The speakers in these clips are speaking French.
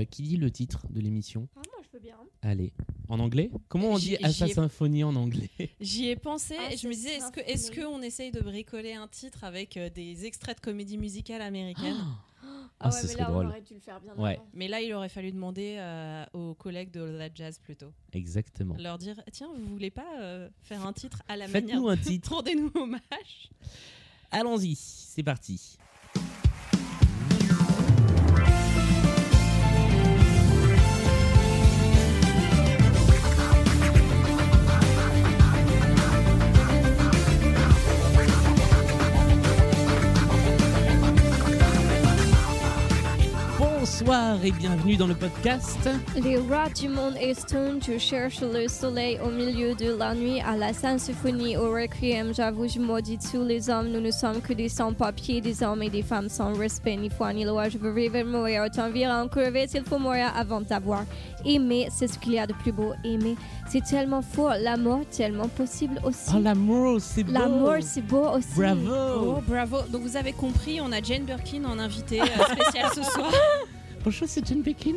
Euh, qui dit le titre de l'émission Ah, moi, je peux bien. Allez, en anglais Comment on dit à sa symphonie en anglais J'y ai pensé Ah, et je me disais, est-ce qu'on essaye de bricoler un titre avec euh, des extraits de comédie musicale américaine Ah, ouais, ce mais serait là, drôle. on aurait dû le faire bien Ouais. avant. Mais là, il aurait fallu demander euh, aux collègues de la jazz plutôt. Exactement. Leur dire, tiens, vous voulez pas euh, faire un titre à la manière Faites-nous un titre. Rendez-nous hommage. Allons-y, c'est parti. Bonsoir et bienvenue dans le podcast. Les rois du monde Easton, tu cherches le soleil au milieu de la nuit à la symphonie au requiem. J'avoue, je maudis tous les hommes. Nous ne sommes que des sans-papiers, des hommes et des femmes sans respect, ni foi ni loi. Je veux vivre mourir. Autant vivre en crever s'il faut mourir avant d'avoir aimé. C'est ce qu'il y a de plus beau. Aimer, c'est tellement faux. L'amour, tellement possible aussi. Oh l'amour, c'est beau. L'amour, c'est beau aussi. Bravo. Oh, bravo. Donc, vous avez compris, on a Jane Birkin en invité euh, spécial ce soir. Bonjour, c'est John Pekin.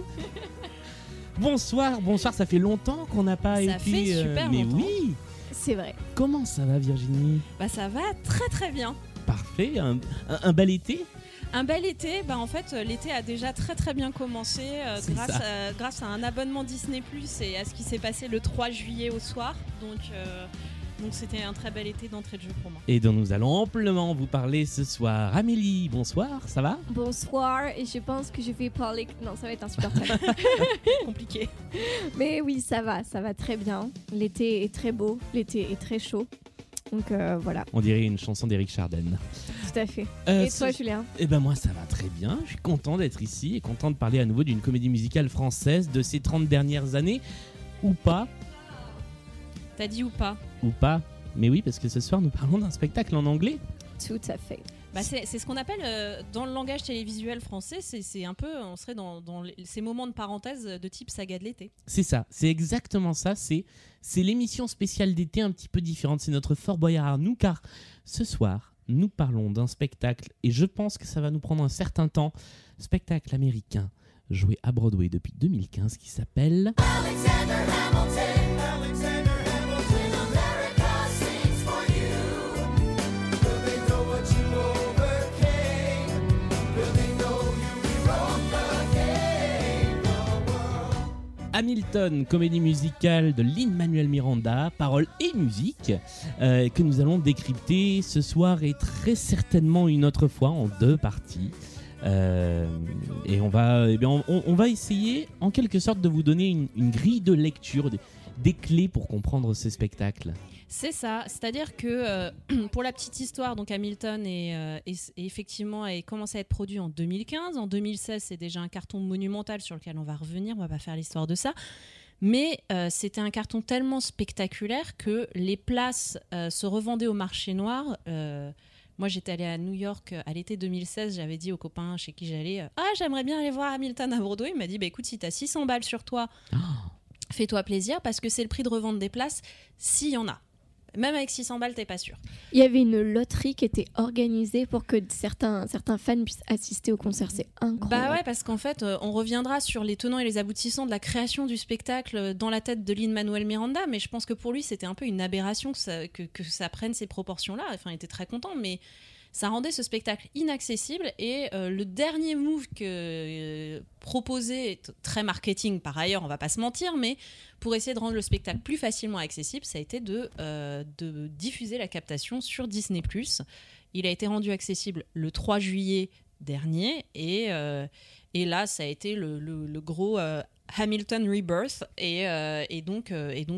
bonsoir, bonsoir, ça fait longtemps qu'on n'a pas Ça été. fait super mais longtemps. oui. C'est vrai. Comment ça va, Virginie? Bah, ça va très très bien. Parfait, un, un, un bel été Un bel été, bah en fait l'été a déjà très très bien commencé euh, grâce, à, grâce à un abonnement Disney Plus et à ce qui s'est passé le 3 juillet au soir. Donc euh, donc c'était un très bel été d'entrée de jeu pour moi. et dont nous allons amplement vous parler ce soir. Amélie, bonsoir, ça va? Bonsoir, et je pense que je vais parler. Non, ça va être insupportable. Compliqué. Mais oui, ça va, ça va très bien. L'été est très beau, l'été est très chaud. Donc euh, voilà, On dirait une chanson d'Eric Chardin. tout à fait. Euh, et toi, Julien Eh ben moi ça va très bien, je suis content d'être ici et content de parler à nouveau d'une comédie musicale française de ces 30 dernières années. Ou pas, T'as dit ou pas ou pas. Mais oui, parce que ce soir nous parlons d'un spectacle en anglais. Tout à fait. bah c'est c'est ce qu'on appelle euh, dans le langage télévisuel français, c'est c'est un peu, on serait dans, dans les- ces moments de parenthèse de type saga de l'été. C'est ça, c'est exactement ça. C'est c'est l'émission spéciale d'été un petit peu différente. C'est notre Fort Boyard à nous, car ce soir, nous parlons d'un spectacle, et je pense que ça va nous prendre un certain temps. Spectacle américain joué à Broadway depuis 2015 qui s'appelle comédie musicale de Lin-Manuel Miranda, paroles et musique, euh, que nous allons décrypter ce soir et très certainement une autre fois en deux parties. Euh, et on va, eh on, va essayer en quelque sorte de vous donner une, grille de lecture, des clés pour comprendre ce spectacle. C'est ça, c'est-à-dire que euh, pour la petite histoire, donc Hamilton est, euh, est- est effectivement a commencé à être produit en 2015. En 2016, c'est déjà un carton monumental sur lequel on va revenir. On va pas faire l'histoire de ça. Mais euh, c'était un carton tellement spectaculaire que les places se revendaient au marché noir. Moi, j'étais allée à New York à l'été 2016. J'avais dit aux copains chez qui j'allais euh, Ah, j'aimerais bien aller voir Hamilton à Bordeaux. Il m'a dit bah, Écoute, si tu as 600 balles sur toi, fais-toi plaisir parce que c'est le prix de revente des places s'il y en a. Même avec 600 balles, t'es pas sûr. Il y avait une loterie qui était organisée pour que certains, certains fans puissent assister au concert. C'est incroyable. Bah ouais, parce qu'en fait, euh, on reviendra sur les tenants et les aboutissants de la création du spectacle euh, dans la tête de Lin-Manuel Miranda, mais je pense que pour lui, c'était un peu une aberration que ça, que, que ça prenne ces proportions-là. Enfin, il était très content, mais ça rendait ce spectacle inaccessible. Et euh, le dernier move que euh, proposé, t- très marketing par ailleurs, on va pas se mentir, mais pour essayer de rendre le spectacle plus facilement accessible, ça a été de, euh, diffuser la captation sur Disney+. Il a été rendu accessible le 3 juillet dernier et, euh, et là, ça a été le, gros Hamilton Rebirth et, donc,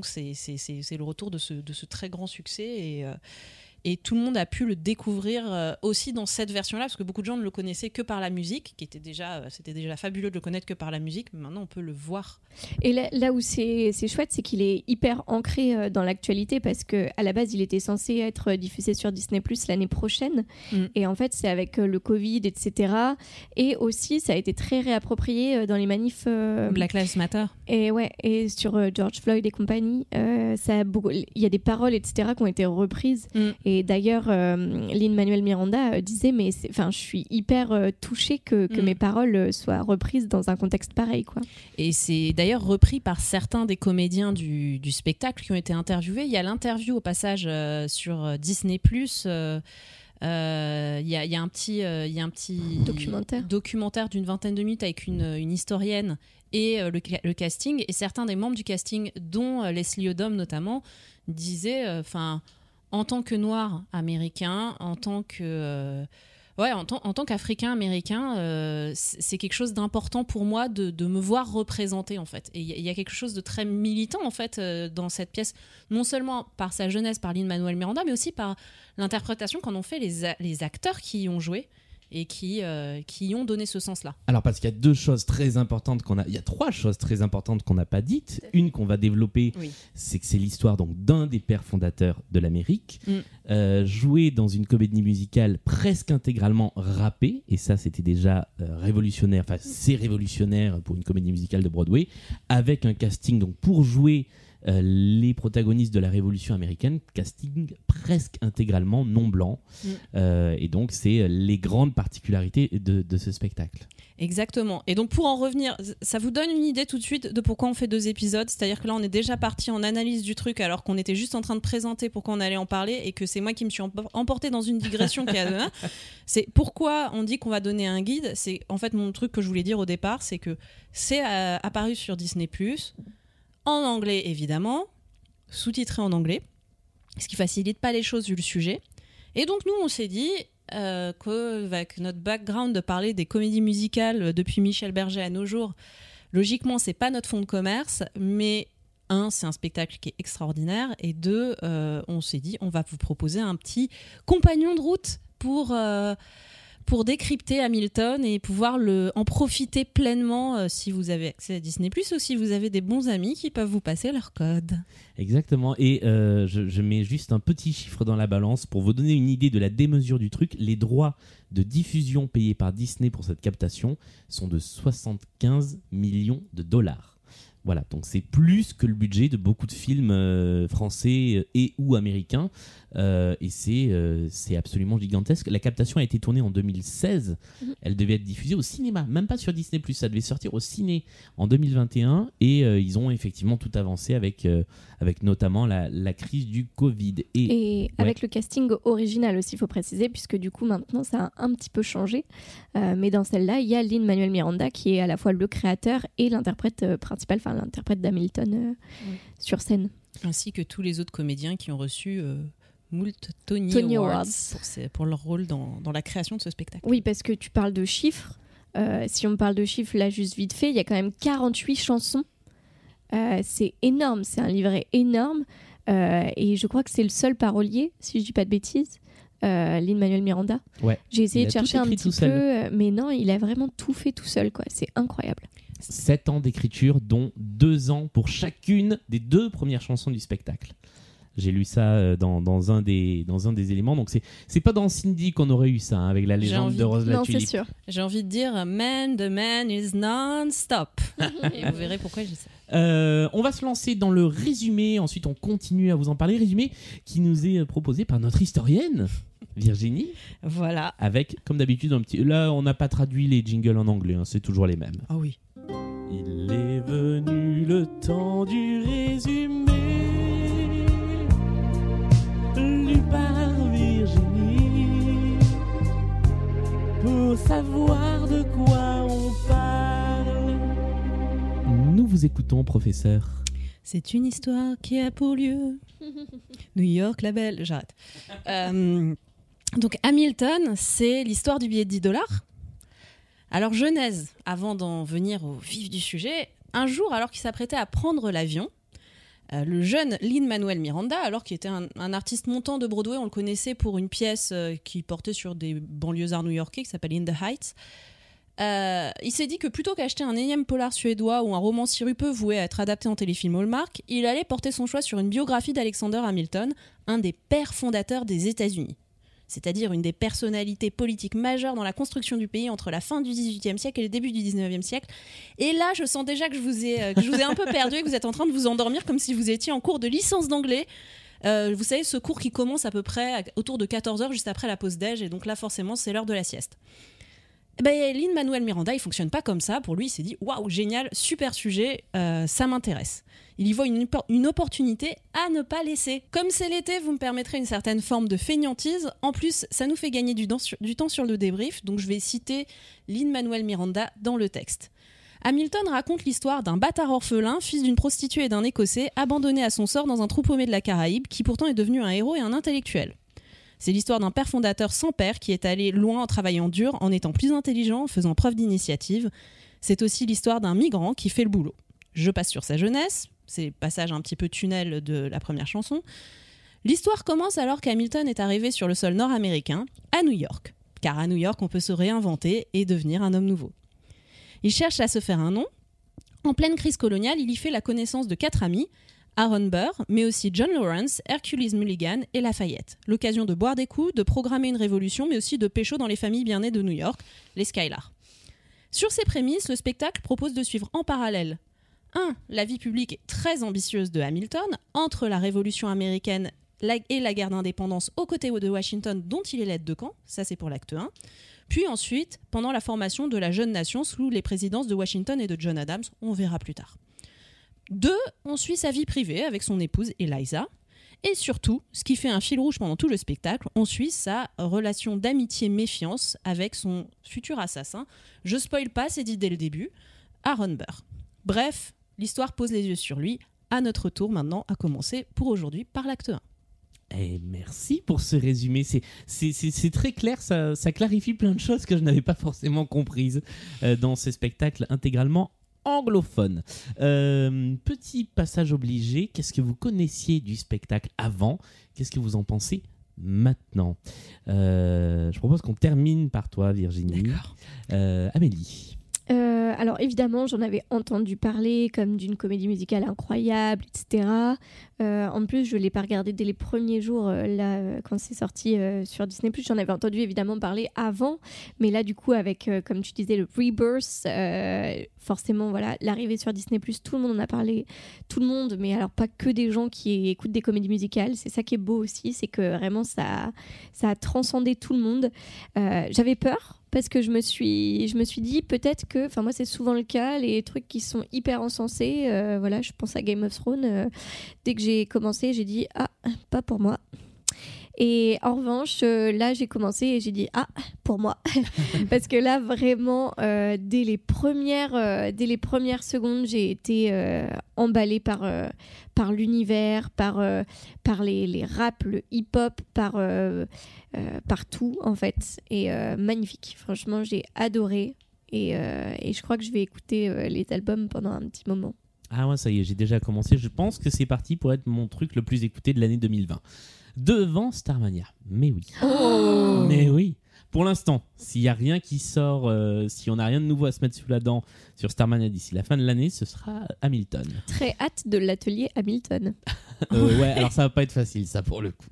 c'est, le retour de ce, très grand succès et tout le monde a pu le découvrir euh, aussi dans cette version-là, parce que beaucoup de gens ne le connaissaient que par la musique, qui était déjà, euh, c'était déjà fabuleux de le connaître que par la musique, mais maintenant on peut le voir. Et là, là où c'est chouette, c'est qu'il est hyper ancré euh, dans l'actualité parce que à la base, il était censé être diffusé sur Disney Plus l'année prochaine. Mm. Et en fait, c'est avec le Covid, etc. Et aussi, ça a été très réapproprié dans les manifs. Black Lives Matter. Et ouais, et sur euh, George Floyd et compagnie, euh, ça il y a des paroles, etc., qui ont été reprises. Mm. Et d'ailleurs, euh, Lin-Manuel Miranda euh, disait, mais enfin, je suis hyper touchée que, que Mm. mes paroles soient reprises dans un contexte pareil, quoi. Et c'est d'ailleurs repris par certains des comédiens du, du spectacle qui ont été interviewés. Il y a l'interview au passage sur Disney Plus. il y, a, il y a un petit, euh, y a un petit Documentaire. documentaire d'une vingtaine de minutes avec une, une historienne et euh, le, ca- le casting. Et certains des membres du casting, dont euh, Leslie Odom notamment, disaient, euh, enfin, en tant que noir américain, en tant que Ouais, en, tant- qu'Africain américain, c'est quelque chose d'important pour moi de, me voir représenter en fait. Et il y, a- quelque chose de très militant en fait dans cette pièce, non seulement par sa jeunesse, par Lin Manuel Miranda, mais aussi par l'interprétation qu'en ont fait les acteurs qui y ont joué et qui, euh, qui ont donné ce sens-là. Alors parce qu'il y a deux choses très importantes qu'on a, il y a trois choses très importantes qu'on n'a pas dites. Une qu'on va développer, Oui. c'est que c'est l'histoire donc d'un des pères fondateurs de l'Amérique, Mm. euh, joué dans une comédie musicale presque intégralement rappée, et ça c'était déjà euh, révolutionnaire. Enfin c'est révolutionnaire pour une comédie musicale de Broadway, avec un casting donc pour jouer euh, les protagonistes de la Révolution américaine, casting presque intégralement non blanc, Mm. Euh, et donc c'est les grandes particularités de- de ce spectacle. Exactement. Et donc pour en revenir, ça vous donne une idée tout de suite de pourquoi on fait deux épisodes? C'est-à-dire que là, on est déjà parti en analyse du truc alors qu'on était juste en train de présenter pourquoi on allait en parler et que c'est moi qui me suis emp- emporté dans une digression qui a C'est pourquoi on dit qu'on va donner un guide? C'est en fait mon truc que je voulais dire au départ, c'est que c'est euh, apparu sur Disney en anglais évidemment, sous-titré en anglais, ce qui facilite pas les choses vu le sujet. Et donc nous, on s'est dit euh, qu'avec notre background de parler des comédies musicales euh, depuis Michel Berger à nos jours, logiquement, c'est pas notre fond de commerce, mais un, c'est un spectacle qui est extraordinaire, et deux, euh, on s'est dit, on va vous proposer un petit compagnon de route pour pour décrypter Hamilton et pouvoir le, en profiter pleinement euh, si vous avez accès à Disney ⁇ ou si vous avez des bons amis qui peuvent vous passer leur code. Exactement. Et euh, je, mets juste un petit chiffre dans la balance pour vous donner une idée de la démesure du truc. Les droits de diffusion payés par Disney pour cette captation sont de 75 millions de dollars. Voilà, donc c'est plus que le budget de beaucoup de films euh, français et ou américains. Euh, et c'est euh, c'est absolument gigantesque. La captation a été tournée en 2016. Mhm. Elle devait être diffusée au cinéma, même pas sur Disney+. Ça devait sortir au ciné en 2021. Et euh, ils ont effectivement tout avancé avec, euh, avec notamment la, la crise du Covid. Et, Et avec le casting original aussi, il faut préciser, puisque du coup maintenant ça a un petit peu changé. Euh, mais dans celle-là, il y a Lin-Manuel Miranda qui est à la fois le créateur et l'interprète euh, principal, enfin l'interprète d'Hamilton euh, sur scène. Ainsi que tous les autres comédiens qui ont reçu euh, moult Tony, Tony Awards, Awards. Pour, pour leur rôle dans, dans la création de ce spectacle. Oui, parce que tu parles de chiffres. Euh, si on parle de chiffres, là, juste vite fait, il y a quand même 48 chansons. Euh, c'est énorme, c'est un livret énorme. Euh, et je crois que c'est le seul parolier, si je dis pas de bêtises, euh, Lin-Manuel Miranda. Ouais. J'ai essayé Il de chercher un petit peu, seul. mais non, il a vraiment tout fait tout seul, quoi. C'est incroyable. 7 ans d'écriture, dont 2 ans pour chacune des deux premières chansons du spectacle. J'ai lu ça euh, dans, dans, un des, dans un des éléments. Donc, c'est c'est pas dans Cindy qu'on aurait eu ça, hein, avec la J'ai légende envie de Rose la non, c'est Tulipe. sûr. J'ai envie de dire Man, the man is non-stop. Et vous verrez pourquoi j'ai ça. Euh, on va se lancer dans le résumé. Ensuite, on continue à vous en parler. Résumé qui nous est euh, proposé par notre historienne, Virginie, Voilà. avec, comme d'habitude, un petit. Là, on n'a pas traduit les jingles en anglais, hein, c'est toujours les mêmes. Ah oui. Il est venu le temps du résumé, pour savoir de quoi on parle. Nous vous écoutons, professeur. C'est une histoire qui a pour lieu New York, la belle. J'arrête. Euh, donc Hamilton, c'est l'histoire du billet de 10 dollars. Alors Genèse, avant d'en venir au vif du sujet, un jour, alors qu'il s'apprêtait à prendre l'avion, Euh, le jeune Lin-Manuel Miranda, alors qu'il était un, artiste montant de Broadway, on le connaissait pour une pièce euh, qui portait sur des banlieusards new-yorkais qui s'appelle In the Heights. Euh, il s'est dit que plutôt qu'acheter un énième polar suédois ou un roman sirupeux voué à être adapté en téléfilm Hallmark, il allait porter son choix sur une biographie d'Alexander Hamilton, un des pères fondateurs des États-Unis. C'est-à-dire une des personnalités politiques majeures dans la construction du pays entre la fin du XVIIIe siècle et le début du XIXe siècle. Et là, je sens déjà que je vous ai, euh, que je vous ai un peu perdu et que vous êtes en train de vous endormir comme si vous étiez en cours de licence d'anglais. Euh, vous savez, ce cours qui commence à peu près autour de 14h, juste après la pause déj, et donc là, forcément, c'est l'heure de la sieste. Eh Ben, Miranda, il fonctionne pas comme ça. Pour lui, il s'est dit waouh, génial, super sujet, euh, ça m'intéresse. Il y voit une, oppor- une opportunité à ne pas laisser. Comme c'est l'été, vous me permettrez une certaine forme de feignantise. En plus, ça nous fait gagner du, temps sur- du temps sur le débrief, donc je vais citer Lin Manuel Miranda dans le texte. Hamilton raconte l'histoire d'un bâtard orphelin, fils d'une prostituée et d'un Écossais, abandonné à son sort dans un trou paumé de la Caraïbe, qui pourtant est devenu un héros et un intellectuel. C'est l'histoire d'un père fondateur sans père qui est allé loin en travaillant dur, en étant plus intelligent, en faisant preuve d'initiative. C'est aussi l'histoire d'un migrant qui fait le boulot. Je passe sur sa jeunesse, c'est passage un petit peu tunnel de la première chanson. L'histoire commence alors qu'Hamilton est arrivé sur le sol nord-américain, à New York. Car à New York, on peut se réinventer et devenir un homme nouveau. Il cherche à se faire un nom. En pleine crise coloniale, il y fait la connaissance de quatre amis, Aaron Burr, mais aussi John Lawrence, Hercules Mulligan et Lafayette. L'occasion de boire des coups, de programmer une révolution, mais aussi de pécho dans les familles bien nées de New York, les Skylar. Sur ces prémices, le spectacle propose de suivre en parallèle 1. La vie publique très ambitieuse de Hamilton, entre la Révolution américaine et la guerre d'indépendance aux côtés de Washington, dont il est l'aide de camp, ça c'est pour l'acte 1. Puis ensuite, pendant la formation de la jeune nation sous les présidences de Washington et de John Adams, on verra plus tard. 2. On suit sa vie privée avec son épouse Eliza. Et surtout, ce qui fait un fil rouge pendant tout le spectacle, on suit sa relation d'amitié-méfiance avec son futur assassin. Je spoil pas, c'est dit dès le début, Aaron Burr. Bref, l'histoire pose les yeux sur lui. À notre tour maintenant, à commencer pour aujourd'hui par l'acte 1. Eh, merci pour ce résumé. C'est- très clair, ça, clarifie plein de choses que je n'avais pas forcément comprises euh, dans ce spectacle intégralement anglophone. Euh, petit passage obligé, qu'est-ce que vous connaissiez du spectacle avant? Qu'est-ce que vous en pensez maintenant? Euh, Je propose qu'on termine par toi, Virginie. Euh, Amélie. Euh, alors évidemment, j'en avais entendu parler comme d'une comédie musicale incroyable, etc. Euh, en plus, je l'ai pas regardé dès les premiers jours euh, euh, quand c'est sorti sur Disney+. J'en avais entendu évidemment parler avant, mais là du coup avec, comme tu disais, le Rebirth, forcément voilà, l'arrivée sur Disney+, tout le monde en a parlé, tout le monde, mais alors pas que des gens qui écoutent des comédies musicales. C'est ça qui est beau aussi, c'est que vraiment ça, ça a transcendé tout le monde. J'avais peur parce que je me suis, je me suis dit peut-être que, enfin moi c'est souvent le cas, les trucs qui sont hyper encensés, voilà, je pense à Game of Thrones, dès que j'ai commencé, j'ai dit ah pas pour moi. Et en revanche, euh, là j'ai commencé et j'ai dit ah pour moi, parce que là vraiment euh, dès les premières, euh, dès les premières secondes, j'ai été euh, emballée par par l'univers, par par les, les raps, le hip-hop, par partout en fait. Et magnifique. Franchement, j'ai adoré. Et, et je crois que je vais écouter les albums pendant un petit moment. Ah ouais, ça y est, j'ai déjà commencé. Je pense que c'est parti pour être mon truc le plus écouté de l'année 2020. Devant Starmania. Mais oui. Mais oui. Pour l'instant, s'il n'y a rien qui sort, euh, si on n'a rien de nouveau à se mettre sous la dent sur Starmania d'ici la fin de l'année, ce sera Hamilton. Très hâte de l'atelier Hamilton. Euh, ouais, alors ça va pas être facile, ça pour le coup.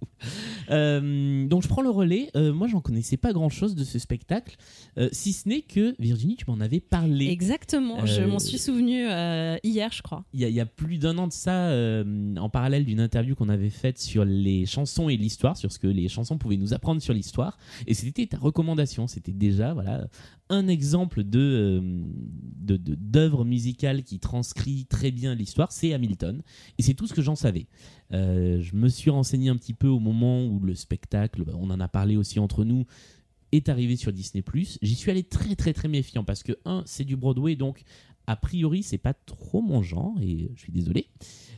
Euh, donc je prends le relais. Euh, moi, j'en connaissais pas grand chose de ce spectacle, euh, si ce n'est que Virginie, tu m'en avais parlé. Exactement, je Euh, m'en suis souvenu euh, hier, je crois. Il y, y a plus d'un an de ça, euh, en parallèle d'une interview qu'on avait faite sur les chansons et l'histoire, sur ce que les chansons pouvaient nous apprendre sur l'histoire. Et c'était ta recommandation. C'était déjà voilà, un exemple de, euh, de, de- d'œuvre musicale qui transcrit très bien l'histoire. C'est Hamilton. Et c'est tout ce que j'en savais. Euh, je me suis renseigné un petit peu au moment où le spectacle, bah, on en a parlé aussi entre nous, est arrivé sur Disney+. J'y suis allé très très très méfiant parce que, un, c'est du Broadway, donc a priori, c'est pas trop mon genre, et je suis désolé.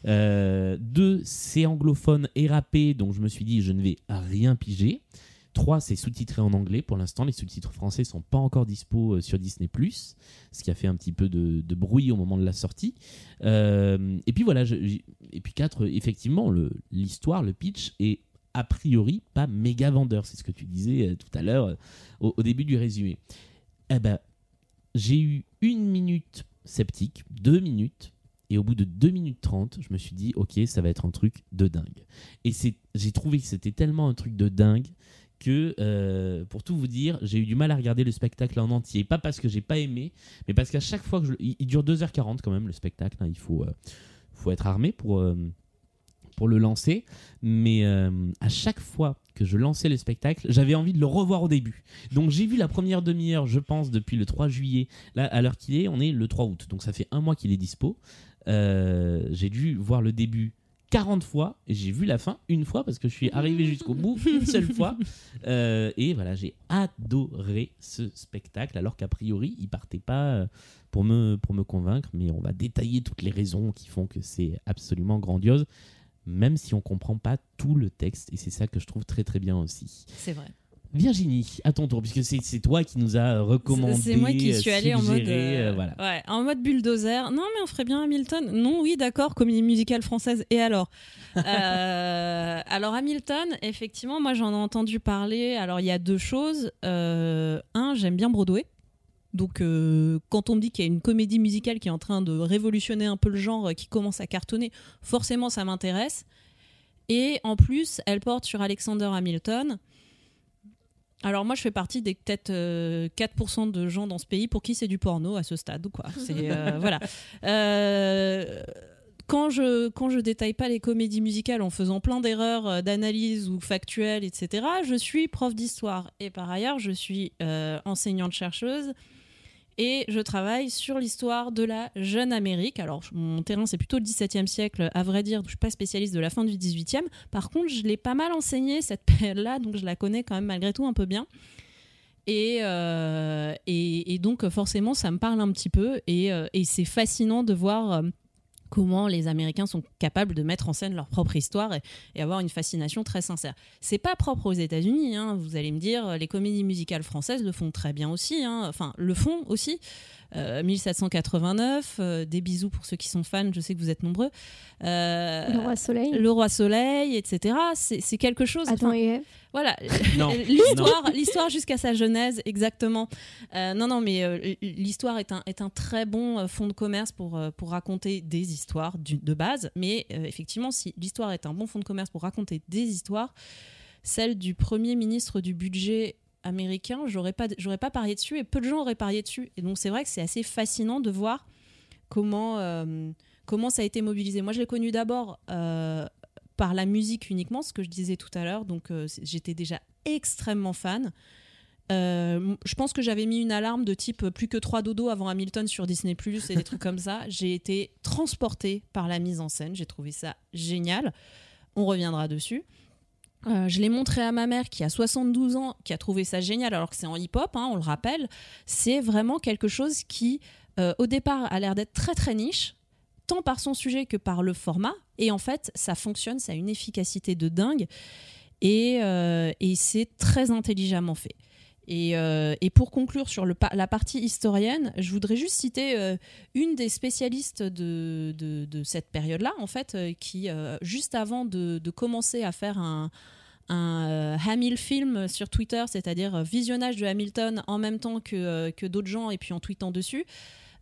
Euh, deux, c'est anglophone et rappé, donc je me suis dit, je ne vais rien piger. 3, c'est sous-titré en anglais pour l'instant. Les sous-titres français sont pas encore dispo euh, sur Disney+, ce qui a fait un petit peu de, de bruit au moment de la sortie. Euh, et puis voilà, et puis 4, effectivement, le- l'histoire, le, pitch est a priori pas méga vendeur. C'est ce que tu disais euh, tout à l'heure euh, au, début du résumé. Eh ben, j'ai eu une minute sceptique, deux minutes, et au bout de 2 minutes 30, je me suis dit, ok, ça va être un truc de dingue. Et j'ai trouvé que c'était tellement un truc de dingue que, euh, pour tout vous dire, j'ai eu du mal à regarder le spectacle en entier. Pas parce que j'ai pas aimé, mais parce qu'à chaque fois que je... Il, dure 2h40 quand même, le spectacle. hein, il faut, euh, faut être armé pour, euh, pour le lancer. Mais à chaque fois que je lançais le spectacle, j'avais envie de le revoir au début. Donc j'ai vu la première demi-heure, je pense, depuis le 3 juillet. Là, à l'heure qu'il est, on est le 3 août. Donc ça fait un mois qu'il est dispo. J'ai dû voir le début 40 fois et j'ai vu la fin une fois parce que je suis arrivé jusqu'au bout une seule fois. Euh, et voilà, j'ai adoré ce spectacle alors qu'a priori, il partait pas euh, pour me, pour me convaincre, mais on va détailler toutes les raisons qui font que c'est absolument grandiose, même si on comprend pas tout le texte. Et c'est ça que je trouve très très bien aussi. C'est vrai. Virginie, à ton tour, puisque c'est toi qui nous a recommandé. C'est moi qui suis allée en mode, euh, euh, voilà. ouais, en mode bulldozer. Non, mais on ferait bien Hamilton. Non, oui, d'accord, comédie musicale française. Et alors Euh, Alors Hamilton, effectivement, moi j'en ai entendu parler. Alors il y a deux choses. Euh, un, j'aime bien Broadway. Donc euh, quand on me dit qu'il y a une comédie musicale qui est en train de révolutionner un peu le genre, euh, qui commence à cartonner, forcément ça m'intéresse. Et en plus, elle porte sur Alexander Hamilton. Alors moi, je fais partie des peut-être euh, 4% de gens dans ce pays pour qui c'est du porno à ce stade. Quoi. C'est, euh, voilà. Euh, quand je quand je détaille pas les comédies musicales en faisant plein d'erreurs euh, d'analyse ou factuelles, etc., je suis prof d'histoire et par ailleurs je suis euh, enseignante chercheuse et je travaille sur l'histoire de la jeune Amérique. Alors mon terrain c'est plutôt le XVIIe siècle, à vrai dire, je suis pas spécialiste de la fin du XVIIIe. Par contre, je l'ai pas mal enseigné cette période-là, donc je la connais quand même malgré tout un peu bien. Et, euh, et, et donc forcément ça me parle un petit peu et, euh, et c'est fascinant de voir euh, comment les Américains sont capables de mettre en scène leur propre histoire et, avoir une fascination très sincère. C'est pas propre aux États-Unis, hein, vous allez me dire, les comédies musicales françaises le font très bien aussi, hein, enfin le font aussi. Euh, 1789, euh, des bisous pour ceux qui sont fans, je sais que vous êtes nombreux. Euh, Le roi soleil. Le roi soleil, etc. C'est quelque chose. Attends, et voilà, l'histoire, l'histoire jusqu'à sa genèse, exactement. Euh, non, non, mais euh, l'histoire est un, est un très bon euh, fonds de commerce pour, euh, pour raconter des histoires du- de base. Mais euh, effectivement, si l'histoire est un bon fonds de commerce pour raconter des histoires, celle du premier ministre du budget américain, j'aurais pas, pas parié dessus et peu de gens auraient parié dessus. Et donc c'est vrai que c'est assez fascinant de voir comment, euh, comment ça a été mobilisé. Moi, je l'ai connu d'abord euh, par la musique uniquement, ce que je disais tout à l'heure. Donc euh, j'étais déjà extrêmement fan. Je pense que j'avais mis une alarme de type plus que trois dodos avant Hamilton sur Disney Plus et des trucs comme ça. J'ai été transportée par la mise en scène. J'ai trouvé ça génial. On reviendra dessus. Euh, je l'ai montré à ma mère qui a 72 ans, qui a trouvé ça génial alors que c'est en hip-hop, hein, on le rappelle. C'est vraiment quelque chose qui, euh, au départ, a l'air d'être très très niche, tant par son sujet que par le format. Et en fait, ça fonctionne, ça a une efficacité de dingue. Et, euh, c'est très intelligemment fait. Et, pour conclure sur la partie historienne, je voudrais juste citer une des spécialistes de, cette période-là, en fait, qui, juste avant de commencer à faire un, un euh, Hamil film sur Twitter, c'est-à-dire euh, visionnage de Hamilton en même temps que, euh, que d'autres gens et puis en tweetant dessus,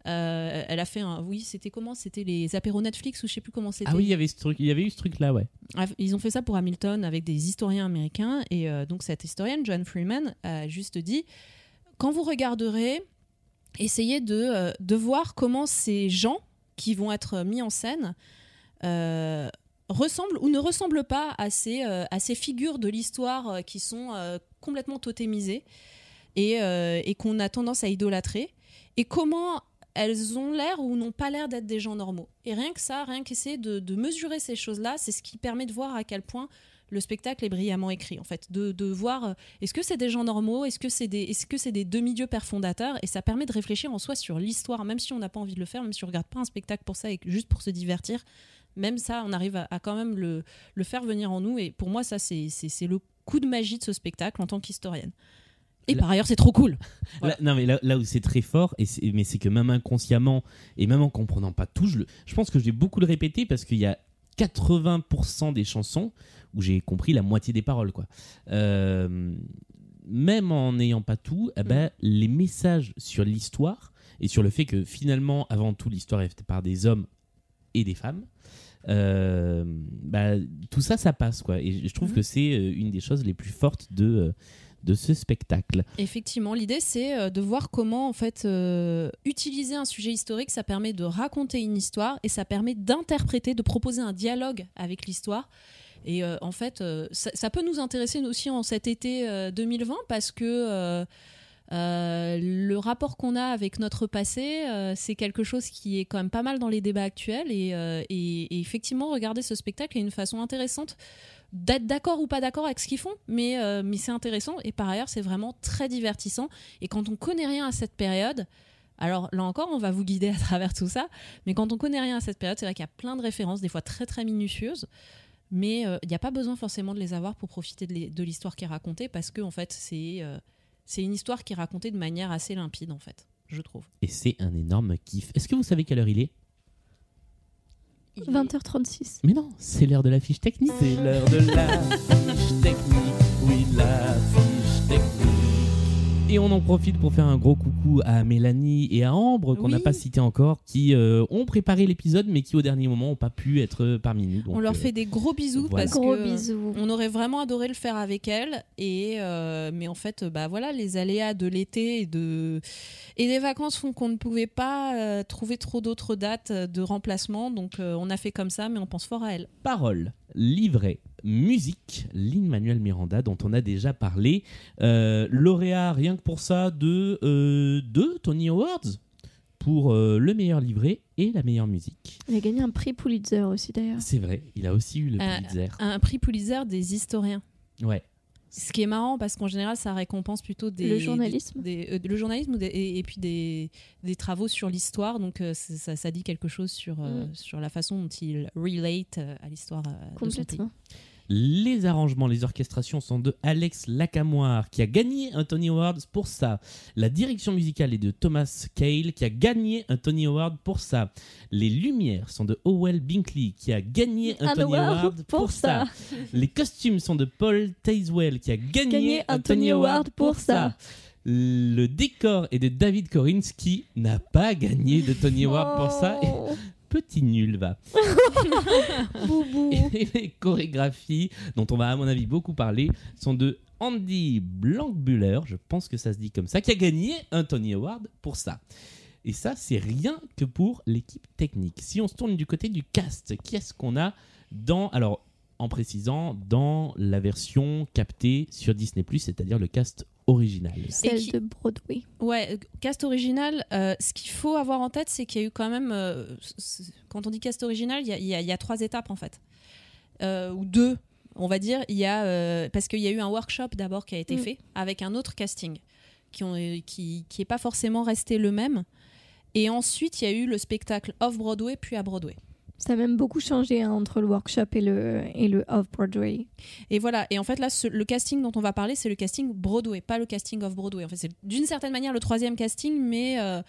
euh, elle a fait un. Oui, c'était comment? C'était les apéros Netflix ou je sais plus comment c'était. Ah oui, il y avait ce truc, il y avait eu ce truc là, ouais. Bref, Ils ont fait ça pour Hamilton avec des historiens américains. Et euh, donc, cette historienne, John Freeman, a juste dit quand vous regarderez, essayez de, euh, de voir comment ces gens qui vont être mis en scène ressemblent ou ne ressemblent pas à ces, euh, à ces figures de l'histoire euh, qui sont euh, complètement totémisées et, et qu'on a tendance à idolâtrer. Et comment elles ont l'air ou n'ont pas l'air d'être des gens normaux. Et rien que ça, rien qu'essayer de, de mesurer ces choses-là, c'est ce qui permet de voir à quel point le spectacle est brillamment écrit, en fait. De, de voir, est-ce que c'est des gens normaux Est-ce que c'est des, est-ce que c'est des demi-dieux pères fondateurs Et ça permet de réfléchir en soi sur l'histoire, même si on n'a pas envie de le faire, même si on regarde pas un spectacle pour ça et juste pour se divertir. Même ça, on arrive à, à quand même le, le faire venir en nous. Et pour moi, ça, c'est, le coup de magie de ce spectacle en tant qu'historienne. Et par ailleurs, c'est trop cool. Voilà. Là- non, mais là, là où c'est très fort, et mais c'est que même inconsciemment, et même en comprenant pas tout, je, le- je pense que je vais beaucoup le répéter parce qu'il y a 80% des chansons où j'ai compris la moitié des paroles. Quoi. Euh, même en n'ayant pas tout, eh ben, les messages sur l'histoire et sur le fait que finalement, avant tout, l'histoire est faite par des hommes et des femmes. Euh, bah, tout ça, ça passe quoi. Et je trouve Mhm. que c'est euh, une des choses les plus fortes de, euh, de ce spectacle. Effectivement, l'idée c'est euh, de voir comment en fait euh, utiliser un sujet historique, ça permet de raconter une histoire et ça permet d'interpréter, de proposer un dialogue avec l'histoire. Et euh, en fait, ça, ça peut nous intéresser aussi en cet été euh, 2020 parce que euh, le rapport qu'on a avec notre passé, euh, c'est quelque chose qui est quand même pas mal dans les débats actuels. Et, euh, et- effectivement, regarder ce spectacle est une façon intéressante d'être d'accord ou pas d'accord avec ce qu'ils font, mais, c'est intéressant. Et par ailleurs, c'est vraiment très divertissant. Et quand on connaît rien à cette période, alors là encore, on va vous guider à travers tout ça, mais quand on connaît rien à cette période, c'est vrai qu'il y a plein de références, des fois très très minutieuses. Mais il n'y a pas besoin forcément de les avoir pour profiter de l'hi- de l'histoire qui est racontée, parce que en fait, c'est c'est une histoire qui est racontée de manière assez limpide, en fait, je trouve. Et c'est un énorme kiff. Est-ce que vous savez quelle heure il est? 20h36. Mais non, c'est l'heure de la fiche technique. C'est l'heure de la fiche technique. Oui, la fiche technique. Et on en profite pour faire un gros coucou à Mélanie et à Ambre, qu'on n'a Oui. pas cité encore, qui euh, ont préparé l'épisode, mais qui au dernier moment n'ont pas pu être parmi nous. Donc, on leur euh, fait des gros bisous voilà. parce Gros que bisous. on aurait vraiment adoré le faire avec elle et euh, mais en fait bah voilà les aléas de l'été et de et des vacances font qu'on ne pouvait pas euh, trouver trop d'autres dates euh, de remplacement donc euh, on a fait comme ça mais on pense fort à elle. Paroles, livret, musique, Lin-Manuel Miranda, dont on a déjà parlé. Euh, lauréat, rien que pour ça, de euh, deux Tony Awards pour euh, le meilleur livret et la meilleure musique. Il a gagné un prix Pulitzer aussi d'ailleurs. C'est vrai, il a aussi eu le Euh, Pulitzer. Un prix Pulitzer des historiens. Ouais. Ce qui est marrant parce qu'en général ça récompense plutôt des Le journalisme. des- euh, le journalisme des- et, et puis des, des travaux sur l'histoire donc euh, ça, ça dit quelque chose sur euh, Mm. sur la façon dont il relate euh, à l'histoire euh, de son pays. Complètement. Les arrangements, les orchestrations sont de Alex Lacamoire, qui a gagné un Tony Award pour ça. La direction musicale est de Thomas Cale, qui a gagné un Tony Award pour ça. Les lumières sont de Howell Binkley, qui a gagné un, Un Tony award pour, pour ça. Les costumes sont de Paul Tazewell, qui a gagné, Gagné un Tony Award pour ça. Le décor est de David Korins, qui n'a pas gagné de Tony Award pour ça. Et petit nul, va. Et les chorégraphies, dont on va à mon avis beaucoup parler, sont de Andy Blankbuller, je pense que ça se dit comme ça, qui a gagné un Tony Award pour ça. Et ça, c'est rien que pour l'équipe technique. Si on se tourne du côté du cast, qu'est-ce qu'on a dans... Alors, en précisant, dans la version captée sur Disney ⁇ c'est-à-dire le cast original. Celle qui- de Broadway. Ouais, cast original, euh, ce qu'il faut avoir en tête, c'est qu'il y a eu quand même. euh, quand on dit cast original, il y a, il y a- il y a trois étapes en fait. Euh, ou deux, on va dire. Il y a, euh, parce qu'il y a eu un workshop d'abord qui a été Mm. fait avec un autre casting qui n'est qui, qui est pas forcément resté le même. Et ensuite, il y a eu le spectacle off-Broadway puis à Broadway. Ça a même beaucoup changé hein, entre le workshop et le, et le off-Broadway. Et voilà, et en fait là, le casting dont on va parler, c'est le casting Broadway, pas le casting off Broadway. En fait, c'est d'une certaine manière le troisième casting, mais euh,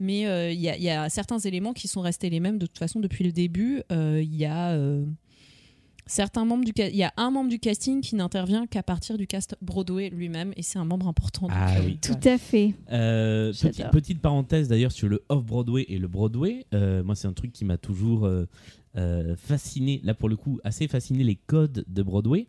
mais euh, il y, y a certains éléments qui sont restés les mêmes de toute façon depuis le début. Euh, Il y a certains membres du il y a un membre du casting qui n'intervient qu'à partir du cast Broadway lui-même, et c'est un membre important. donc, Ah euh, oui. Tout à fait. Euh, petite, petite parenthèse d'ailleurs sur le off-Broadway et le Broadway. Euh, moi, c'est un truc qui m'a toujours euh, euh, fasciné, là pour le coup, assez fasciné les codes de Broadway.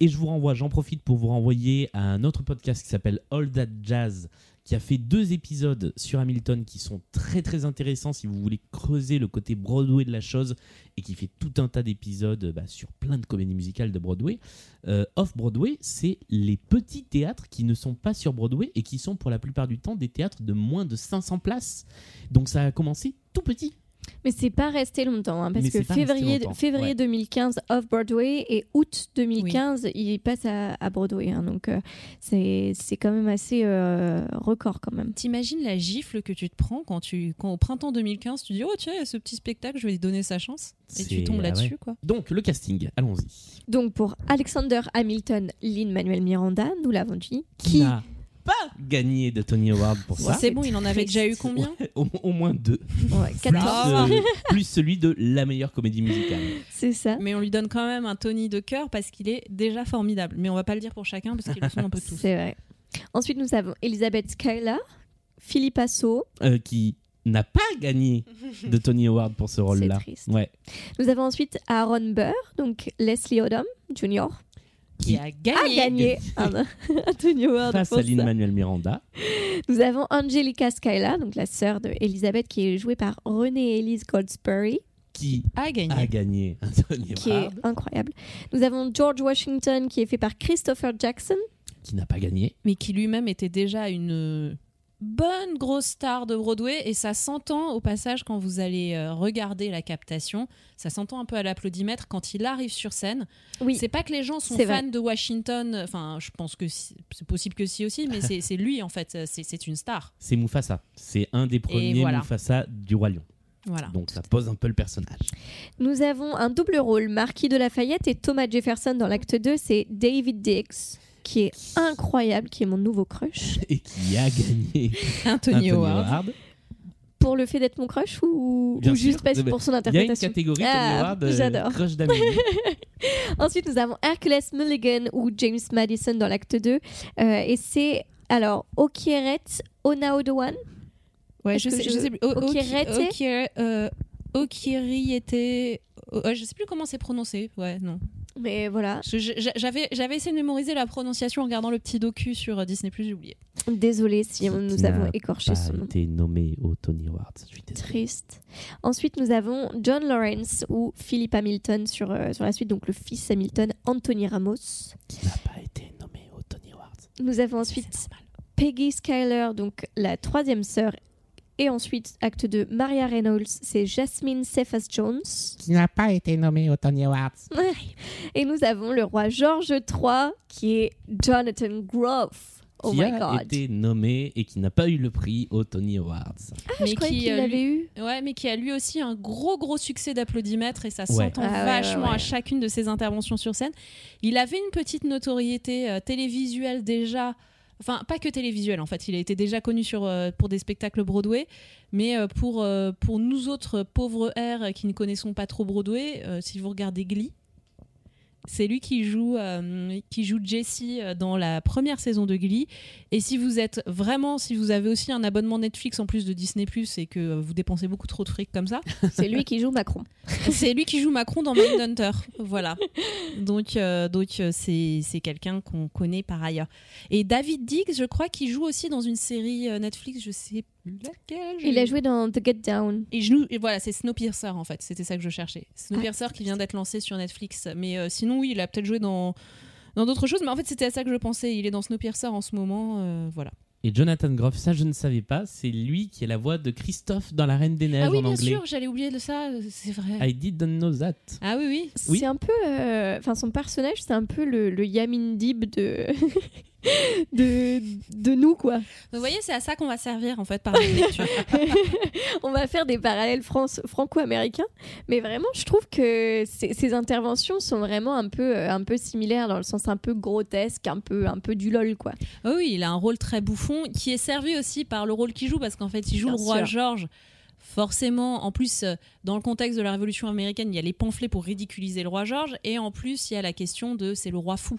Et je vous renvoie, j'en profite pour vous renvoyer à un autre podcast qui s'appelle All That Jazz, qui a fait deux épisodes sur Hamilton qui sont très très intéressants si vous voulez creuser le côté Broadway de la chose et qui fait tout un tas d'épisodes bah, sur plein de comédies musicales de Broadway. Euh, Off-Broadway, c'est les petits théâtres qui ne sont pas sur Broadway et qui sont pour la plupart du temps des théâtres de moins de 500 places. Donc ça a commencé tout petit. Mais c'est pas resté longtemps, hein, parce Mais que février, février ouais. 2015 off Broadway et août 2015 il passe à, à Broadway. hein, donc euh, c'est c'est quand même assez euh, record quand même. T'imagines la gifle que tu te prends quand, tu, quand au printemps 2015, tu dis Oh, tiens, il y a ce petit spectacle, je vais lui donner sa chance. Et tu tombes ah là-dessus, ouais. quoi. Donc, le casting, allons-y. Donc pour Alexander Hamilton, Lin-Manuel Miranda, nous l'avons dit, Qui pas gagné de Tony Award pour ça C'est bon, il en avait déjà eu combien au, au moins deux. Ouais, Plus, 14, Ah. euh, plus celui de la meilleure comédie musicale. c'est ça. Mais on lui donne quand même un Tony de cœur parce qu'il est déjà formidable. Mais on va pas le dire pour chacun parce qu'ils le sont un peu tous. C'est vrai. Ensuite, nous avons Elisabeth Skyler, Philippe Asso. Euh, qui n'a pas gagné de Tony Award pour ce rôle-là. triste. Ouais. Nous avons ensuite Aaron Burr, donc Leslie Odom Jr. Qui a a gagné. gagné un, un Tony Award Face à ça. Lin-Manuel Miranda. Nous avons Angelica Skyler, donc la sœur de Elisabeth, qui est jouée par Renée Elise Goldsberry, Qui A gagné. a gagné un Tony qui est incroyable. Nous avons George Washington, qui est fait par Christopher Jackson. Qui n'a pas gagné. mais qui lui-même était déjà une bonne grosse star de Broadway et ça s'entend au passage quand vous allez euh, regarder la captation, ça s'entend un peu à l'applaudimètre quand il arrive sur scène. Oui, C'est pas que les gens sont fans vrai. de Washington, enfin je pense que si- c'est possible que si aussi, mais c'est lui en fait, c'est c'est une star. C'est Mufasa. C'est un des premiers voilà. Mufasa du Roi Lion. Voilà. Donc ça pose un peu le personnage. nous avons un double rôle, Marquis de Lafayette et Thomas Jefferson dans l'acte 2, c'est David Diggs, qui est incroyable, qui est mon nouveau crush. Et qui a gagné Award. Award. Pour le fait d'être mon crush ou, juste parce- Mais pour son Il y a une interprétation? catégorie Ah, Tony Award euh, crush d'Amélie. Ensuite, nous avons Hercules Mulligan ou James Madison dans l'acte 2. Euh, et c'est alors Okieret Onaodowan. Ouais, je sais, je- je sais plus. O- Oki- Okirete Okir- Okiriete. Oh, je sais plus comment c'est prononcé. Ouais, non. Mais voilà, J'avais j'avais essayé de mémoriser la prononciation en regardant le petit docu sur euh, Disney+, j'ai oublié. désolé si on- nous avons n'a écorché Pas son nom. été nommé au Tony Award. Je suis désolé. Triste. Ensuite, nous avons John Lawrence ou Philip Hamilton sur, euh, sur la suite, donc le fils Hamilton, Anthony Ramos. Qui n'a pas été nommé au Tony Award. Nous avons ensuite Peggy Skyler, donc la troisième sœur. Et ensuite, acte 2, Maria Reynolds, c'est Jasmine Cephas Jones. Qui n'a pas été nommé au Tony Awards. Et nous avons le roi George III, qui est Jonathan Groff. Oh qui my a god. été nommé et qui n'a pas eu le prix au Tony Awards. Ah, je croyais qu'il euh, l'avait lui- eu. Ouais, mais qui a lui aussi un gros gros succès d'applaudimètres et ça Ouais. s'entend Ah vachement ouais, ouais. à chacune de ses interventions sur scène. Il avait une petite notoriété euh, télévisuelle déjà. Enfin, pas que télévisuelle en fait. Il a été déjà connu sur, euh, pour des spectacles Broadway, mais euh, pour, euh, pour nous autres pauvres airs qui ne connaissons pas trop Broadway, si vous regardez Glee, c'est lui qui joue, euh, qui joue Jesse euh, dans la première saison de Glee. Et si vous êtes vraiment, si vous avez aussi un abonnement Netflix en plus de Disney Plus et que vous dépensez beaucoup trop de fric comme ça, C'est lui qui joue Macron. c'est lui qui joue Macron dans Mindhunter. voilà. Donc, euh, donc c'est c'est quelqu'un qu'on connaît par ailleurs. Et David Diggs, je crois qu'il joue aussi dans une série Netflix, je sais laquelle. je- Il a joué dans The Get Down. et je et voilà, c'est Snowpiercer en fait, c'était ça que je cherchais. Snowpiercer qui vient d'être lancé sur Netflix. Mais euh, sinon, oui, il a peut-être joué dans dans d'autres choses, mais en fait, c'était à ça que je pensais. Il est dans Snowpiercer en ce moment, euh, voilà. Et Jonathan Groff, ça je ne savais pas, c'est lui qui est la voix de Christophe dans La Reine des Neiges ah oui, en bien anglais. sûr, j'allais oublier de ça, c'est vrai. I didn't know that. Ah oui, oui. Oui. C'est un peu. euh, Enfin, son personnage, c'est un peu le, le Yamin Dib de. de, de nous, quoi. Vous voyez, c'est à ça qu'on va servir en fait par la lecture. On va faire des parallèles franco-américains. Mais vraiment, je trouve que ces, ces interventions sont vraiment un peu, euh, un peu similaires, dans le sens un peu grotesque, un peu, un peu du lol, quoi. Ah oui, il a un rôle très bouffon qui est servi aussi par le rôle qu'il joue parce qu'en fait, il joue Bien le roi sûr. George. Forcément, en plus, euh, dans le contexte de la Révolution américaine, il y a les pamphlets pour ridiculiser le roi George et en plus, il y a la question de c'est le roi fou.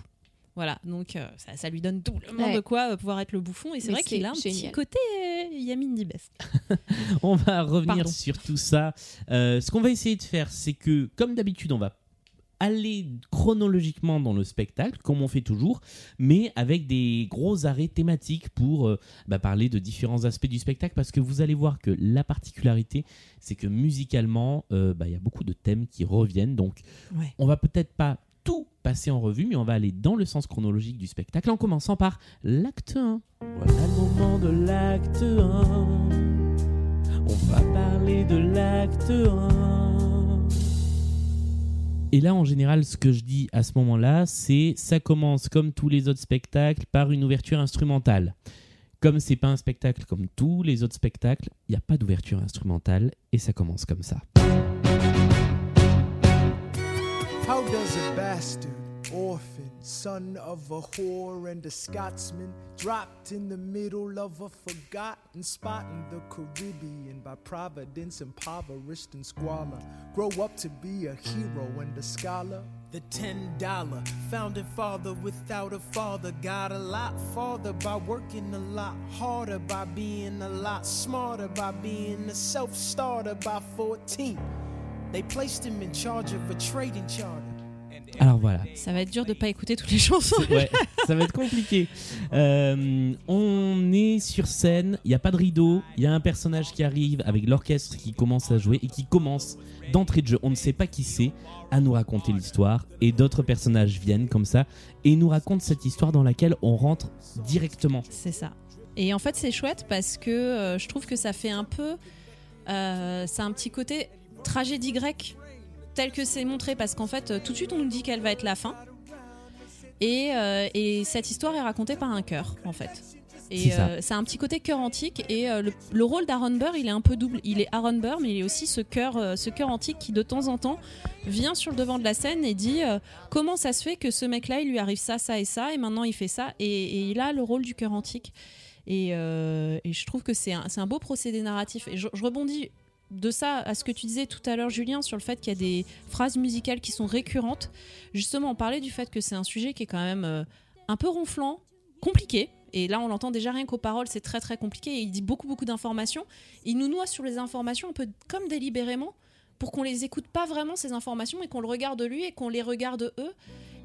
Voilà, donc euh, ça, ça lui donne doublement Ouais. de quoi euh, pouvoir être le bouffon et c'est vrai qu'il c'est a un petit génial. côté euh, Yamin. On va revenir Pardon. sur tout ça. Euh, ce qu'on va essayer de faire, c'est que, comme d'habitude, on va aller chronologiquement dans le spectacle, comme on fait toujours, mais avec des gros arrêts thématiques pour euh, bah, parler de différents aspects du spectacle, parce que vous allez voir que la particularité, c'est que musicalement, euh, bah, il y a beaucoup de thèmes qui reviennent, donc Ouais. on va peut-être pas tout passer en revue, mais on va aller dans le sens chronologique du spectacle, en commençant par l'acte 1. Voilà le moment de l'acte 1. On va parler de l'acte 1. Et là, en général, ce que je dis à ce moment-là, c'est ça commence comme tous les autres spectacles par une ouverture instrumentale. Comme c'est pas un spectacle comme tous les autres spectacles, il n'y a pas d'ouverture instrumentale et ça commence comme ça. How does a bastard, orphan, son of a whore and a Scotsman, dropped in the middle of a forgotten spot in the Caribbean by providence, impoverished and squalor, grow up to be a hero and a scholar? The ten dollar founding father without a father got a lot farther by working a lot harder, by being a lot smarter, by being a self starter by 14. They placed him in charge of a trading charter. Alors voilà, Ça va être dur de pas écouter toutes les chansons. Ouais, ça va être compliqué. Euh, on est sur scène, il n'y a pas de rideau, il y a un personnage qui arrive avec l'orchestre qui commence à jouer et qui commence d'entrée de jeu, on ne sait pas qui c'est, à nous raconter l'histoire. Et d'autres personnages viennent comme ça et nous racontent cette histoire dans laquelle on rentre directement. C'est ça. Et en fait, c'est chouette parce que euh, je trouve que ça fait un peu. Euh, ça a un petit côté tragédie grecque, tel que c'est montré, parce qu'en fait, euh, tout de suite, on nous dit qu'elle va être la fin. Et, euh, et cette histoire est racontée par un chœur, en fait. Et ça. euh, ça a un petit côté chœur antique. Et euh, le, le rôle d'Aaron Burr, il est un peu double. Il est Aaron Burr, mais il est aussi ce chœur, euh, ce antique qui, de temps en temps, vient sur le devant de la scène et dit comment ça se fait que ce mec-là, il lui arrive ça, ça et ça, et maintenant il fait ça? Et, et il a le rôle du chœur antique. Et, et je trouve que c'est un, un beau procédé narratif. Et je, je rebondis de ça à ce que tu disais tout à l'heure, Julien, sur le fait qu'il y a des phrases musicales qui sont récurrentes. Justement, on parlait du fait que c'est un sujet qui est quand même euh, un peu ronflant, compliqué. Et là, on l'entend déjà rien qu'aux paroles, c'est très très compliqué. Et il dit beaucoup beaucoup d'informations. Il nous noie sur les informations un peu comme délibérément pour qu'on les écoute pas vraiment ces informations et qu'on le regarde lui et qu'on les regarde eux.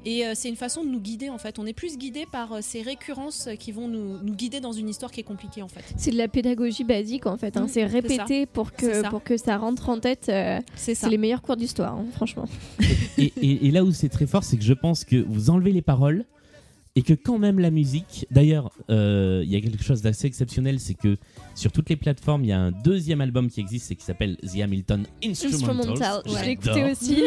Et euh, c'est une façon de nous guider en fait. On est plus guidé par euh, ces récurrences qui vont nous, nous guider dans une histoire qui est compliquée en fait. C'est de la pédagogie basique en fait. hein. Mm, c'est répété pour que, ça. pour que ça rentre en tête. euh, C'est ça. c'est les meilleurs cours d'histoire, hein, franchement. Et, et- et là où c'est très fort, c'est que je pense que vous enlevez les paroles et que quand même la musique. D'ailleurs, euh, il y a quelque chose d'assez exceptionnel, c'est que sur toutes les plateformes, il y a un deuxième album qui existe et qui s'appelle The Hamilton. Instrumental, je l'ai écouté aussi.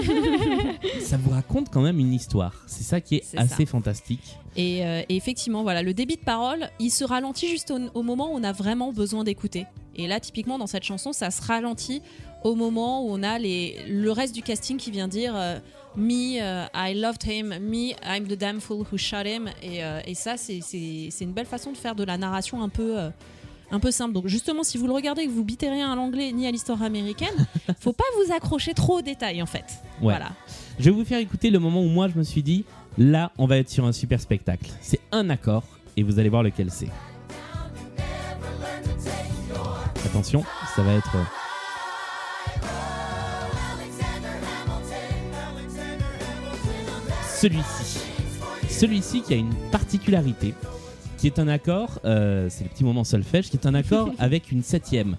Ça vous raconte quand même une histoire. C'est ça qui est, assez ça. fantastique. Et, euh, et effectivement, voilà, le débit de parole, il se ralentit juste au, au moment où on a vraiment besoin d'écouter. Et là, typiquement, dans cette chanson, ça se ralentit au moment où on a les, le reste du casting qui vient dire euh, Me, euh, I loved him, me, I'm the damn fool who shot him. Et, euh, et ça, c'est une belle façon de faire de la narration un peu. Euh, un peu simple. Donc justement, si vous le regardez et que vous bitez rien à l'anglais ni à l'histoire américaine, faut pas vous accrocher trop aux détails en fait. Ouais. Voilà. Je vais vous faire écouter le moment où moi je me suis dit là, on va être sur un super spectacle. C'est un accord et vous allez voir lequel c'est. Attention, ça va être. Celui-ci. Celui-ci qui a une particularité, qui est un accord, euh, c'est le petit moment solfège, qui est un accord avec une septième.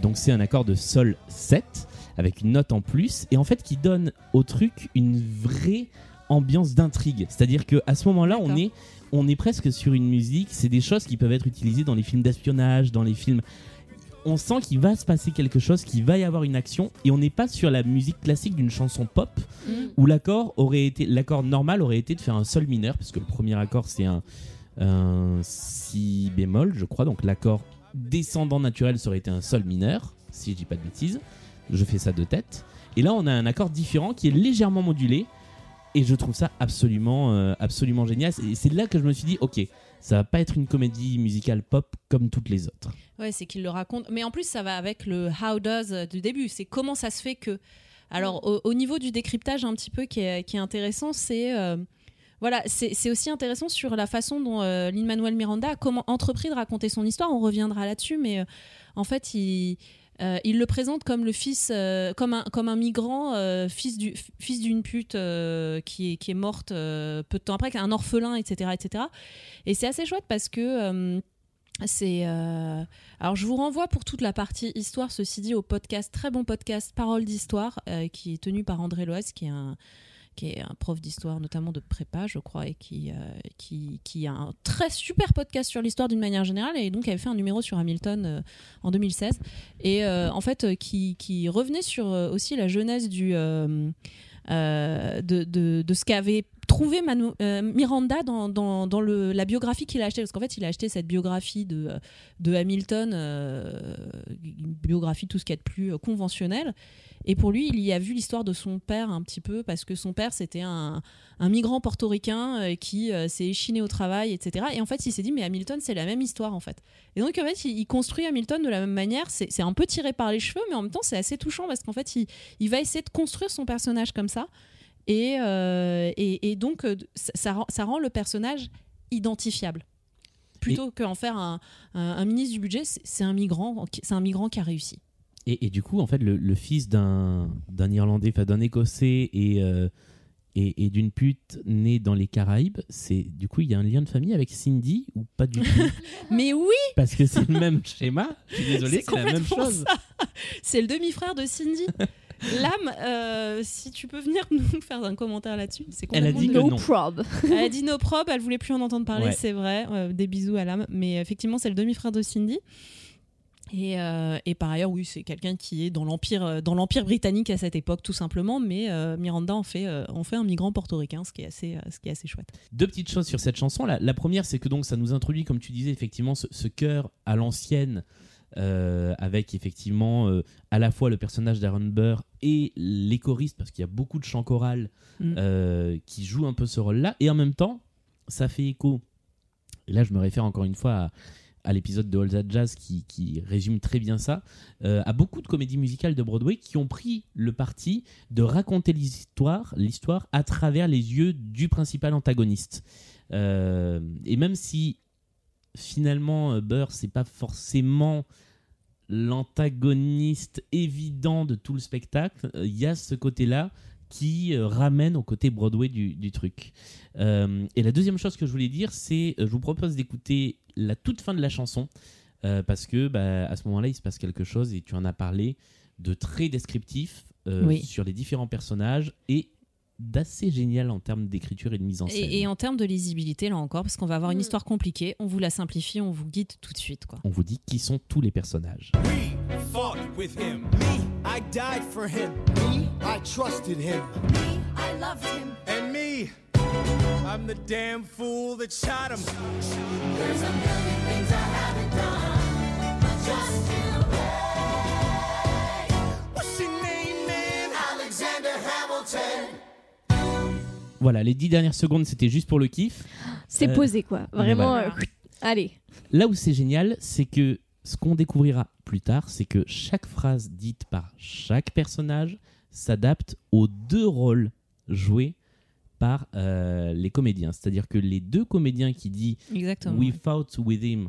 Donc c'est un accord de sol 7 avec une note en plus et en fait qui donne au truc une vraie ambiance d'intrigue. C'est-à-dire que à ce moment-là, on est on est presque sur une musique, c'est des choses qui peuvent être utilisées dans les films d'espionnage, dans les films on sent qu'il va se passer quelque chose, qu'il va y avoir une action et on n'est pas sur la musique classique d'une chanson pop Mm. où l'accord aurait été l'accord normal aurait été de faire un sol mineur puisque le premier accord c'est un si bémol je crois donc l'accord descendant naturel ça aurait été un sol mineur si je dis pas de bêtises je fais ça de tête et là on a un accord différent qui est légèrement modulé et je trouve ça absolument euh, absolument génial et c'est là que je me suis dit ok ça va pas être une comédie musicale pop comme toutes les autres Ouais, c'est qu'il le raconte. Mais en plus, ça va avec le how does du début. C'est comment ça se fait que. Alors, au, au niveau du décryptage, un petit peu qui est, qui est intéressant, c'est. euh, voilà, c'est aussi intéressant sur la façon dont euh, Lin-Manuel Miranda a entrepris de raconter son histoire. On reviendra là-dessus, mais euh, en fait, il, euh, il le présente comme le fils, euh, comme, un, migrant, fils du fils d'une pute qui, est, morte peu de temps après, un orphelin, etc., etc. Et c'est assez chouette parce que c'est alors je vous renvoie pour toute la partie histoire, ceci dit, au podcast, très bon podcast Parole d'histoire, qui est tenu par André Loès, qui est un, qui est un prof d'histoire, notamment de prépa, je crois, et qui, euh, qui, qui a un très super podcast sur l'histoire d'une manière générale, et donc avait fait un numéro sur Hamilton euh, en 2016, et euh, en fait, qui, qui revenait sur aussi la jeunesse du, de, de ce qu'avait trouvé Manu- euh, Miranda dans, la biographie qu'il a achetée, parce qu'en fait, il a acheté cette biographie de, Hamilton, euh, une biographie tout ce qu'il y a de plus euh, conventionnel. Et pour lui, il y a vu l'histoire de son père un petit peu, parce que son père, c'était un, migrant portoricain euh, qui s'est échiné au travail, etc. Et en fait, il s'est dit, mais Hamilton, c'est la même histoire, en fait. Et donc, en fait, il, construit Hamilton de la même manière. C'est un peu tiré par les cheveux, mais en même temps, c'est assez touchant, parce qu'en fait, il va essayer de construire son personnage comme ça. Et, euh, et, et donc, euh, ça, ça rend, le personnage identifiable. Plutôt qu'en faire un, un, un ministre du budget, c'est un migrant, c'est un migrant qui a réussi. Et, et du coup, en fait, le, le fils d'un Irlandais, enfin d'un Écossais et, euh, et, et d'une pute née dans les Caraïbes, c'est du coup, il y a un lien de famille avec Cindy ou pas du tout? Mais oui, Parce que c'est le même schéma. Je suis désolé, C'est la même chose. c'est le demi-frère de Cindy. Lame, euh, si tu peux venir nous faire un commentaire là-dessus, c'est Elle a dit que. No prob. Elle a dit no prob, elle voulait plus en entendre parler, Ouais. c'est vrai. Euh, des bisous à Lame, mais effectivement, c'est le demi-frère de Cindy. Et, euh, et par ailleurs, oui, c'est quelqu'un qui est dans l'empire, dans l'empire britannique à cette époque, tout simplement. Mais euh, Miranda en fait, euh, en fait un migrant portoricain, ce qui est assez, ce qui est assez chouette. Deux petites choses sur cette chanson. La, la première, c'est que donc ça nous introduit, comme tu disais, effectivement, ce, ce chœur à l'ancienne, euh, avec effectivement euh, à la fois le personnage d'Aaron Burr et les choristes, parce qu'il y a beaucoup de chants chorales Mm. euh, qui jouent un peu ce rôle-là. Et en même temps, ça fait écho. Et là, je me réfère encore une fois à, à l'épisode de All That Jazz qui, qui résume très bien ça, euh, à beaucoup de comédies musicales de Broadway qui ont pris le parti de raconter l'histoire, l'histoire à travers les yeux du principal antagoniste. Euh, et même si finalement euh, Burr c'est pas forcément l'antagoniste évident de tout le spectacle, euh, il y a ce côté-là qui euh, ramène au côté Broadway du, du truc. Euh, et la deuxième chose que je voulais dire, c'est je vous propose d'écouter la toute fin de la chanson euh, parce que bah, à ce moment-là, il se passe quelque chose et tu en as parlé de très descriptif euh, Oui. sur les différents personnages et d'assez génial en termes d'écriture et de mise en scène. Et, et en termes de lisibilité, là encore, parce qu'on va avoir une Mm. histoire compliquée, on vous la simplifie, on vous guide tout de suite. Quoi. On vous dit qui sont tous les personnages. We fought with him. Me, Voilà, les dix dernières secondes, c'était juste pour le kiff. C'est Euh, posé, quoi. Vraiment. voilà. euh, allez. Là où c'est génial, c'est que ce qu'on découvrira plus tard, c'est que chaque phrase dite par chaque personnage s'adapte aux deux rôles joués par euh, les comédiens. C'est-à-dire que les deux comédiens qui disent Exactement. We fought with him,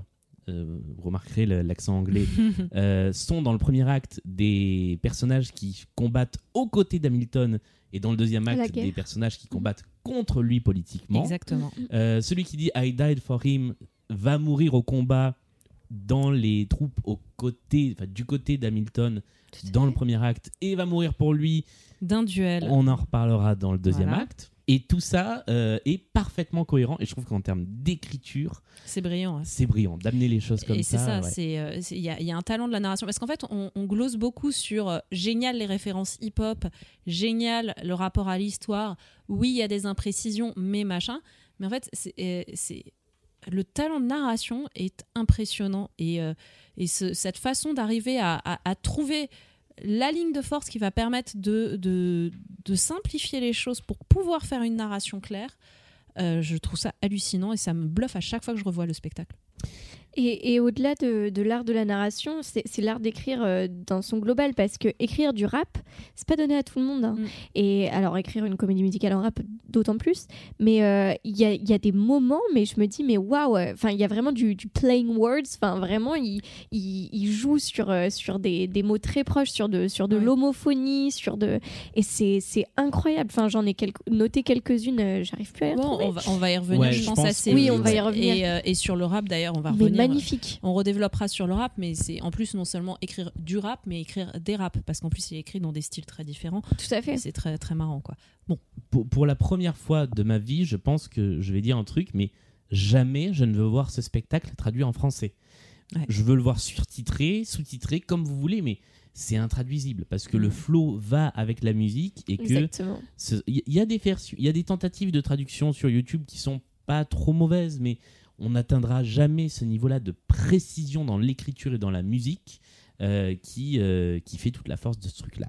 vous remarquerez l'accent anglais, euh, sont dans le premier acte des personnages qui combattent aux côtés d'Hamilton et dans le deuxième acte des personnages qui combattent contre lui politiquement. Exactement. Euh, celui qui dit I died for him va mourir au combat dans les troupes aux côtés, enfin, du côté d'Hamilton dans le premier acte et va mourir pour lui. D'un duel. On en reparlera dans le deuxième Voilà. acte. Et tout ça euh, est parfaitement cohérent. Et je trouve qu'en termes d'écriture, C'est brillant. hein. c'est brillant d'amener les choses comme et c'est ça, ouais. c'est euh, il y, a- il y a un talent de la narration parce qu'en fait on, on glose beaucoup sur euh, génial les références hip-hop, génial le rapport à l'histoire. Oui, il y a des imprécisions, mais machin. Mais en fait, c'est c'est- le talent de narration est impressionnant et, euh, et ce- cette façon d'arriver à, à- à trouver la ligne de force qui va permettre de, simplifier les choses pour pouvoir faire une narration claire. euh, je trouve ça hallucinant et ça me bluffe à chaque fois que je revois le spectacle. Et, et au-delà de, de l'art de la narration, c'est l'art d'écrire euh, dans son global parce que écrire du rap, c'est pas donné à tout le monde. hein. Mm. Et alors écrire une comédie musicale en rap, d'autant plus. Mais euh, il y, a, il y a des moments, mais je me dis, mais waouh, euh, enfin il y a vraiment du, du playing words. Enfin vraiment, il, il, il joue sur, sur des, des mots très proches, sur de, sur de Ouais. l'homophonie, sur de et c'est c'est incroyable. Enfin j'en ai quelques- noté quelques-unes, j'arrive plus à les Bon, retrouver. on va, on va y revenir, Ouais, je je pense, pense assez Oui, on va y revenir. Et, euh, et sur le rap, d'ailleurs, on va Mais revenir magnifique. On redéveloppera sur le rap, mais c'est en plus non seulement écrire du rap, mais écrire des raps, parce qu'en plus il est écrit dans des styles très différents. Tout à fait. C'est très très marrant quoi. Pour, pour la première fois de ma vie, je pense que je vais dire un truc, mais jamais je ne veux voir ce spectacle traduit en français. Ouais. Je veux le voir surtitré, sous-titré, comme vous voulez, mais c'est intraduisible parce que le Mm. flow va avec la musique et que il y, a des il y a des tentatives de traduction sur YouTube qui sont pas trop mauvaises, mais on n'atteindra jamais ce niveau-là de précision dans l'écriture et dans la musique euh, qui, euh, qui fait toute la force de ce truc-là.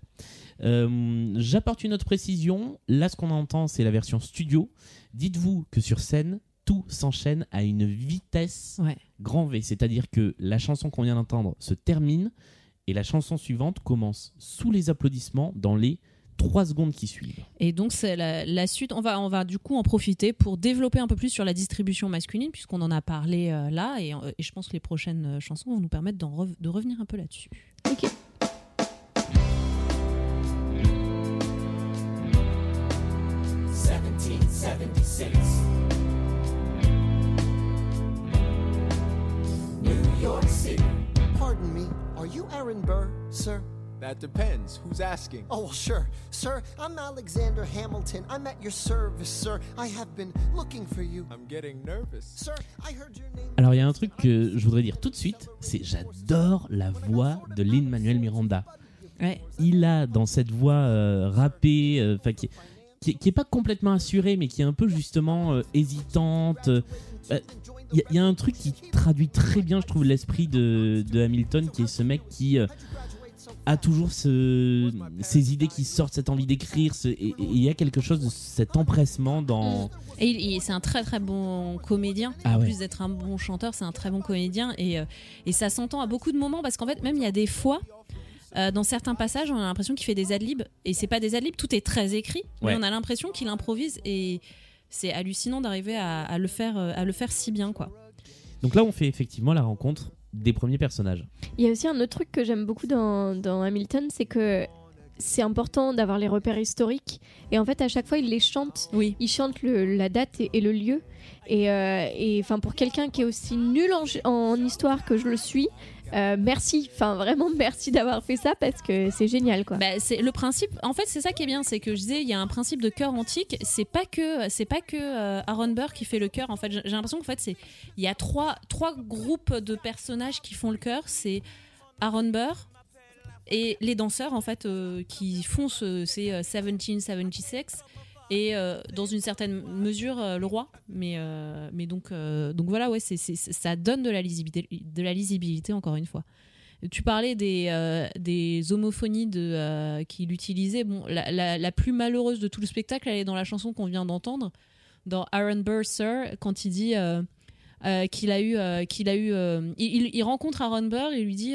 Euh, J'apporte une autre précision. Là, ce qu'on entend, c'est la version studio. Dites-vous que sur scène, tout s'enchaîne à une vitesse Ouais. grand V, c'est-à-dire que la chanson qu'on vient d'entendre se termine et la chanson suivante commence sous les applaudissements dans les 3 secondes qui suivent. Et donc c'est la, la suite. On va, on va du coup en profiter pour développer un peu plus sur la distribution masculine, puisqu'on en a parlé euh, là, et, euh, et je pense que les prochaines euh, chansons vont nous permettre de revenir un peu là-dessus. Ok. Pardon me, are you Aaron Burr, sir? That depends. Who's asking? Oh, well, sure. Sir, I'm Alexander Hamilton. I'm at your service, sir. I have been looking for you. I'm getting nervous. Sir, I heard your name. Alors il y a un truc que je voudrais dire tout de suite, c'est j'adore la voix de Lin Manuel Miranda. Ouais. Il a dans cette voix euh, rappée, euh, qui, qui, est- qui est pas complètement assurée, mais qui est un peu justement euh, hésitante. euh, Il y, y a un truc qui traduit très bien, je trouve, l'esprit de, de Hamilton, qui est ce mec qui euh, a toujours ce, ces idées qui sortent, cette envie d'écrire, ce- et il y a quelque chose de cet empressement dans... Et c'est un très très bon comédien. Ah en ouais. plus d'être un bon chanteur, c'est un très bon comédien. Et, euh, et ça s'entend à beaucoup de moments parce qu'en fait, même il y a des fois, euh, dans certains passages, on a l'impression qu'il fait des adlibs. Et c'est pas des adlibs, tout est très écrit. Ouais. Mais on a l'impression qu'il improvise. Et c'est hallucinant d'arriver à, à le faire, euh, à le faire si bien. quoi. Donc là, on fait effectivement la rencontre des premiers personnages. Il y a aussi un autre truc que j'aime beaucoup dans, dans Hamilton, c'est que c'est important d'avoir les repères historiques. Et en fait, à chaque fois, il les chante. Oui. Il chante le- la date et, et le lieu. Et euh, et, enfin, pour quelqu'un qui est aussi nul en histoire que je le suis, euh, merci. Enfin, vraiment, merci d'avoir fait ça parce que c'est génial, quoi. Bah, c'est le principe. En fait, c'est ça qui est bien, c'est que je disais, il y a un principe de chœur antique. C'est pas que, c'est pas que euh, Aaron Burr qui fait le chœur. En fait, j'ai l'impression qu'en fait, il y a trois, trois groupes de personnages qui font le chœur. C'est Aaron Burr et les danseurs en fait euh, qui font ce, euh, 1776 et euh, dans une certaine mesure euh, le roi. Mais, euh, mais donc, donc voilà, ouais, ça donne de la lisibilité, de la lisibilité encore une fois. Tu parlais des, des homophonies de, qu'il utilisait. Bon, la, plus malheureuse de tout le spectacle, elle est dans la chanson qu'on vient d'entendre, dans Aaron Burr, Sir, quand il dit euh, qu'il a eu, euh, qu'il a eu, euh, il, rencontre Aaron Burr et lui dit,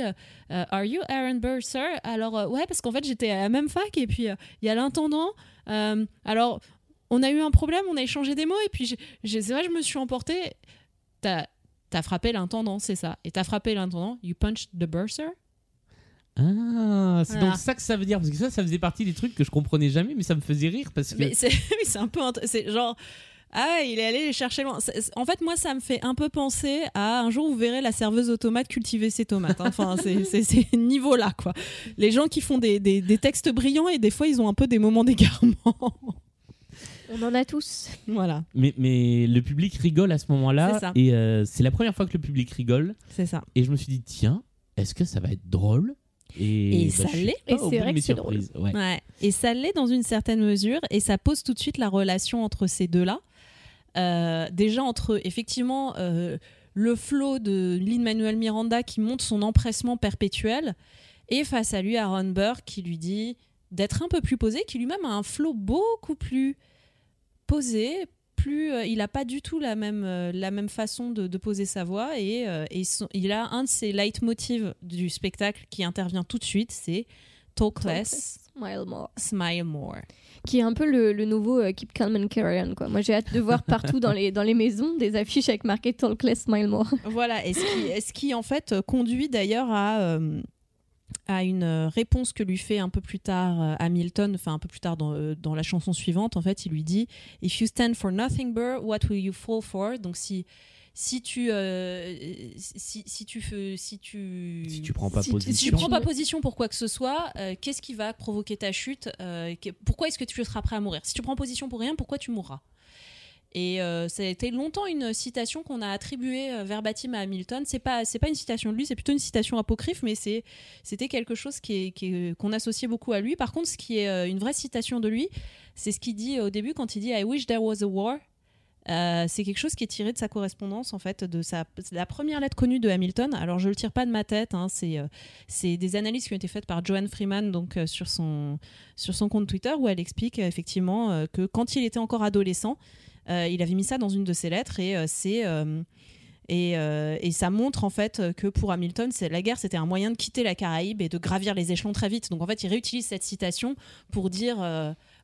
Are you Aaron Burr, Sir? Alors euh, ouais, parce qu'en fait j'étais à la même fac et puis euh, il y a l'intendant. euh, alors on a eu un problème, on a échangé des mots et puis c'est vrai, je me suis emportée. T'as frappé l'intendant, c'est ça. Et t'as frappé l'intendant, you punched the bursar. Ah, c'est Voilà. donc ça que ça veut dire. Parce que ça, ça faisait partie des trucs que je comprenais jamais, mais ça me faisait rire parce que. Mais c'est un peu. C'est genre. Ah, il est allé les chercher loin. En fait, moi, ça me fait un peu penser à un jour où vous verrez la serveuse automate cultiver ses tomates. hein. Enfin, c'est c'est- c'est niveau-là, quoi. Les gens qui font des, des- des textes brillants et des fois, ils ont un peu des moments d'égarement. On en a tous. voilà, Mais, mais le public rigole à ce C'est moment-là. ça. Et euh, c'est la première fois que le public rigole. c'est ça. Et je me suis dit, tiens, est-ce que ça va être drôle? Et, Et bah, ça l'est. Et c'est vrai que c'est surprises. Ouais. Ouais. Et ça l'est dans une certaine mesure, et ça pose tout de suite la relation entre ces deux-là. Euh, déjà entre effectivement euh, le flot de Lin-Manuel Miranda qui montre son empressement perpétuel, et face à lui Aaron Burr qui lui dit d'être un peu plus posé, qui lui-même a un flot beaucoup plus posé. Plus, euh, il n'a pas du tout la même, euh, la même façon de, de poser sa voix et, euh, et son- il a un de ses leitmotivs du spectacle qui intervient tout de suite, c'est Talk less, Smile more. Smile More. Qui est un peu le, nouveau euh, Keep Calm and Carry On, quoi. Moi, j'ai hâte de voir partout dans les, dans les maisons des affiches avec marqué Talk Less, Smile More. Voilà, et ce qui, ce qui, en fait euh, conduit d'ailleurs à, euh, à une euh, réponse que lui fait un peu plus tard Hamilton, enfin un peu plus tard dans, dans la chanson suivante, en fait, il lui dit If you stand for nothing, Burr, what will you fall for? Donc si, si tu euh, si, si tu si tu Si tu prends pas Si tu- si tu position. prends pas position pour quoi que ce soit, euh, qu'est-ce qui va provoquer ta chute euh, que- Pourquoi est-ce que tu seras prêt à mourir? Si tu prends position pour rien, pourquoi tu mourras? Et ça a été longtemps une citation qu'on a attribuée verbatim à Hamilton. C'est pas c'est pas une citation de lui, c'est plutôt une citation apocryphe, mais c'est c'était quelque chose qui qu'on associait beaucoup à lui. Par contre, ce qui est une vraie citation de lui, c'est ce qu'il dit au début quand il dit I wish there was a war. Euh, c'est quelque chose qui est tiré de sa correspondance en fait de sa la première lettre connue de Hamilton. Alors je le tire pas de ma tête, hein, c'est euh, c'est des analyses qui ont été faites par Joanne Freeman donc euh, sur son sur son compte Twitter où elle explique effectivement que quand il était encore adolescent, il avait mis ça dans une de ses lettres et et, et ça montre en fait que pour Hamilton, la guerre, c'était un moyen de quitter la Caraïbe et de gravir les échelons très vite. Donc en fait, il réutilise cette citation pour dire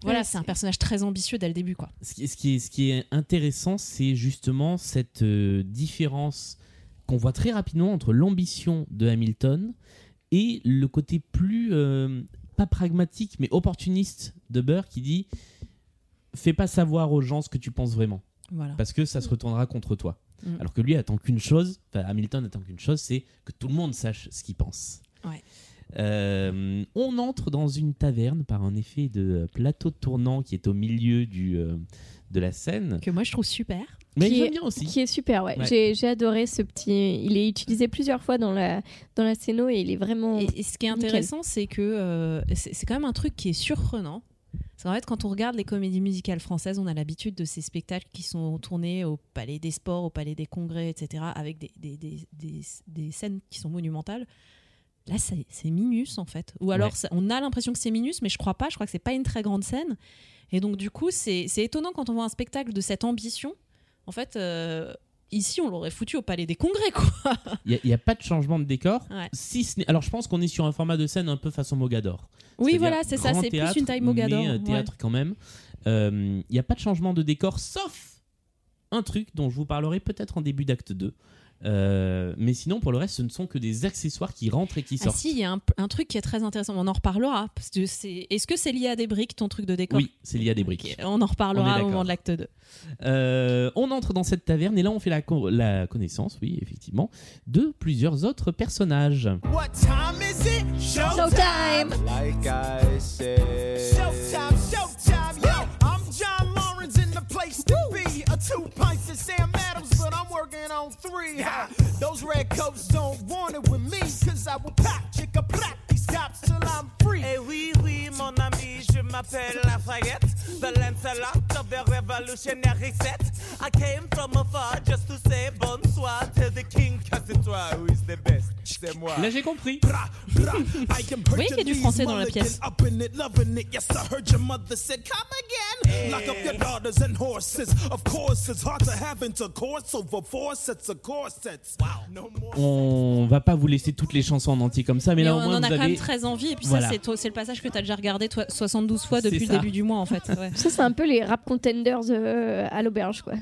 voilà, Ouais, c'est un personnage très ambitieux dès le début quoi. Ce qui, ce qui est, ce qui est intéressant, c'est justement cette euh, différence qu'on voit très rapidement entre l'ambition de Hamilton et le côté plus, euh, pas pragmatique, mais opportuniste de Burr qui dit Fais pas savoir aux gens ce que tu penses vraiment, Voilà. parce que ça se retournera contre toi. Mm. Alors que lui attend qu'une chose, enfin Hamilton attend qu'une chose, c'est que tout le monde sache ce qu'il pense. Ouais. Euh, on entre dans une taverne par un effet de plateau tournant qui est au milieu du, euh, de la scène. Que moi je trouve super. Mais Qui est- bien aussi. Qui est super, ouais. Ouais. J'ai, j'ai adoré ce petit. Il est utilisé plusieurs fois dans la, dans la scéno et il est vraiment. Et, et ce qui est Nickel. intéressant, c'est que euh, c'est c'est quand même un truc qui est surprenant. C'est en fait quand on regarde les comédies musicales françaises, on a l'habitude de ces spectacles qui sont tournés au Palais des Sports, au Palais des Congrès, etc., avec des, des, des, des, des scènes qui sont monumentales. Là, c'est minus en fait. Ou alors, Ouais. ça- on a l'impression que c'est minus, mais je crois pas. Je crois que c'est pas une très grande scène. Et donc, du coup, c'est étonnant quand on voit un spectacle de cette ambition. En fait, euh, ici, on l'aurait foutu au Palais des Congrès, quoi. Il n'y a, pas de changement de décor. Ouais. Si ce Alors je pense qu'on est sur un format de scène un peu façon Mogador. Oui, voilà, c'est ça. C'est plus une taille Mogador. Mais euh, ouais. théâtre quand même. Euh, Il n'y a pas de changement de décor, sauf un truc dont je vous parlerai peut-être en début d'acte 2. Euh, mais sinon, pour le reste, ce ne sont que des accessoires qui rentrent et qui Ah sortent. si, il y a un, un truc qui est très intéressant. On en reparlera. Parce que c'est... Est-ce que c'est lié à des briques, ton truc de décor? Oui, c'est lié à des briques. On en On reparlera est au moment de l'acte 2. Euh, on entre dans cette taverne et là on fait la, co- la connaissance, oui, effectivement, de plusieurs autres personnages. What time is it? Showtime! Like I said. Showtime, showtime, yo. I'm John Lawrence in the place to be. A two on three. Ha. Those red coats don't want it with me, cause I will pop, chicka, plop these cops till I'm free. Eh oui, oui, mon ami, je m'appelle Lafayette, the Lancelot of the revolutionary set. I came from afar just to say bonsoir to the king, cause it's who is the best. C'est moi. Là j'ai compris. Vous voyez qu'il y a du français dans la pièce. Up in it, loving it. Yes, I heard your mother said, come again. Lock up your daughters and horses. Of course, it's hard to have intercourse over four sets of corsets. Wow. No more. On va pas vous laisser toutes les chansons en entier comme ça, mais, Mais là on au moins en a vous quand avez. même très envie. Et puis Voilà. ça, c'est, le passage que tu as déjà regardé toi, 72 fois depuis le début du mois, en fait. Ouais. Ça, c'est un peu les rap contenders euh, à l'auberge, quoi.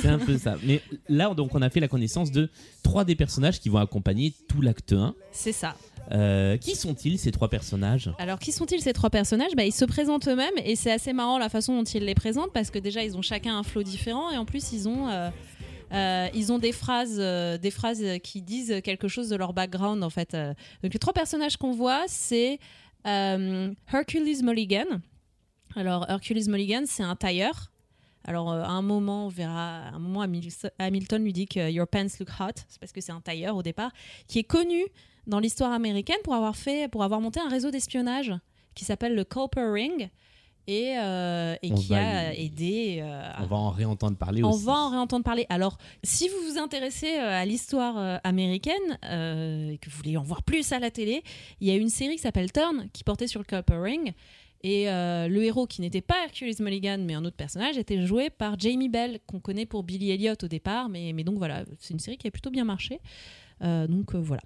C'est un peu ça. Mais là donc on a fait la connaissance de trois des personnages qui vont accompagner tout l'acte 1. C'est ça. Euh, qui sont-ils ces trois personnages? Alors, qui sont-ils ces trois personnages? Bah, Ils se présentent eux-mêmes et c'est assez marrant la façon dont ils les présentent parce que déjà, ils ont chacun un flow différent et en plus, ils ont, euh, euh, ils ont des, phrases, des phrases qui disent quelque chose de leur background en fait. Donc, les trois personnages qu'on voit, c'est Hercules Mulligan. Alors, Hercules Mulligan, c'est un tailleur. Alors, euh, à un moment, on verra, à un moment, Hamil- Hamilton lui dit que Your pants look hot. C'est parce que c'est un tailleur au départ, qui est connu dans l'histoire américaine pour avoir fait, pour avoir monté un réseau d'espionnage qui s'appelle le Copper Ring et, euh, et On qui a y- aidé. euh, On va en réentendre parler on aussi. va en réentendre parler. Alors, si vous vous intéressez à l'histoire américaine euh, et que vous voulez en voir plus à la télé, il y a une série qui s'appelle Turn qui portait sur le Copper Ring. Et euh, le héros qui n'était pas Hercules Mulligan mais un autre personnage était joué par Jamie Bell qu'on connaît pour Billy Elliot au départ mais, mais donc voilà c'est une série qui a plutôt bien marché Euh, donc euh, voilà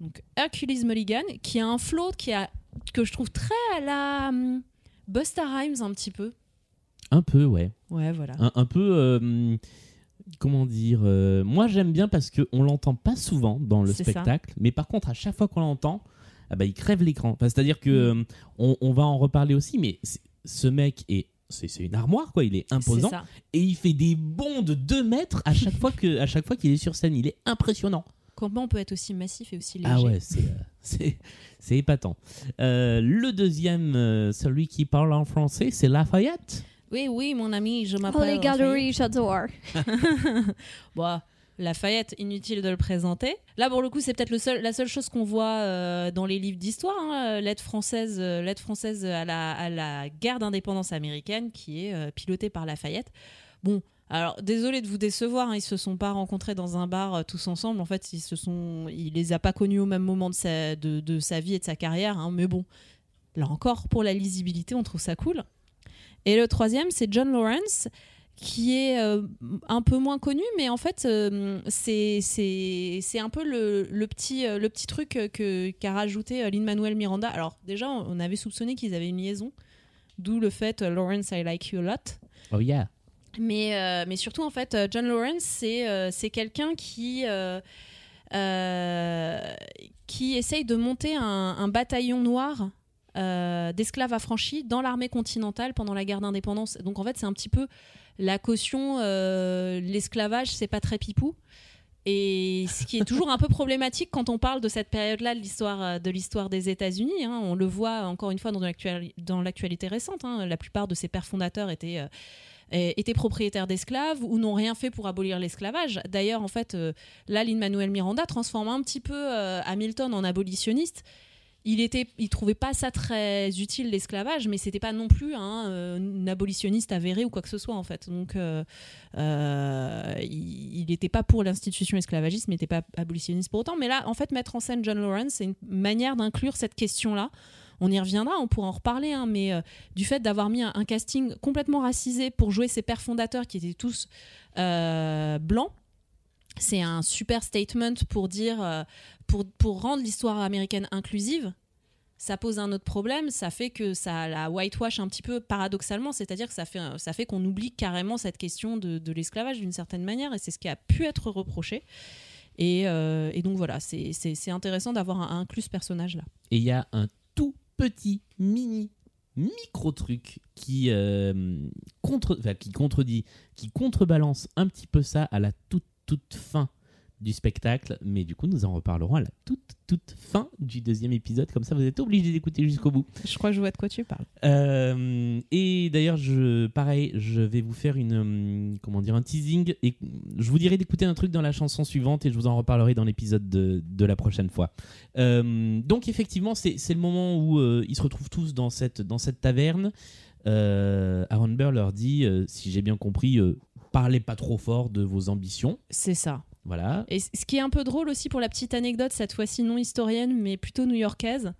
donc Hercules Mulligan qui a un flow qui a que je trouve très à la hum, Busta Rhymes un petit peu Un peu, ouais. ouais voilà Un, un peu. comment dire euh, Moi, j'aime bien parce qu'on l'entend pas souvent dans le ça. spectacle, mais par contre, à chaque fois qu'on l'entend, ah bah, il crève l'écran. Enfin, C'est-à-dire que Mm. euh, on, on va en reparler aussi, mais ce mec est c'est une armoire, quoi. Il est imposant. Et il fait des bonds de 2 mètres à chaque fois que- à chaque fois qu'il est sur scène. Il est impressionnant. Comment on peut être aussi massif et aussi léger Ah ouais, c'est euh, c'est c'est épatant. Euh, le deuxième, euh, celui qui parle en français, c'est Lafayette. Oui, oui, mon ami, je Oh, m'appelle. les galeries, j'adore. Bon, Lafayette, inutile de le présenter. Là, pour le coup, c'est peut-être la seule chose qu'on voit euh, dans les livres d'histoire, hein, euh, l'aide française, euh, française à la, guerre d'indépendance américaine, qui est pilotée par Lafayette. Bon. Alors, désolé de vous décevoir, hein, ils se sont pas rencontrés dans un bar tous ensemble. En fait, ils se sont, il les a pas connus au même moment de sa, de, de sa vie et de sa carrière. hein, mais bon, là encore, pour la lisibilité, on trouve ça cool. Et le troisième, c'est John Lawrence, qui est euh, un peu moins connu, mais en fait, euh, c'est un peu le, le petit, euh, le petit truc qu'a rajouté euh, Lin-Manuel Miranda. Alors, déjà, on avait soupçonné qu'ils avaient une liaison, d'où le fait Lawrence, I like you a lot. Oh yeah. Mais, euh, mais surtout, en fait, John Lawrence, c'est quelqu'un qui, qui essaye de monter un, un bataillon noir euh, d'esclaves affranchis dans l'armée continentale pendant la guerre d'indépendance. Donc, en fait, c'est un petit peu la caution euh, l'esclavage, c'est pas très pipou. Et ce qui est toujours un peu problématique quand on parle de cette période-là de l'histoire euh, des États-Unis. hein. On le voit encore une fois dans l'actuali- dans l'actualité récente. hein. La plupart de ses pères fondateurs étaient euh, étaient propriétaires d'esclaves ou n'ont rien fait pour abolir l'esclavage. D'ailleurs, en fait, euh, là, Lin-Manuel Miranda transforme un petit peu Hamilton en abolitionniste. Il était, trouvait pas ça très utile l'esclavage, mais c'était pas non plus un, euh, abolitionniste avéré ou quoi que ce soit en fait. Donc, euh, euh, il n'était pas pour l'institution esclavagiste, mais n'était pas abolitionniste pour autant. Mais là, en fait, mettre en scène John Lawrence, c'est une manière d'inclure cette question-là. On y reviendra, on pourra en reparler, hein, mais du fait d'avoir mis un, un casting complètement racisé pour jouer ses pères fondateurs qui étaient tous blancs, c'est un super statement pour dire, euh, pour, rendre l'histoire américaine inclusive. Ça pose un autre problème, ça fait que ça la whitewash un petit peu paradoxalement, c'est-à-dire que ça fait, ça fait qu'on oublie carrément cette question de, l'esclavage d'une certaine manière, et c'est ce qui a pu être reproché. Et, euh, donc voilà, c'est intéressant d'avoir inclus ce personnage-là. Et il y a un tout petit mini micro truc qui euh, contre, qui contredit, qui contrebalance un petit peu ça à la toute toute fin du spectacle, mais du coup nous en reparlerons à la toute toute fin du deuxième épisode. Comme ça, vous êtes obligés d'écouter jusqu'au bout. Je crois que je vois de quoi tu parles. Euh, et d'ailleurs, je, pareil, je vais vous faire une, hum, comment dire, un teasing et je vous dirai d'écouter un truc dans la chanson suivante et je vous en reparlerai dans l'épisode de, de la prochaine fois. Euh, donc effectivement, c'est c'est le moment où euh, ils se retrouvent tous dans cette, dans cette taverne. Aaron Burr leur dit, si j'ai bien compris, parlez pas trop fort de vos ambitions. C'est ça. Voilà. Et ce qui est un peu drôle aussi pour la petite anecdote, cette fois-ci non historienne, mais plutôt new-yorkaise,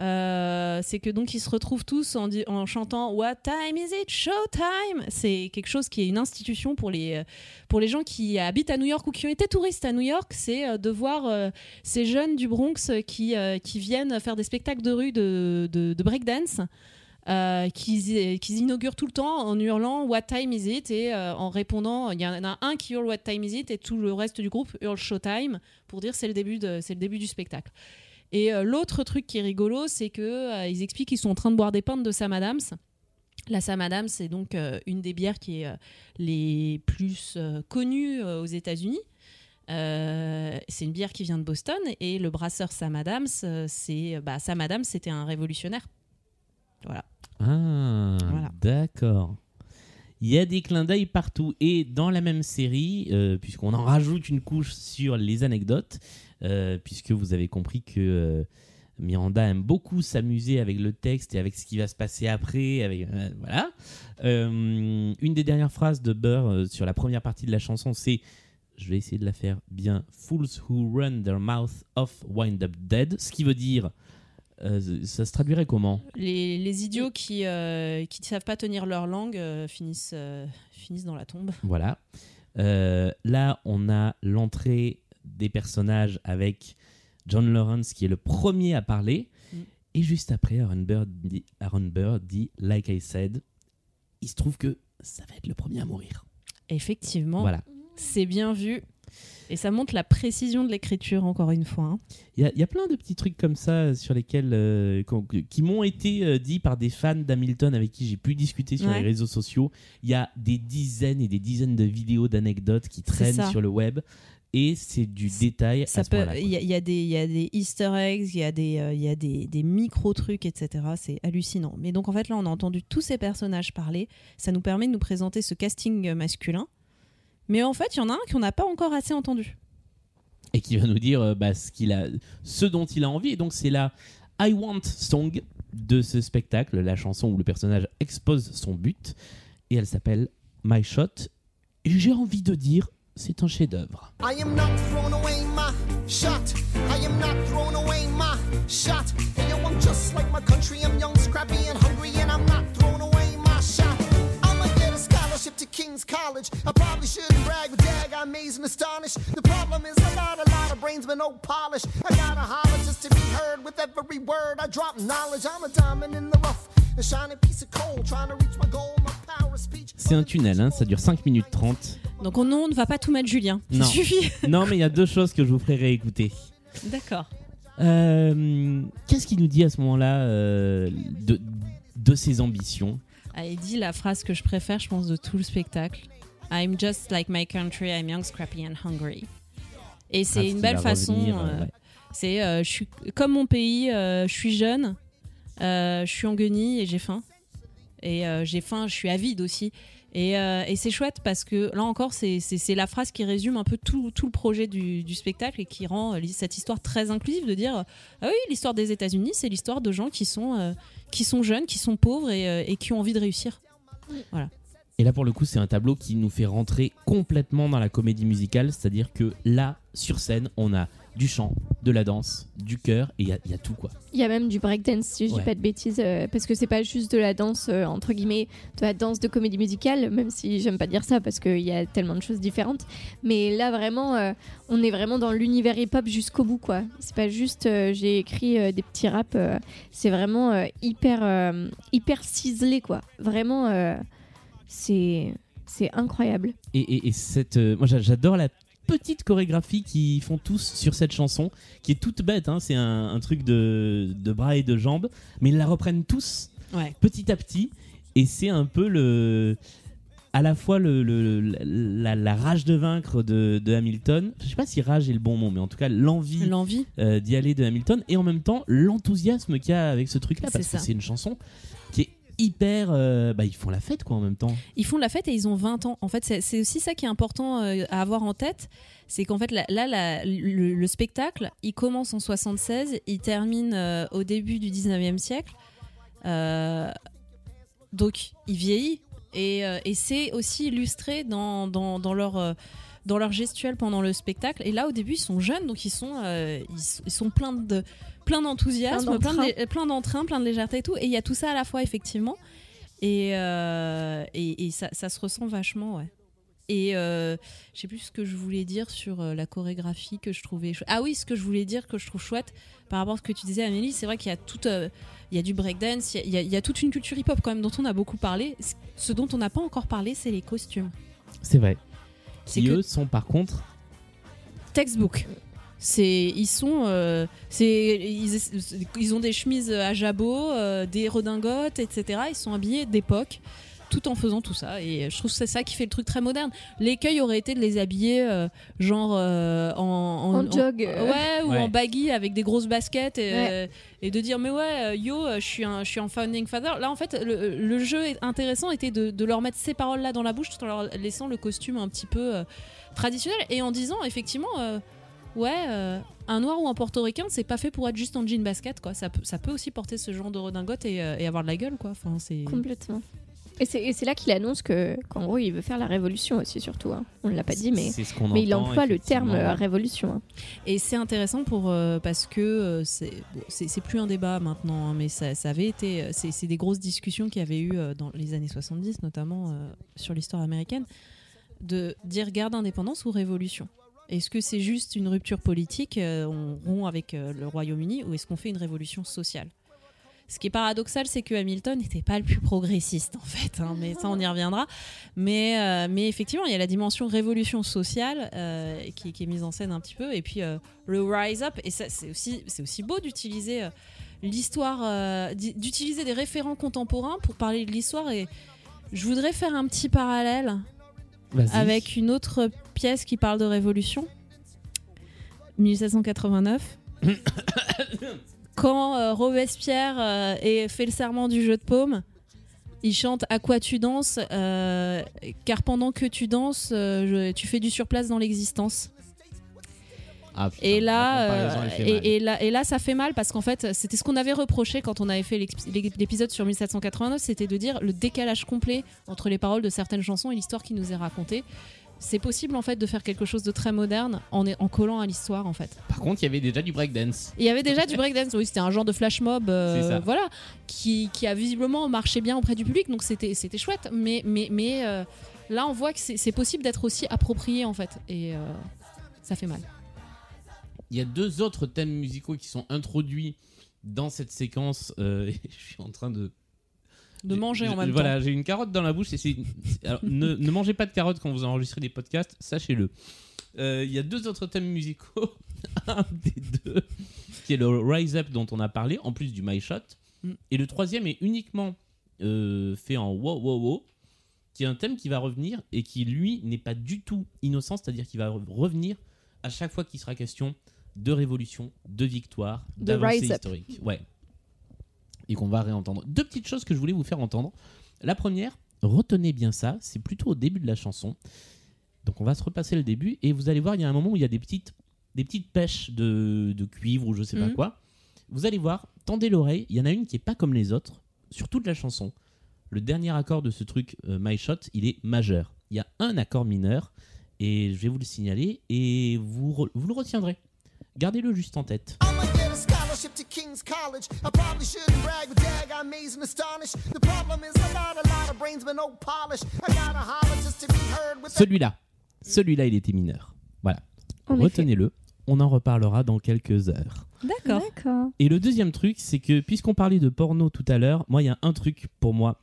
euh, c'est que donc ils se retrouvent tous en, chantant What time is it? Showtime! C'est quelque chose qui est une institution pour les, euh, pour les gens qui habitent à New York ou qui ont été touristes à New York, c'est euh, de voir euh, ces jeunes du Bronx qui, euh, qui viennent faire des spectacles de rue de, de, de breakdance. Euh, qu'ils inaugurent tout le temps en hurlant What time is it? et euh, en répondant il y en a un qui hurle What time is it et tout le reste du groupe hurle Showtime pour dire c'est le début le début du spectacle. Et euh, l'autre truc qui est rigolo c'est que euh, ils expliquent qu'ils sont en train de boire des pintes de Sam Adams. La Sam Adams c'est donc une des bières qui est les plus connues aux États-Unis. C'est une bière qui vient de Boston et le brasseur Sam Adams, c'est bah, Sam Adams, c'était un révolutionnaire. Voilà. Ah, Voilà. d'accord. Il y a des clins d'œil partout. Et dans la même série, euh, puisqu'on en rajoute une couche sur les anecdotes, euh, puisque vous avez compris que euh, Miranda aime beaucoup s'amuser avec le texte et avec ce qui va se passer après. Avec, voilà. Une des dernières phrases de Burr sur la première partie de la chanson, c'est je vais essayer de la faire bien. Fools who run their mouth off wind up dead. Ce qui veut dire. Euh, ça se traduirait comment Les, les idiots qui ne savent pas tenir leur langue euh, finissent, euh, finissent dans la tombe. Voilà. Euh, là, on a l'entrée des personnages avec John Lawrence qui est le premier à parler. Mm. Et juste après, Aaron Burr, dit, Aaron Burr dit Like I said, il se trouve que ça va être le premier à mourir. Effectivement, Voilà. c'est bien vu. Et ça montre la précision de l'écriture, encore une fois. hein. Il y, a- il y a plein de petits trucs comme ça sur lesquels euh, qui m'ont été euh, dits par des fans d'Hamilton avec qui j'ai pu discuter sur Ouais. les réseaux sociaux. Il y a des dizaines et des dizaines de vidéos d'anecdotes qui traînent sur le web et c'est du détail Ça à ce peut, il y, a- il y a des, il y a des Easter eggs, il y a des, euh, il y a des, des micro trucs, etc. C'est hallucinant. Mais donc en fait là, on a entendu tous ces personnages parler. Ça nous permet de nous présenter ce casting euh, masculin. Mais en fait, il y en a un qu'on n'a pas encore assez entendu. et qui va nous dire euh, bah, ce, qu'il a, ce dont il a envie. Et donc, c'est la I Want Song de ce spectacle, la chanson où le personnage expose son but. Et elle s'appelle My Shot. Et j'ai envie de dire, c'est un chef-d'œuvre. I am not throwing away my shot. I am not throwing away my shot. And yo, I'm just like my country. I'm young, scrappy, and hungry, and I'm not throwing King's College. I probably shouldn't brag, but dag, I'm amazed and astonished. The problem is a lot, a lot of brains, but no polish. I gotta holler just to be heard with every word. I drop knowledge. I'm a diamond in the rough. A shining piece of coal, trying to reach my goal. My power of speech. C'est un tunnel, hein, ça dure 5 minutes 30. Donc on, non, on ne va pas tout mettre Julien. Ça Non. suffit. non, mais il y a deux choses que je vous ferai réécouter. D'accord. Euh, Qu'est-ce qu'il nous dit à ce moment-là euh, de, de ses ambitions? Il dit la phrase que je préfère, je pense, de tout le spectacle. I'm just like my country, I'm young, scrappy and hungry. Et c'est une belle façon. revenir, euh, ouais. C'est euh, je suis comme mon pays, euh, je suis jeune, je suis en guenille et j'ai faim. Et j'ai faim, je suis avide aussi. Et, et c'est chouette parce que là encore, c'est- la phrase qui résume un peu tout, tout le projet du, du spectacle et qui rend cette histoire très inclusive de dire Ah oui, l'histoire des États-Unis, c'est l'histoire de gens qui sont, qui sont jeunes, qui sont pauvres et, euh, et qui ont envie de réussir. Et là, pour le coup, c'est un tableau qui nous fait rentrer complètement dans la comédie musicale. C'est-à-dire que là, sur scène, on a du chant, de la danse, du chœur, et il y a- il y, a tout, quoi. Il y a même du breakdance, si je Ouais. dis pas de bêtises, euh, parce que c'est pas juste de la danse, euh, entre guillemets, de la danse de comédie musicale, même si j'aime pas dire ça parce qu'il y a tellement de choses différentes. Mais là, vraiment, euh, on est vraiment dans l'univers hip-hop jusqu'au bout, quoi. C'est pas juste j'ai écrit des petits raps, c'est vraiment hyper, hyper ciselé, quoi. Vraiment, c'est c'est incroyable. Et, et- et cette, euh, moi, j'a- j'adore la petite chorégraphie qu'ils font tous sur cette chanson, qui est toute bête. hein. C'est un, un truc de, de bras et de jambes, mais ils la reprennent tous Ouais. petit à petit, et c'est un peu le à la fois le, le- la, la rage de vaincre de, de Hamilton, je sais pas si rage est le bon mot, mais en tout cas l'envie L'envie. euh, d'y aller de Hamilton et en même temps l'enthousiasme qu'il y a avec ce truc-là parce que c'est une chanson qui est hyper. euh, bah, ils font la fête quoi en même temps. Ils font la fête et ils ont 20 ans. En fait, c'est aussi ça qui est important euh, à avoir en tête. C'est qu'en fait, là, le, le spectacle, il commence en 76, il termine euh, au début du 19e siècle. Donc, il vieillit. Et, c'est aussi illustré dans, dans, dans leur. dans leur gestuelle pendant le spectacle et là au début ils sont jeunes donc ils sont ils sont pleins de plein d'enthousiasme Plein plein d'entrain. de- plein de légèreté et tout et il y a tout ça à la fois effectivement et, euh, et, et ça, ça se ressent vachement, ouais. Et euh, je sais plus ce que je voulais dire sur euh, la chorégraphie que je trouvais. Ah oui, ce que je voulais dire que je trouve chouette par rapport à ce que tu disais, Amélie, c'est vrai qu'il y a tout, euh, il y a du breakdance, il y a- il y, a- toute une culture hip-hop quand même dont on a beaucoup parlé. Ce- dont on n'a pas encore parlé, c'est les costumes. C'est vrai. Qui eux sont par contre Textbook. C'est, ils sont, euh, c'est, ils, ils ont des chemises à jabot, euh, des redingotes, etc. Ils sont habillés d'époque, tout en faisant tout ça. Et je trouve que c'est ça qui fait le truc très moderne. L'écueil aurait été de les habiller, euh, genre euh, en, En jog, ouais, ou Ouais. en baggy avec des grosses baskets et, euh, et de dire mais ouais, yo, je suis un, je suis un founding father. Là, en fait, le, le jeu est intéressant était de, de leur mettre ces paroles là dans la bouche tout en leur laissant le costume un petit peu euh, traditionnel et en disant effectivement. Ouais, euh, un noir ou un portoricain, c'est pas fait pour être juste en jean basket, quoi. Ça peut, ça peut aussi porter ce genre de redingote et, euh, et avoir de la gueule, quoi. Enfin, c'est. Complètement. Et c'est et c'est là qu'il annonce que qu'en gros il veut faire la révolution aussi surtout. hein. On ne l'a pas dit mais c'est ce qu'on mais il emploie le terme euh, révolution. hein. Et c'est intéressant pour euh, parce que euh, c'est bon, c'est c'est plus un débat maintenant, hein, mais ça, ça avait été c'est c'est des grosses discussions qu'il y avait eu euh, dans les années 70 notamment euh, sur l'histoire américaine de dire guerre d'indépendance ou révolution. Est-ce que c'est juste une rupture politique, euh, on rompt avec euh, le Royaume-Uni, ou est-ce qu'on fait une révolution sociale? Ce qui est paradoxal, c'est que Hamilton n'était pas le plus progressiste, en fait. hein, mais ça, on y reviendra. Mais, euh, mais effectivement, il y a la dimension révolution sociale qui, est mise en scène un petit peu. Et puis le rise up. Et c'est aussi, c'est aussi beau d'utiliser l'histoire, d'utiliser des référents contemporains pour parler de l'histoire. Et je voudrais faire un petit parallèle. Avec une autre pièce qui parle de révolution. 1789. Quand euh, Robespierre euh, ait fait le serment du jeu de paume, il chante À quoi tu danses euh, Car pendant que tu danses, tu fais du surplace dans l'existence. Ah, putain, Et là, euh, et, et là, et là, ça fait mal parce qu'en fait, c'était ce qu'on avait reproché quand on avait fait l'épisode sur 1789, c'était de dire le décalage complet entre les paroles de certaines chansons et l'histoire qui nous est racontée. C'est possible en fait de faire quelque chose de très moderne en, collant à l'histoire en fait. Par contre, il y avait déjà du breakdance. Il y avait déjà du breakdance, oui, c'était un genre de flash mob, euh, voilà, qui, qui a visiblement marché bien auprès du public, donc c'était c'était chouette. Mais mais mais euh, là, on voit que c'est c'est possible d'être aussi approprié en fait, et euh, ça fait mal. Il y a deux autres thèmes musicaux qui sont introduits dans cette séquence. euh, et je suis en train de. De manger en même Voilà, temps. j'ai une carotte dans la bouche. Et alors, ne, ne mangez pas de carottes quand vous enregistrez des podcasts, sachez-le. Euh, Il y a deux autres thèmes musicaux. un des deux, qui est le Rise Up dont on a parlé, en plus du My Shot. Mm. Et le troisième est uniquement euh, fait en wow wow wow, qui est un thème qui va revenir et qui, lui, n'est pas du tout innocent, c'est-à-dire qu'il va re- revenir à chaque fois qu'il sera question de révolution, de victoire, De d'avancée historique. Ouais. Et qu'on va réentendre. Deux petites choses que je voulais vous faire entendre. La première, retenez bien ça, c'est plutôt au début de la chanson. Donc on va se repasser le début et vous allez voir, il y a un moment où il y a des petites, des petites pêches de, de cuivre ou je sais pas Mhm. quoi. Vous allez voir, tendez l'oreille, il y en a une qui est pas comme les autres sur toute la chanson. Le dernier accord de ce truc, euh, My Shot, il est majeur. Il y a un accord mineur et je vais vous le signaler et vous, vous le retiendrez. Gardez-le juste en tête. I'ma get a scholarship to King's College. I probably shouldn't brag, but dag, I'm amazed and astonished. The problem is I got a lot of brains, but no polish. I gotta holler just to be heard with Celui-là, celui-là, il était mineur. Voilà. Retenez-le. On en reparlera dans quelques heures. D'accord. D'accord. Et le deuxième truc, c'est que puisqu'on parlait de porno tout à l'heure, moi, il y a un truc pour moi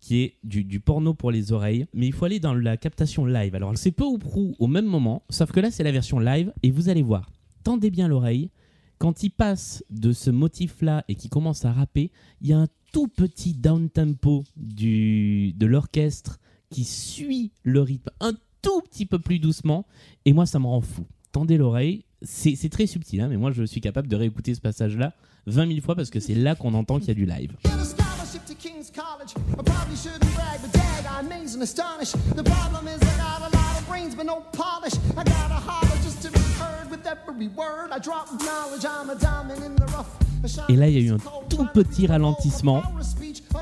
qui est du, du porno pour les oreilles, mais il faut aller dans la captation live. Alors, c'est peu ou prou au même moment, sauf que là, c'est la version live, et vous allez voir, tendez bien l'oreille, quand il passe de ce motif-là et qu'il commence à rapper, il y a un tout petit down-tempo de l'orchestre qui suit le rythme un tout petit peu plus doucement, et moi, ça me rend fou. Tendez l'oreille, c'est c'est très subtil, hein, mais moi, je suis capable de réécouter ce passage-là 20 000 fois parce que c'est là qu'on entend qu'il y a du live. Et là, il y a eu un tout petit ralentissement.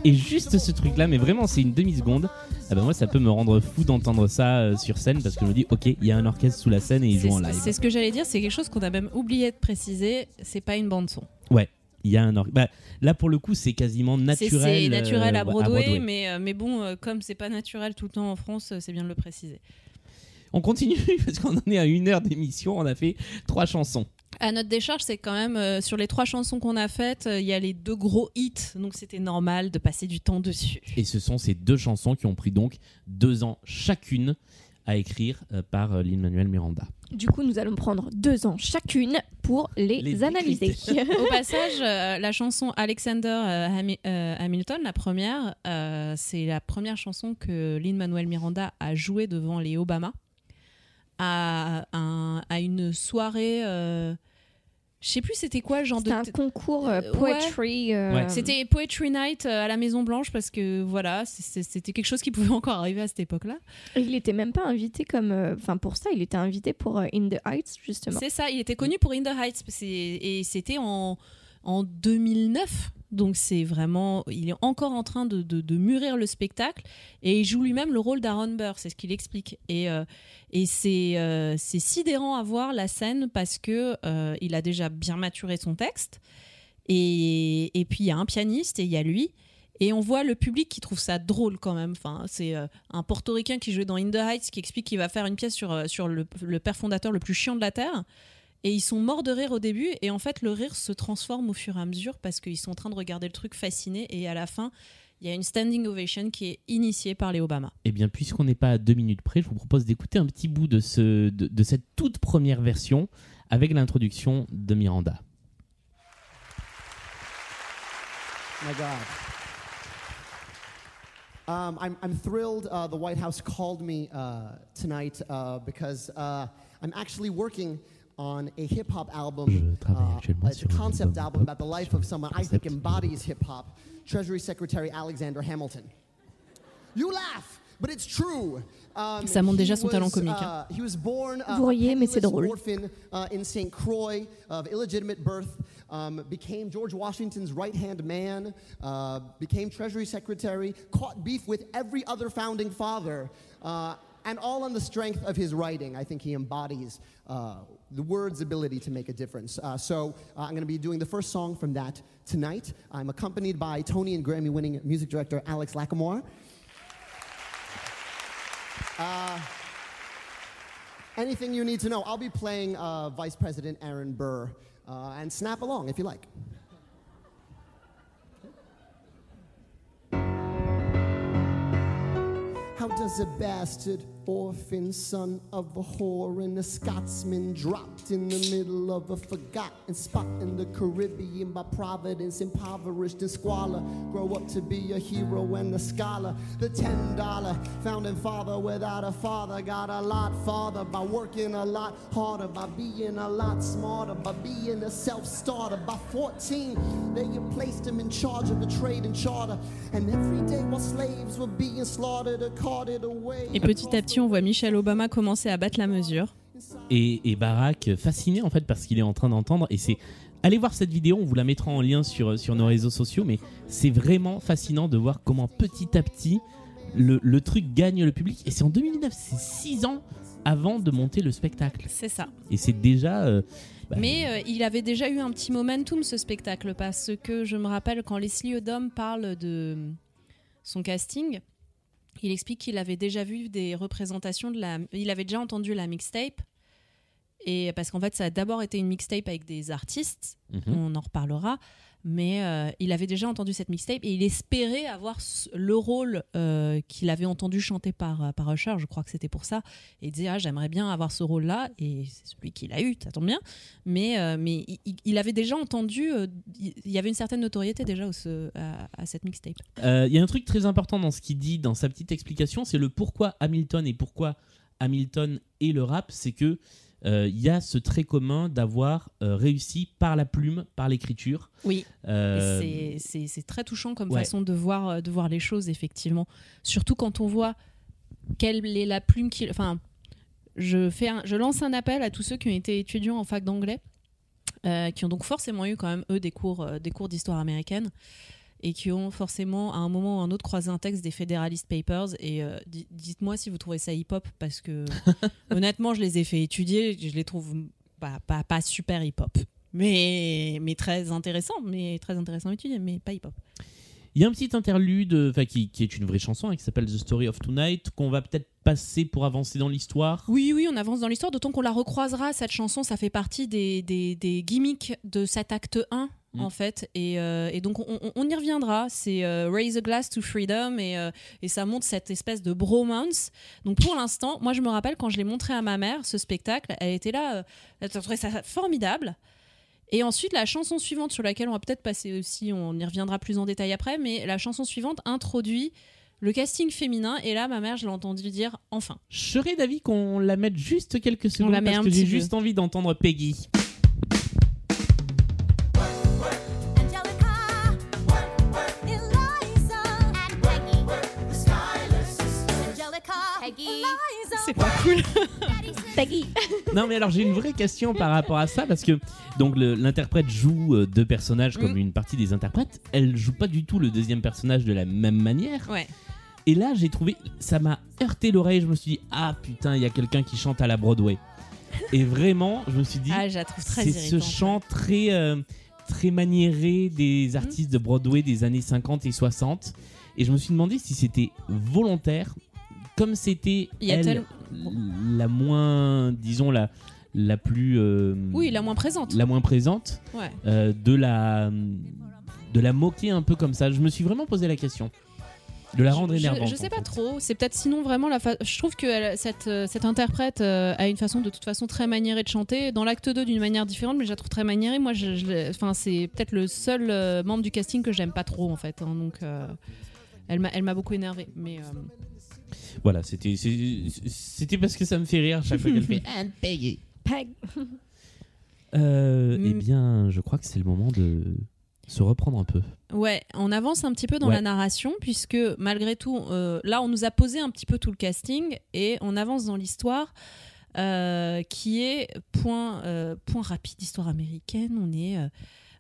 Et juste ce truc-là, mais vraiment, c'est une demi-seconde. Ah ben moi, ça peut me rendre fou d'entendre ça euh, sur scène parce que je me dis, ok, il y a un orchestre sous la scène et ils jouent en live. c'est ce que j'allais dire, c'est quelque chose qu'on a même oublié de préciser, c'est pas une bande son. Ouais, il y a un orchestre. Bah, là, pour le coup, c'est quasiment C'est- naturel. C'est naturel euh, à ouais, Broadway, Mais, euh, mais bon, euh, comme c'est pas naturel tout le temps en France, c'est bien de le préciser. On continue parce qu'on en est à une heure d'émission. On a fait trois chansons. À notre décharge, c'est quand même euh, sur les trois chansons qu'on a faites, euh, il y a les deux gros hits, donc c'était normal de passer du temps dessus. Et ce sont ces deux chansons qui ont pris donc deux ans chacune à écrire euh, par euh, Lin-Manuel Miranda. Du coup, nous allons prendre deux ans chacune pour les, Les analyser. Au passage, euh, la chanson Alexander euh, Hami- euh, Hamilton, la première, euh, c'est la première chanson que Lin-Manuel Miranda a jouée devant les Obama à, un- à une soirée. euh, je sais plus c'était quoi le genre de. C'était un concours euh, Euh, poetry. euh, Ouais. C'était Poetry Night euh, à la Maison Blanche parce que voilà, c'était quelque chose qui pouvait encore arriver à cette époque-là. et Il était même pas invité comme. euh, Enfin, pour ça, il était invité pour euh, In the Heights, justement. C'est ça, il était connu pour In the Heights et c'était en, en 2009. Donc c'est vraiment, il est encore en train de, de- de mûrir le spectacle et il joue lui-même le rôle d'Aaron Burr, c'est ce qu'il explique. Et, euh, et c'est euh, sidérant à voir la scène parce que euh, il a déjà bien maturé son texte et, et puis il y a un pianiste et il y a lui. Et on voit le public qui trouve ça drôle quand même. Enfin, c'est euh, un portoricain qui jouait dans In the Heights qui explique qu'il va faire une pièce sur, sur le père fondateur le plus chiant de la Terre. Et ils sont morts de rire au début, et en fait, le rire se transforme au fur et à mesure parce qu'ils sont en train de regarder le truc fascinés, et à la fin, il y a une standing ovation qui est initiée par les Obama. Eh bien, puisqu'on n'est pas à deux minutes près, je vous propose d'écouter un petit bout de, ce, de, de cette toute première version avec l'introduction de Miranda. My God. Um, I'm, I'm thrilled uh, the White House called me uh, tonight uh, because uh, I'm actually working on a hip hop album. Uh, it's a concept album album about the life of someone I think embodies hip hop, Treasury Secretary Alexander Hamilton. You laugh, but it's true. Um, Ça montre he déjà son talent was, comique, uh, hein. he was born uh, Vous riez, mais c'est drôle. orphan uh, in St. Croix of illegitimate birth, um, became George Washington's right hand man, uh, became Treasury Secretary, caught beef with every other founding father, uh, and all on the strength of his writing. I think he embodies uh, the word's ability to make a difference. Uh, so uh, I'm going to be doing the first song from that tonight. I'm accompanied by Tony and Grammy winning music director Alex Lackamore. Uh, anything you need to know. I'll be playing uh, Vice President Aaron Burr. Uh, and snap along if you like. How does a bastard orphan son of a whore and a Scotsman dropped in the middle of a forgotten spot in the Caribbean by providence, impoverished and squalor, grow up to be a hero and a scholar? The ten dollar founding father without a father got a lot farther by working a lot harder, by being a lot smarter, by being a self starter. By 14, they placed him in charge of the trade and charter, and every day while slaves were being slaughtered or carted away. On voit Michelle Obama commencer à battre la mesure. Et, et Barack fasciné en fait parce qu'il est en train d'entendre et c'est allez voir cette vidéo on vous la mettra en lien sur, sur nos réseaux sociaux mais c'est vraiment fascinant de voir comment petit à petit le, le truc gagne le public et c'est en 2009 c'est 6 ans avant de monter le spectacle C'est ça. et c'est déjà euh, bah, Mais euh, il avait déjà eu un petit momentum ce spectacle parce que je me rappelle quand Leslie Odom parle de son casting, il explique qu'il avait déjà vu des représentations de la, il avait déjà entendu la mixtape et parce qu'en fait ça a d'abord été une mixtape avec des artistes, mhm. on en reparlera. Mais euh, il avait déjà entendu cette mixtape et il espérait avoir le rôle euh, qu'il avait entendu chanter par, par Usher, je crois que c'était pour ça. Et il disait ah, J'aimerais bien avoir ce rôle-là, et c'est celui qu'il a eu, ça tombe bien. Mais, euh, mais il- avait déjà entendu, euh, il y avait une certaine notoriété déjà à, à cette mixtape. Euh, Il y a un truc très important dans ce qu'il dit, dans sa petite explication, c'est le pourquoi Hamilton et pourquoi Hamilton et le rap, c'est que euh, il y a ce trait commun d'avoir euh, réussi par la plume, par l'écriture. Oui. Euh, c'est- très touchant comme ouais. façon de voir, euh, de voir les choses, effectivement. Surtout quand on voit quelle est la plume qui. Enfin, je, fais un- je lance un appel à tous ceux qui ont été étudiants en fac d'anglais, euh, qui ont donc forcément eu quand même, eux, des cours, euh, des cours d'histoire américaine, et qui ont forcément, à un moment ou à un autre, croisé un texte des Federalist Papers. Et euh, di- dites-moi si vous trouvez ça hip-hop, parce que honnêtement, je les ai fait étudier, je les trouve pas, pas, pas super hip-hop. Mais, mais très intéressant, mais très intéressant à étudier, mais pas hip-hop. Il y a un petit interlude, qui, qui est une vraie chanson, hein, qui s'appelle The Story of Tonight, qu'on va peut-être passer pour avancer dans l'histoire. Oui, oui, on avance dans l'histoire, d'autant qu'on la recroisera, cette chanson, ça fait partie des, des, des gimmicks de cet acte 1, Mm. en fait, et, euh, et donc on, y reviendra, c'est euh, Raise a Glass to Freedom, et, euh, et ça montre cette espèce de bromance. Donc pour l'instant, moi je me rappelle quand je l'ai montré à ma mère, ce spectacle, elle était là, euh, elle trouvait ça formidable. Et ensuite, la chanson suivante, sur laquelle on va peut-être passer aussi, on y reviendra plus en détail après, mais la chanson suivante introduit le casting féminin, et là, ma mère, je l'ai entendu dire enfin. Je serais d'avis qu'on la mette juste quelques secondes la met parce un que j'ai juste envie d'entendre Peggy. C'est pas cool. Peggy. non mais alors j'ai une vraie question par rapport à ça parce que donc l'interprète joue euh, deux personnages comme Mm. une partie des interprètes. Elle joue pas du tout le deuxième personnage de la même manière. Ouais. Et là j'ai trouvé ça m'a heurté l'oreille. Je me suis dit ah putain il y a quelqu'un qui chante à la Broadway. Et vraiment je me suis dit Ah, c'est ce chant très euh, très maniéré Mm. des artistes de Broadway des années 50 et 60. Et je me suis demandé si c'était volontaire, comme c'était elle, tel- la moins, disons la la plus. euh, Oui, la moins présente. la moins présente, Ouais. euh, de la de la moquer un peu comme ça. Je me suis vraiment posé la question de la rendre Je- énervante. Je, sais en pas fait. trop. C'est peut-être sinon vraiment la. fa- Je trouve que elle- cette, euh, cette interprète euh, a une façon de toute façon très maniérée de chanter. Dans l'acte 2 d'une manière différente, mais je la trouve très maniérée. Moi, je, je enfin, c'est peut-être le seul euh, membre du casting que j'aime pas trop en fait. hein. donc, euh, elle m'a, elle m'a beaucoup énervée. Mais Voilà, c'était c'était parce que ça me fait rire chaque fois qu'elle fait un payé. Peg. Euh, Mm. Eh bien, je crois que c'est le moment de se reprendre un peu. Ouais, on avance un petit peu dans Ouais. la narration, puisque malgré tout, euh, là, on nous a posé un petit peu tout le casting et on avance dans l'histoire. euh, qui est point, euh, point rapide, histoire américaine. On est, euh,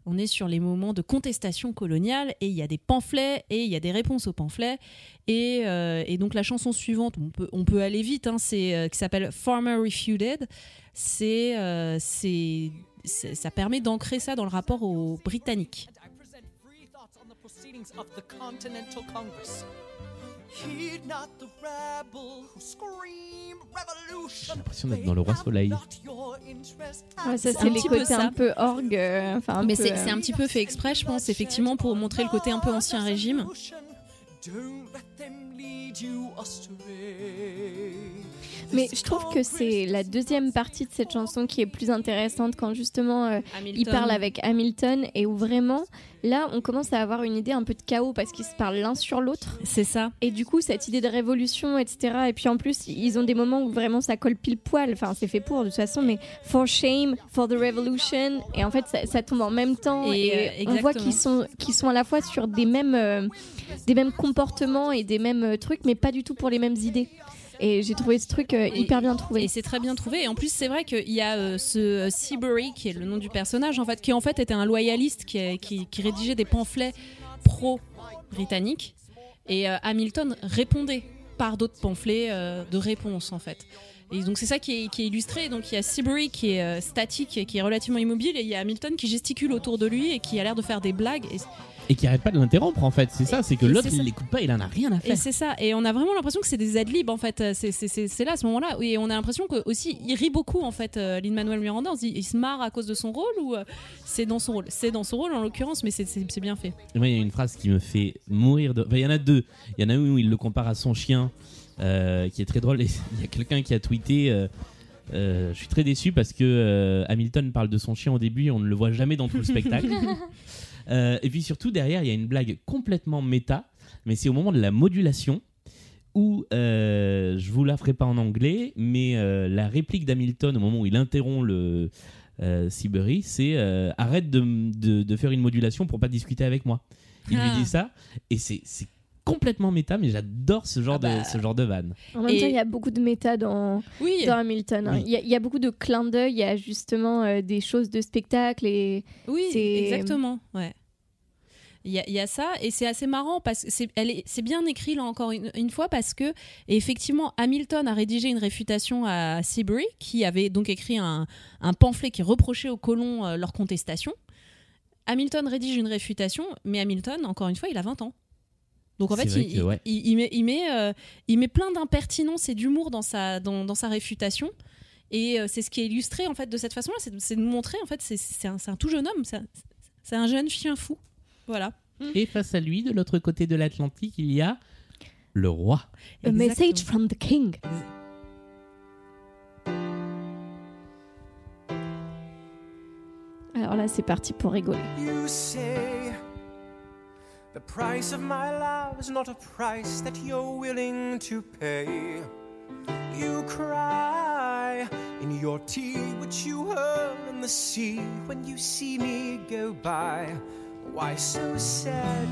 on est sur les moments de contestation coloniale et il y a des pamphlets et il y a des réponses aux pamphlets. Et, euh, donc la chanson suivante, on peut, aller vite, hein, c'est, euh, qui s'appelle Farmer Refuted. Euh, c'est- ça permet d'ancrer ça dans le rapport aux Britanniques. Heed not the who scream revolution. J'ai l'impression d'être dans le roi soleil. Ouais, ça, C'est les côtés un peu orgue. euh, Enfin, un Mais peu, c'est euh, c'est un petit peu fait exprès, je pense, effectivement, pour montrer le côté un peu ancien régime. Don't let them lead you astray. Mais je trouve que c'est la deuxième partie de cette chanson qui est plus intéressante quand justement euh, il parle avec Hamilton et où vraiment là on commence à avoir une idée un peu de chaos parce qu'ils se parlent l'un sur l'autre. C'est ça. et du coup cette idée de révolution etc et puis en plus ils ont des moments où vraiment ça colle pile poil. Enfin c'est fait pour de toute façon mais for shame for the revolution. Et en fait ça, ça tombe en même temps. Et, et, euh, on voit qu'ils sont qu'ils sont à la fois sur des mêmes euh, des mêmes comportements et des mêmes euh, trucs mais pas du tout pour les mêmes idées et j'ai trouvé ce truc euh, hyper bien trouvé Et c'est très bien trouvé. Et en plus, c'est vrai qu'il y a euh, ce euh, Seabury, qui est le nom du personnage, en fait, qui en fait était un loyaliste qui, qui, qui rédigeait des pamphlets pro-britanniques. Et euh, Hamilton répondait par d'autres pamphlets euh, de réponse, en fait. Et donc c'est ça qui est, qui est illustré. Donc il y a Seabury qui est euh, statique, et qui est relativement immobile, et il y a Hamilton qui gesticule autour de lui et qui a l'air de faire des blagues. Et Et qui arrête pas de l'interrompre en fait. C'est ça, c'est que et l'autre il l'écoute pas, il en a rien à Et faire. c'est ça, et on a vraiment l'impression que c'est des adlibs en fait. C'est- là à ce moment-là, et on a l'impression que aussi il rit beaucoup en fait. Euh, Lin Manuel Miranda, on se dit, il se marre à cause de son rôle ou euh, c'est dans son rôle? C'est dans son rôle en l'occurrence, mais c'est- bien fait. Et moi, il y a une phrase qui me fait mourir de. Enfin, il y en a deux. Il y en a une où il le compare à son chien, euh, qui est très drôle. Et il y a quelqu'un qui a tweeté. euh, euh, je suis très déçu parce que Hamilton parle de son chien au début et on ne le voit jamais dans tout le spectacle. Et puis surtout, derrière, il y a une blague complètement méta, mais c'est au moment de la modulation où, je vous la ferai pas en anglais, mais la réplique d'Hamilton au moment où il interrompt le Seabury, c'est arrête de, de- de faire une modulation pour pas discuter avec moi. Il Ah. lui dit ça, et c'est complètement méta, mais j'adore ce genre Ah bah. de ce genre de vanne. En même Et- temps, il y a beaucoup de méta dans, Oui, dans Hamilton. hein. Oui. Il y, a- il y a beaucoup de clins d'œil, il y a justement euh, des choses de spectacle et oui, c'est- exactement. Ouais. Il y, a, il y a ça et c'est assez marrant parce que c'est elle est- c'est bien écrit là encore une, une fois parce que effectivement Hamilton a rédigé une réfutation à Seabury qui avait donc écrit un, un pamphlet qui reprochait aux colons euh, leur contestation. Hamilton rédige une réfutation, mais Hamilton encore une fois il a 20 ans. Donc en fait il, que, ouais. il- il met, il, met, euh, il met plein d'impertinence et d'humour dans sa, dans, dans sa réfutation. Et euh, c'est ce qui est illustré en fait de cette façon-là, c'est de- de montrer en fait c'est- un, tout jeune homme, c'est un, jeune chien fou. Voilà. Et face à lui, de l'autre côté de l'Atlantique, il y a le roi. A message from the king. Alors là, c'est parti pour rigoler. You say the price of my love is not a price that you're willing to pay. You cry in your tea, which you hurl in the sea when you see me go by. Why so sad?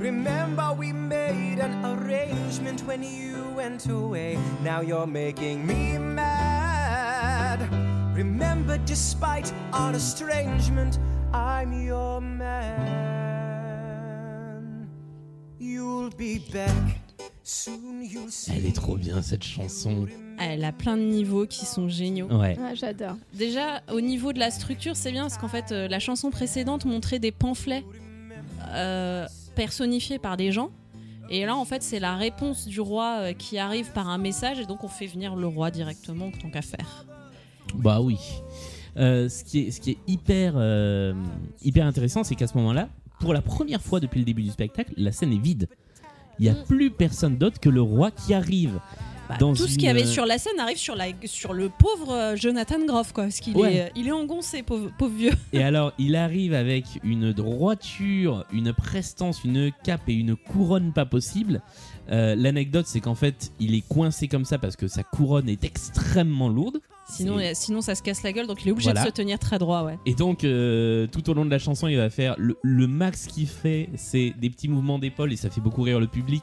Remember, we made an arrangement when you went away. Now you're making me mad. Remember, despite our estrangement, I'm your man. Elle est trop bien cette chanson. Elle a plein de niveaux qui sont géniaux. Ouais. Ah, J'adore. Déjà, au niveau de la structure, c'est bien parce qu'en fait, euh, la chanson précédente montrait des pamphlets euh, personnifiés par des gens. Et là, en fait, c'est la réponse du roi euh, qui arrive par un message, et donc on fait venir le roi directement, tant qu'à faire. Bah oui. Euh, ce, qui est, ce qui est hyper, euh, hyper intéressant, c'est qu'à ce moment-là, pour la première fois depuis le début du spectacle, la scène est vide. Il n'y a plus personne d'autre que le roi qui arrive. Bah, dans tout ce qu'il y avait sur la scène arrive sur, la, sur le pauvre euh, Jonathan Groff, quoi. Parce qu'il Ouais. est, il est engoncé, pauvre, pauvre vieux. Et alors, il arrive avec une droiture, une prestance, une cape et une couronne pas possible. Euh, L'anecdote, c'est qu'en fait, il est coincé comme ça parce que sa couronne est extrêmement lourde. Sinon, sinon, ça se casse la gueule, donc il est obligé Voilà. de se tenir très droit, ouais. Et donc, euh, tout au long de la chanson, il va faire le, le max qu'il fait, c'est des petits mouvements d'épaule et ça fait beaucoup rire le public.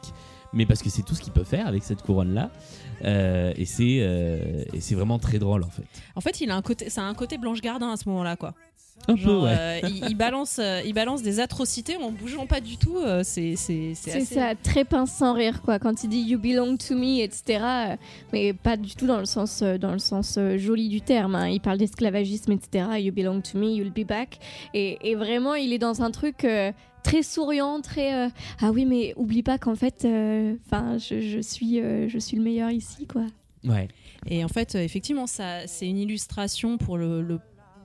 Mais parce que c'est tout ce qu'il peut faire avec cette couronne-là. Et c'est euh, et c'est vraiment très drôle en fait. En fait, il a un côté, ça a un côté Blanche Gardin à ce moment-là, quoi. Un peu, Genre, ouais. euh, il, il balance, euh, il balance des atrocités en bougeant pas du tout. euh, c'est, c'est, c'est C'est assez- ça, très pince sans rire, quoi. Quand il dit You belong to me, etc. euh, mais pas du tout dans le sens, euh, dans le sens euh, joli du terme. hein. Il parle d'esclavagisme, etc. You belong to me, you'll be back. Et, et vraiment, il est dans un truc euh, très souriant, très. euh, ah oui, mais oublie pas qu'en fait, euh, enfin, je, je suis, euh, je suis le meilleur ici, quoi. Ouais. Et en fait, effectivement, ça, c'est une illustration pour le, le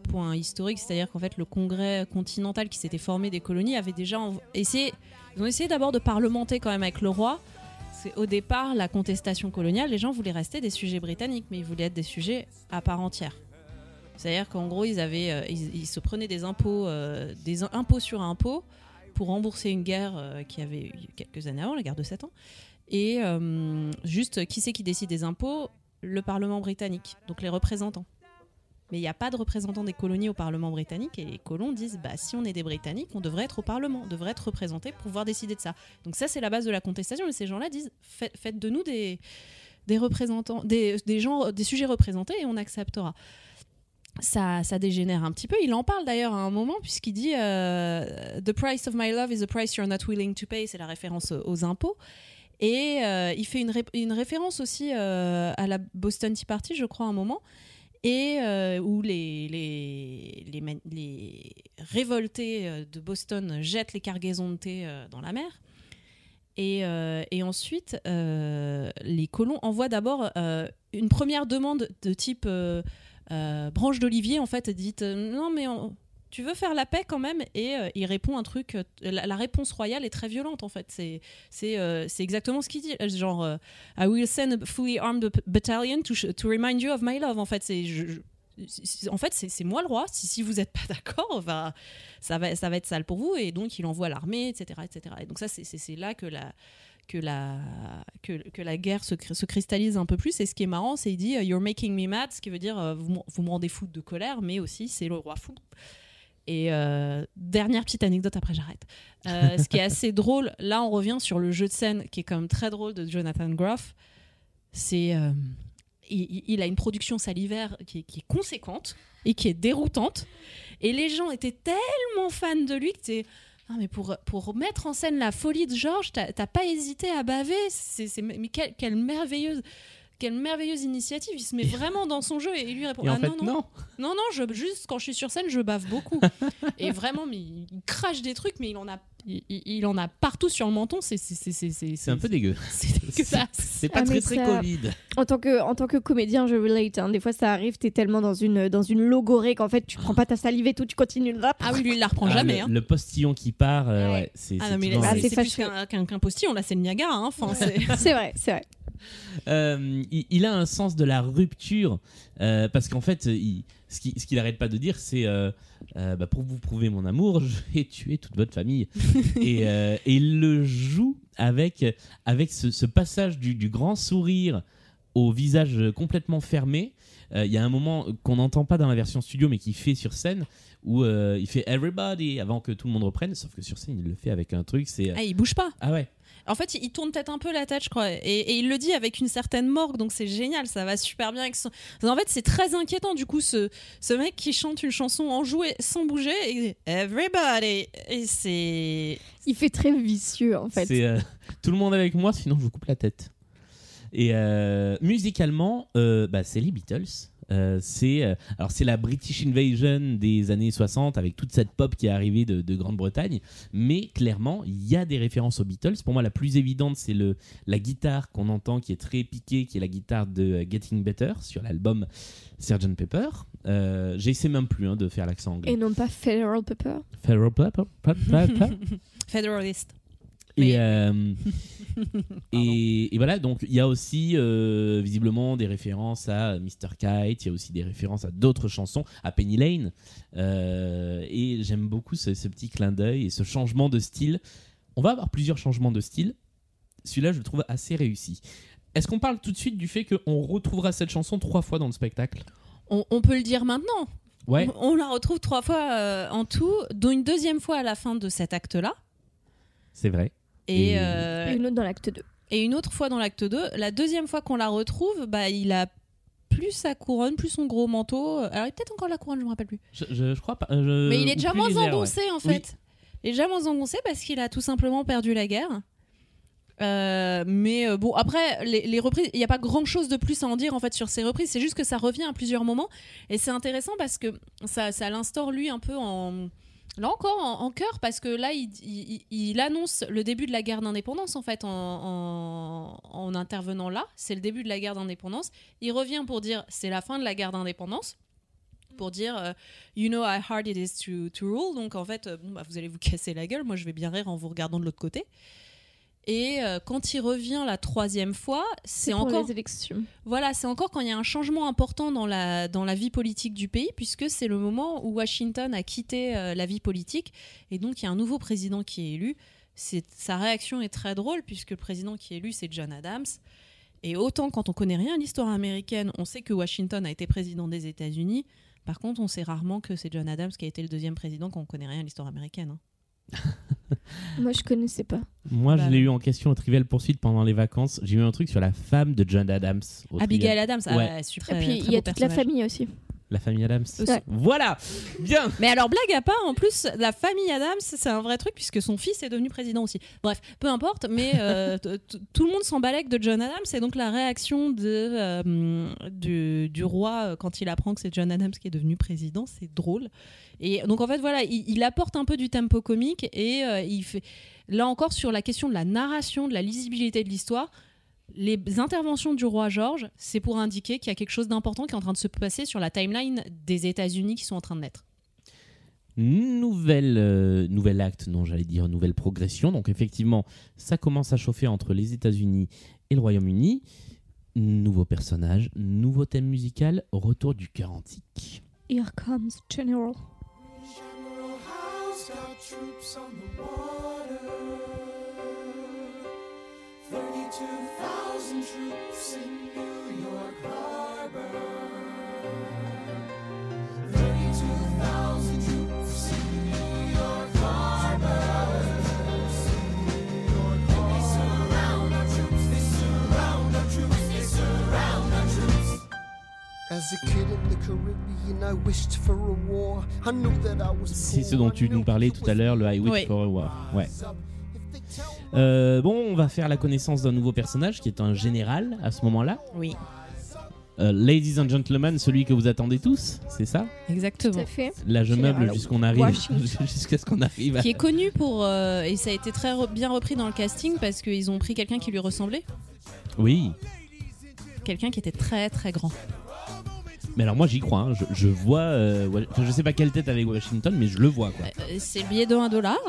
point historique, c'est-à-dire qu'en fait, le congrès continental qui s'était formé des colonies avait déjà essayé. Ils ont essayé d'abord de parlementer quand même avec le roi. Au départ la contestation coloniale, les gens voulaient rester des sujets britanniques, mais ils voulaient être des sujets à part entière. C'est-à-dire qu'en gros, ils avaient, euh, ils, se prenaient des impôts, euh, des im- impôts sur impôts pour rembourser une guerre euh, qui avait eu quelques années avant, la guerre de 7 ans. Et juste, qui c'est qui décide des impôts? Le Parlement britannique, donc les représentants. Mais il n'y a pas de représentants des colonies au Parlement britannique et les colons disent bah, si on est des Britanniques, on devrait être au Parlement, on devrait être représentés pour pouvoir décider de ça. Donc ça, c'est la base de la contestation. Et ces gens-là disent faites, de nous des, des représentants, des, des gens, des sujets représentés et on acceptera. Ça, ça dégénère un petit peu. Il en parle d'ailleurs à un moment puisqu'il dit euh, The price of my love is the price you're not willing to pay. C'est la référence aux impôts. Et euh, il fait une, une référence aussi euh, à la Boston Tea Party, je crois, à un moment, et euh, où les, révoltés euh, de Boston jettent les cargaisons de thé euh, dans la mer. Et, ensuite, les colons envoient d'abord une première demande de type branche d'olivier, en fait, dites euh, non, mais on- tu veux faire la paix quand même Et euh, il répond un truc. euh, la, réponse royale est très violente, en fait. C'est c'est euh, exactement ce qu'il dit. Genre, I will send a fully armed battalion to, to remind you of my love. En fait, c'est. en fait, c'est moi le roi. Si, vous n'êtes pas d'accord, va, ça, va, ça va être sale pour vous. Et donc, il envoie l'armée, etc., etc. Et donc, ça, c'est- là que la, que la, que, la guerre se, se cristallise un peu plus. Et ce qui est marrant, c'est qu'il dit You're making me mad, ce qui veut dire vous, vous me rendez fou de colère, mais aussi c'est le roi fou. Et euh, dernière petite anecdote, après j'arrête. Euh, ce qui est assez drôle, là on revient sur le jeu de scène qui est quand même très drôle de Jonathan Groff. C'est. euh, il, il a une production salivaire qui est, qui est conséquente et qui est déroutante. Et les gens étaient tellement fans de lui que c'est. Ah, mais pour, pour mettre en scène la folie de Georges, t'as pas hésité à baver. C'est, c'est- mais quelle, quelle merveilleuse, quelle merveilleuse initiative. Il se met vraiment dans son jeu et il lui répond Et en Ah fait, non, non, non. non, non, je, juste quand je suis sur scène, je bave beaucoup. et vraiment, mais il, crache des trucs, mais il en a, il, en a partout sur le menton. C'est, c'est, c'est, c'est, c'est, C'est un peu dégueu. C'est pas Ah, très très ça- Covid. En tant que, en tant que comédien, je relate. hein. Des fois, ça arrive, t'es tellement dans une, dans une logorée qu'en fait, tu prends pas ta salive et tout, tu continues là. Ah oui, lui, il la reprend Ah, jamais. le, hein. le postillon qui part, euh, ouais, c'est Ah non, mais c'est, plus qu'un, postillon, là, c'est le Niagara. hein. Enfin, c'est... C'est vrai, c'est vrai. Euh, il, il a un sens de la rupture euh, parce qu'en fait, il- ce qu'il ce qu'il arrête pas de dire, c'est euh, bah, pour vous prouver mon amour, je vais tuer toute votre famille. et, et il le joue avec, avec ce, ce passage du, du grand sourire au visage complètement fermé. Il y a un moment qu'on n'entend pas dans la version studio, mais qu'il fait sur scène, où il fait Everybody avant que tout le monde reprenne, sauf que sur scène, il le fait avec un truc. C'est Ah, il bouge pas. ah ouais. En fait, il tourne peut-être un peu la tête, je crois. Et, et il le dit avec une certaine morgue, donc c'est génial, ça va super bien avec son... En fait, c'est très inquiétant, du coup, ce, ce mec qui chante une chanson enjouée sans bouger, et Everybody Et c'est... Il fait très vicieux, en fait. C'est euh, tout le monde avec moi, sinon je vous coupe la tête. Et euh, musicalement, euh, bah, c'est les Beatles. Euh, c'est euh, alors c'est la British Invasion des années 60 avec toute cette pop qui est arrivée de, de Grande-Bretagne, mais clairement il y a des références aux Beatles. Pour moi la plus évidente c'est le la guitare qu'on entend qui est très piquée, qui est la guitare de euh, Getting Better sur l'album Sgt Pepper. Euh, J'essaie même plus hein, de faire l'accent anglais. Et non pas Federal Pepper. Federal Pepper, Pepper, Et, euh, et, et voilà, donc il y a aussi euh, visiblement des références à Mr. Kite, il y a aussi des références à d'autres chansons, à Penny Lane. Euh, et j'aime beaucoup ce, ce petit clin d'œil et ce changement de style. On va avoir plusieurs changements de style. Celui-là, je le trouve assez réussi. Est-ce qu'on parle tout de suite du fait qu'on retrouvera cette chanson trois fois dans le spectacle? On, on peut le dire maintenant. Ouais. On, on la retrouve trois fois euh, en tout, dont une deuxième fois à la fin de cet acte-là. C'est vrai. Et, Et- euh, Et une autre dans l'acte 2. et une autre fois dans l'acte 2. La deuxième fois qu'on la retrouve, bah, il a plus sa couronne, plus son gros manteau. Alors, il a peut-être encore la couronne, je me rappelle plus. Je, je- je crois pas. euh, je- Mais il est déjà moins légère, ouais. engoncé, en Oui. fait. Il est déjà moins engoncé parce qu'il a tout simplement perdu la guerre. Euh, mais euh, bon, après, les, les reprises, il n'y a pas grand chose de plus à en dire en fait sur ces reprises. C'est juste que ça revient à plusieurs moments. Et c'est intéressant parce que ça, ça l'instaure lui un peu en. Là encore, en, chœur, parce que là, il, annonce le début de la guerre d'indépendance, en fait, en, en- en intervenant là. C'est le début de la guerre d'indépendance. Il revient pour dire c'est la fin de la guerre d'indépendance. Pour dire, euh, you know how hard it is to, rule. Donc, en fait, euh, bah, vous allez vous casser la gueule. Moi, je vais bien rire en vous regardant de l'autre côté. Et euh, quand il revient la troisième fois, c'est encore les élections. voilà, c'est encore quand il y a un changement important dans la, dans la vie politique du pays, puisque c'est le moment où Washington a quitté euh, la vie politique, et donc il y a un nouveau président qui est élu. Sa réaction est très drôle, puisque le président qui est élu, c'est John Adams. Et autant quand on connaît rien à l'histoire américaine, on sait que Washington a été président des États-Unis. Par contre, on sait rarement que c'est John Adams qui a été le deuxième président quand on connaît rien à l'histoire américaine. hein. Moi, je connaissais pas. Moi, Bah, je l'ai eu en question au Trivial Poursuite pendant les vacances. J'ai eu un truc sur la femme de John Adams. Abigail Trivial. Adams, ah Ouais. super. Et puis, il y a toute la famille aussi. La famille Adams. Ouais. Voilà Bien Mais alors, blague à part, en plus, la famille Adams, c'est un vrai truc puisque son fils est devenu président aussi. Bref, peu importe, mais euh, tout le monde s'en balèque de John Adams et donc la réaction de, euh, du, du roi euh, quand il apprend que c'est John Adams qui est devenu président, c'est drôle. Et donc, en fait, voilà, il, il apporte un peu du tempo comique et euh, il fait. Là encore, sur la question de la narration, de la lisibilité de l'histoire, les interventions du roi George, c'est pour indiquer qu'il y a quelque chose d'important qui est en train de se passer sur la timeline des États-Unis qui sont en train de naître. Nouvelle, euh, nouvel acte, non, j'allais dire nouvelle progression. Donc, effectivement, ça commence à chauffer entre les États-Unis et le Royaume-Uni. Nouveau personnage, nouveau thème musical, retour du cœur antique. Here comes General. House got troops on the water. 32,000 troops in New York Harbor. 32,000 troops in New York Harbor. And they surround our troops, they surround our troops, they surround our troops. As a kid in the Caribbean, I wished for a war. I knew that I was C'est ce dont tu nous parlais tout à l'heure, le I Wish Oui. for a War. Ouais. Euh, bon, on va faire la connaissance d'un nouveau personnage qui est un général à ce moment-là. Oui, Euh, ladies and gentlemen, celui que vous attendez tous, c'est ça? Tout exactement. à fait. Là, je meuble jusqu'on arrive, Washington. jusqu'à ce qu'on arrive. À... Qui est connu pour. euh, et ça a été très re- bien repris dans le casting parce qu'ils ont pris quelqu'un qui lui ressemblait. Oui, Quelqu'un qui était très très grand. mais alors moi j'y crois. hein. Je, je vois, euh, je sais pas quelle tête avec Washington, mais je le vois quoi. Euh, C'est le billet de 1 dollar.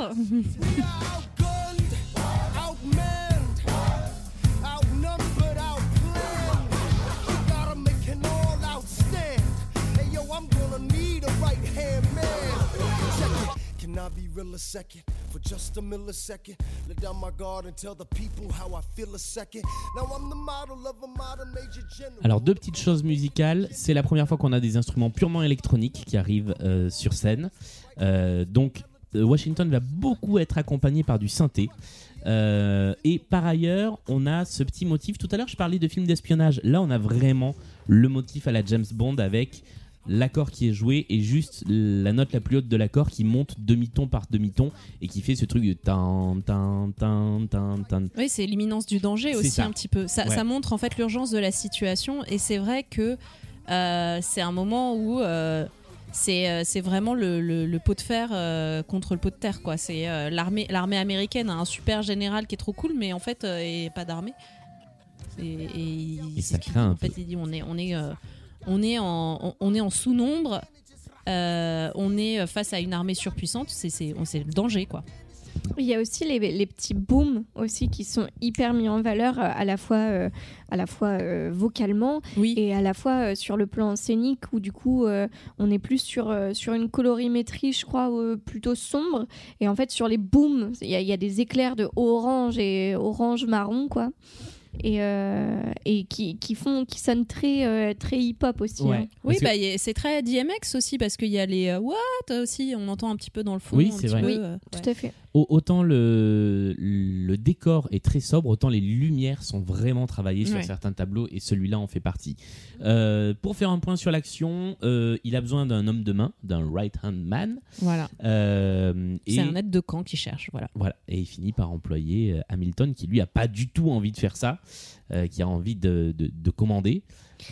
Alors deux petites choses musicales. C'est la première fois qu'on a des instruments purement électroniques qui arrivent euh, sur scène. Euh, donc euh, Washington va beaucoup être accompagné par du synthé. Et par ailleurs, on a ce petit motif. Tout à l'heure, je parlais de films d'espionnage. Là, on a vraiment le motif à la James Bond avec l'accord qui est joué et juste la note la plus haute de l'accord qui monte demi-ton par demi-ton et qui fait ce truc de tan tan tan tan tan. Oui, c'est l'imminence du danger aussi ça. un petit peu. Ça, Ouais. ça montre en fait l'urgence de la situation et c'est vrai que euh, c'est un moment où euh, c'est euh, vraiment le, le- le pot de fer euh, contre le pot de terre. quoi. C'est l'armée l'armée américaine a un super général qui est trop cool, mais en fait, euh, et pas d'armée. Et, et, Et ça craint un En fait, il dit on est on est on est en on, est en sous-nombre. euh, on est face à une armée surpuissante, c'est le danger quoi. Il y a aussi les, les petits booms aussi qui sont hyper mis en valeur euh, à la fois, euh, à la fois euh, vocalement et à la fois euh, sur le plan scénique où du coup on est plus sur, sur une colorimétrie je crois plutôt sombre et en fait sur les booms il y, y a des éclairs de orange et orange marron quoi et, euh, et qui, qui font qui sonnent très euh, très hip hop aussi hein. Oui, bah, c'est très DMX aussi parce qu'il y a les euh, what aussi, on entend un petit peu dans le fond. Oui, un c'est petit vrai. peu, Oui, euh, tout ouais. à fait Autant le, le décor est très sobre, autant les lumières sont vraiment travaillées sur Ouais. certains tableaux et celui-là en fait partie. Euh, pour faire un point sur l'action, euh, il a besoin d'un homme de main, d'un right-hand man. Voilà. Euh, C'est un aide de camp qui cherche, voilà. Voilà, et il finit par employer Hamilton qui lui a pas du tout envie de faire ça, qui a envie de, de- de commander.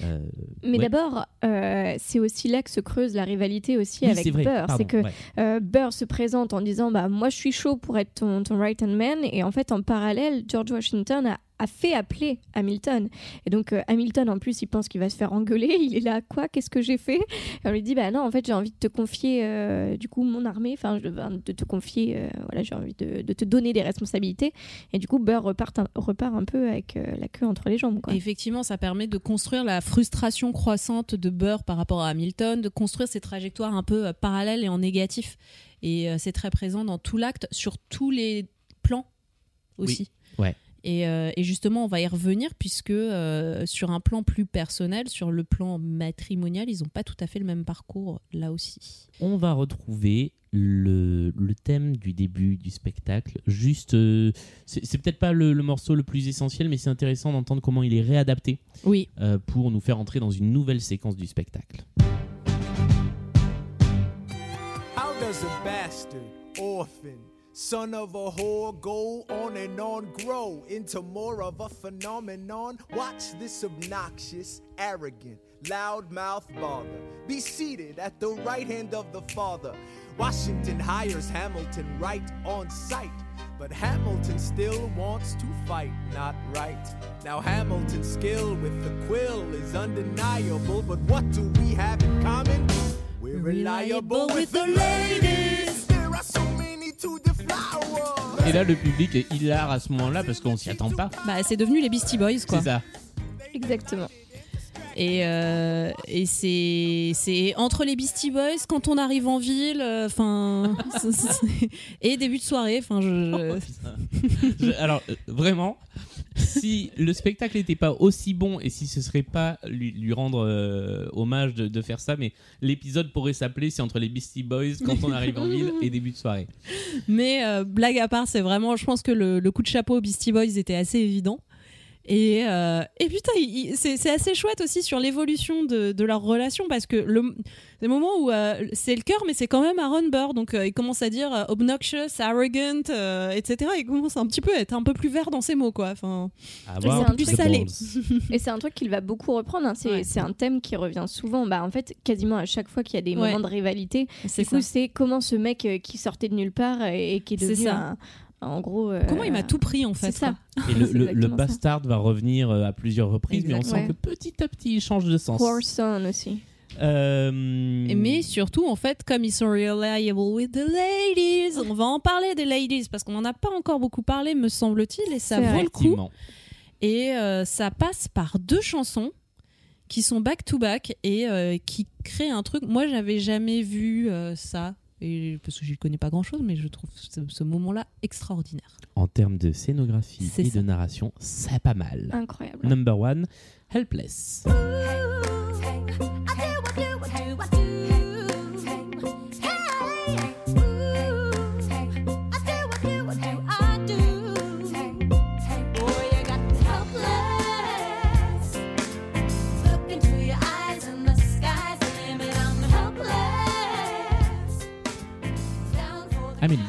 Euh, Mais ouais. d'abord, euh, c'est aussi là que se creuse la rivalité aussi Oui, avec Burr. C'est que ouais. euh, Burr se présente en disant bah moi je suis chaud pour être ton, ton right hand man et en fait en parallèle George Washington a, a fait appeler Hamilton et donc euh, Hamilton en plus il pense qu'il va se faire engueuler. Il est là quoi Qu'est-ce que j'ai fait? Et on lui dit bah non en fait j'ai envie de te confier euh, du coup mon armée, enfin de te confier euh, voilà j'ai envie de, de te donner des responsabilités et du coup Burr repart un, repart un peu avec euh, la queue entre les jambes quoi. Effectivement, ça permet de construire la frustration croissante de Burr par rapport à Hamilton, de construire ces trajectoires un peu parallèles et en négatif. Et euh, c'est très présent dans tout l'acte, sur tous les plans aussi. Oui, ouais. Et, euh, et justement, on va y revenir puisque euh, sur un plan plus personnel, sur le plan matrimonial, ils n'ont pas tout à fait le même parcours là aussi. On va retrouver le, le thème du début du spectacle. Juste, euh, c'est peut-être pas le, le morceau le plus essentiel, mais c'est intéressant d'entendre comment il est réadapté Oui. euh, pour nous faire entrer dans une nouvelle séquence du spectacle. How does a bastard, orphan, son of a whore go on and on, grow into more of a phenomenon? Watch this obnoxious, arrogant, loudmouth bother be seated at the right hand of the father. Washington hires Hamilton right on sight. But Hamilton still wants to fight, not right. Now Hamilton's skill with the quill is undeniable, but what do we have in common? We're reliable with the ladies. Et là, le public est hilar à ce moment-là parce qu'on s'y attend pas. Bah, c'est devenu les Beastie Boys, quoi. C'est ça. Exactement. Et, euh, et c'est, c'est entre les Beastie Boys, quand on arrive en ville, euh, enfin. et début de soirée, enfin, je. je- Je- alors, euh, vraiment, si le spectacle n'était pas aussi bon et si ce serait pas lui, lui rendre euh, hommage de, faire ça, mais l'épisode pourrait s'appeler C'est entre les Beastie Boys quand on arrive en ville et début de soirée. Mais euh, blague à part, c'est vraiment, je pense que le coup de chapeau aux Beastie Boys était assez évident. Et, euh, et putain, il- il- c'est c'est assez chouette aussi sur l'évolution de, de leur relation parce que le, le moment où euh, c'est le cœur, mais c'est quand même Aaron Burr. Donc euh, il commence à dire euh, obnoxious, arrogant, euh, etc. Il commence un petit peu à être un peu plus vert dans ses mots, quoi. Enfin, voir c'est un truc salé. Et c'est un truc qu'il va beaucoup reprendre. hein. C'est Ouais. c'est un thème qui revient souvent. Bah, en fait, quasiment à chaque fois qu'il y a des Ouais. moments de rivalité, c'est du coup, c'est comment ce mec euh, qui sortait de nulle part et, et qui est C'est devenu ça. un, en gros. euh, Comment il m'a tout pris en fait. C'est ça. Et le, C'est le- le exactement ça. bastard va revenir euh, à plusieurs reprises, mais on sent Ouais. que petit à petit il change de sens. Warson aussi. Euh, Mais surtout, en fait, comme ils sont reliable with the ladies, on va en parler des ladies parce qu'on n'en a pas encore beaucoup parlé, me semble-t-il, et ça vaut vrai. le coup. Et euh, ça passe par deux chansons qui sont back to back et euh, qui créent un truc. Moi, j'avais jamais vu euh, ça. Et, parce que je ne connais pas grand chose, mais je trouve ce, ce moment-là extraordinaire. En termes de scénographie et ça. de narration, c'est pas mal. Incroyable. Number one, Helpless. Amélie.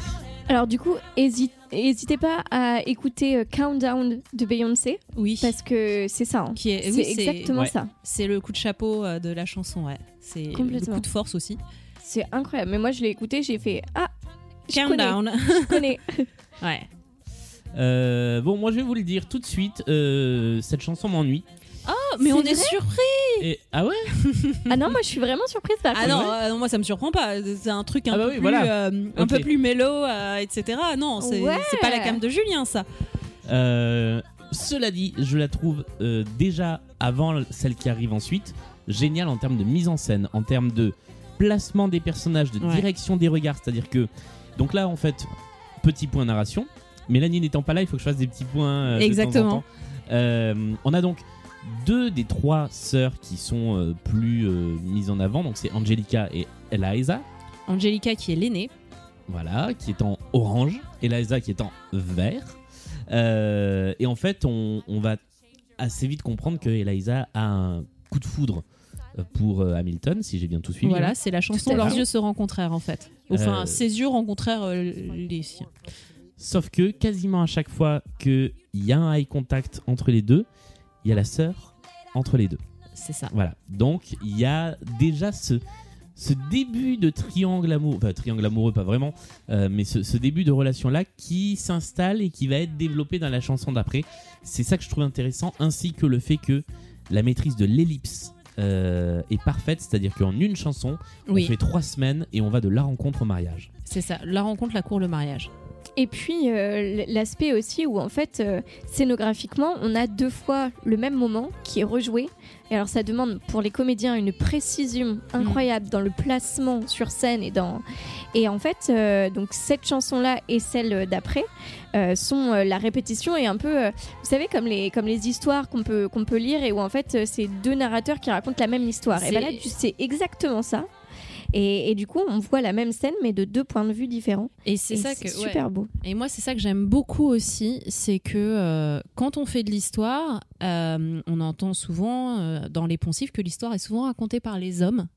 Alors du coup, hési- n'hésitez pas à écouter euh, Countdown de Beyoncé. Oui. Parce que c'est ça. hein. Qui est, c'est oui, c'est- exactement ouais. ça. C'est le coup de chapeau euh, de la chanson, ouais. C'est le coup de force aussi. C'est incroyable. Mais moi, je l'ai écouté, j'ai fait ah. je connais, Countdown. Je connais. ouais. Euh, bon, moi je vais vous le dire tout de suite. euh, cette chanson m'ennuie. Mais on est surpris. Et ah ouais ah non, moi, je suis vraiment surprise par Ah non, euh, non, moi ça me surprend pas. C'est un truc un Ah bah peu oui, plus, voilà. euh, un Ok. peu plus mélo, euh, etc. Non, c'est Ouais. c'est pas la cam de Julien, ça. Euh, Cela dit, je la trouve euh, déjà avant celle qui arrive ensuite géniale en termes de mise en scène, en termes de placement des personnages, de Ouais. direction des regards. C'est-à-dire que donc là en fait petit point narration. Mélanie n'étant pas là, il faut que je fasse des petits points. euh, de temps en Exactement. temps. Euh, on a donc deux des trois sœurs qui sont euh, plus euh, mises en avant. Donc c'est Angelica et Eliza. Angelica qui est l'aînée. Voilà, qui est en orange, Eliza qui est en vert. Euh, et en fait, on, on va assez vite comprendre que Eliza a un coup de foudre pour Hamilton, si j'ai bien tout suivi. Voilà, hein. c'est la chanson Leurs yeux se rencontrèrent en fait. Enfin, ses yeux rencontrèrent les siens. Sauf que quasiment à chaque fois qu'il y a un eye contact entre les deux, il y a la sœur entre les deux. C'est ça. Voilà. Donc il y a déjà ce, ce début de triangle amoureux, enfin triangle amoureux pas vraiment, euh, mais ce, ce début de relation là qui s'installe et qui va être développé dans la chanson d'après. C'est ça que je trouve intéressant, ainsi que le fait que la maîtrise de l'ellipse euh, est parfaite, c'est-à-dire qu'en une chanson, Oui, on fait trois semaines et on va de la rencontre au mariage. c'est ça. La rencontre, la cour, le mariage. Et puis euh, l'aspect aussi où en fait euh, scénographiquement on a deux fois le même moment qui est rejoué. Et alors ça demande pour les comédiens une précision incroyable dans le placement sur scène et dans et en fait euh, donc cette chanson là et celle d'après sont la répétition et un peu vous savez comme les comme les histoires qu'on peut qu'on peut lire et où en fait c'est deux narrateurs qui racontent la même histoire. Et ben là tu sais exactement ça. Et, et du coup, on voit la même scène, mais de deux points de vue différents. Et c'est ça que. ouais. super beau. Et moi, c'est ça que j'aime beaucoup aussi, c'est que euh, quand on fait de l'histoire, euh, on entend souvent euh, dans les poncifs que l'histoire est souvent racontée par les hommes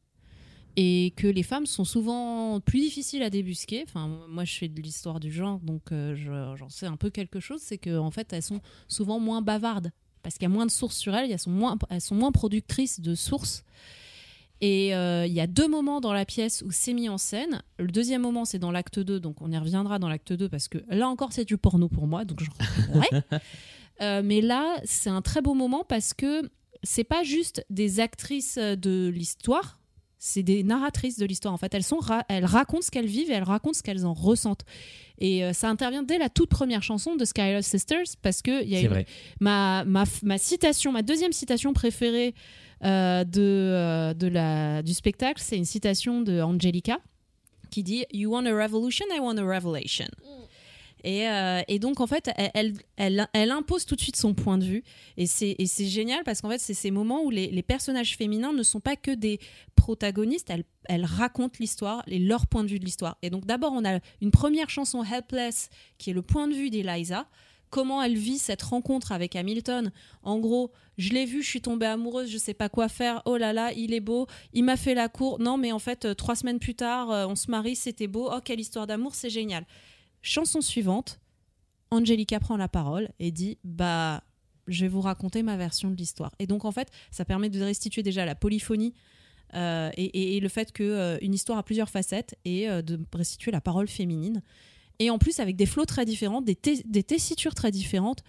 et que les femmes sont souvent plus difficiles à débusquer. Enfin, moi, je fais de l'histoire du genre, donc euh, je- j'en sais un peu quelque chose. C'est que en fait, elles sont souvent moins bavardes parce qu'il y a moins de sources sur elles, elles sont moins, elles sont moins productrices de sources. Et euh, il y a deux moments dans la pièce où c'est mis en scène. Le deuxième moment, c'est dans l'acte 2, donc on y reviendra dans l'acte 2 parce que là encore, c'est du porno pour moi, donc j'en. Euh, mais là, c'est un très beau moment parce que c'est pas juste des actrices de l'histoire, c'est des narratrices de l'histoire. En fait, elles, sont ra- elles racontent ce qu'elles vivent et elles racontent ce qu'elles en ressentent. Et euh, ça intervient dès la toute première chanson de Skylar Sisters parce que y a une- ma, ma, ma citation, ma deuxième citation préférée de, euh, de la, du spectacle, c'est une citation de Angelica qui dit You want a revolution, I want a revelation. Et, euh, et donc, en fait, elle, elle, elle, impose tout de suite son point de vue. Et c'est et c'est génial parce qu'en fait, c'est ces moments où les, les personnages féminins ne sont pas que des protagonistes, elles, elles racontent l'histoire et leur point de vue de l'histoire. Et donc, d'abord, on a une première chanson, Helpless, qui est le point de vue d'Eliza. Comment elle vit cette rencontre avec Hamilton. En gros, je l'ai vu, je suis tombée amoureuse, je sais pas quoi faire. Oh là là, il est beau, il m'a fait la cour. Non, mais en fait, euh, trois semaines plus tard, euh, on se marie, c'était beau. Oh, quelle histoire d'amour, c'est génial. Chanson suivante, Angelica prend la parole et dit Bah, je vais vous raconter ma version de l'histoire. Et donc, en fait, ça permet de restituer déjà la polyphonie euh, et, le fait qu'une histoire a plusieurs facettes et euh, de restituer la parole féminine. Et en plus, avec des flots très différents, des, tes- des tessitures très différentes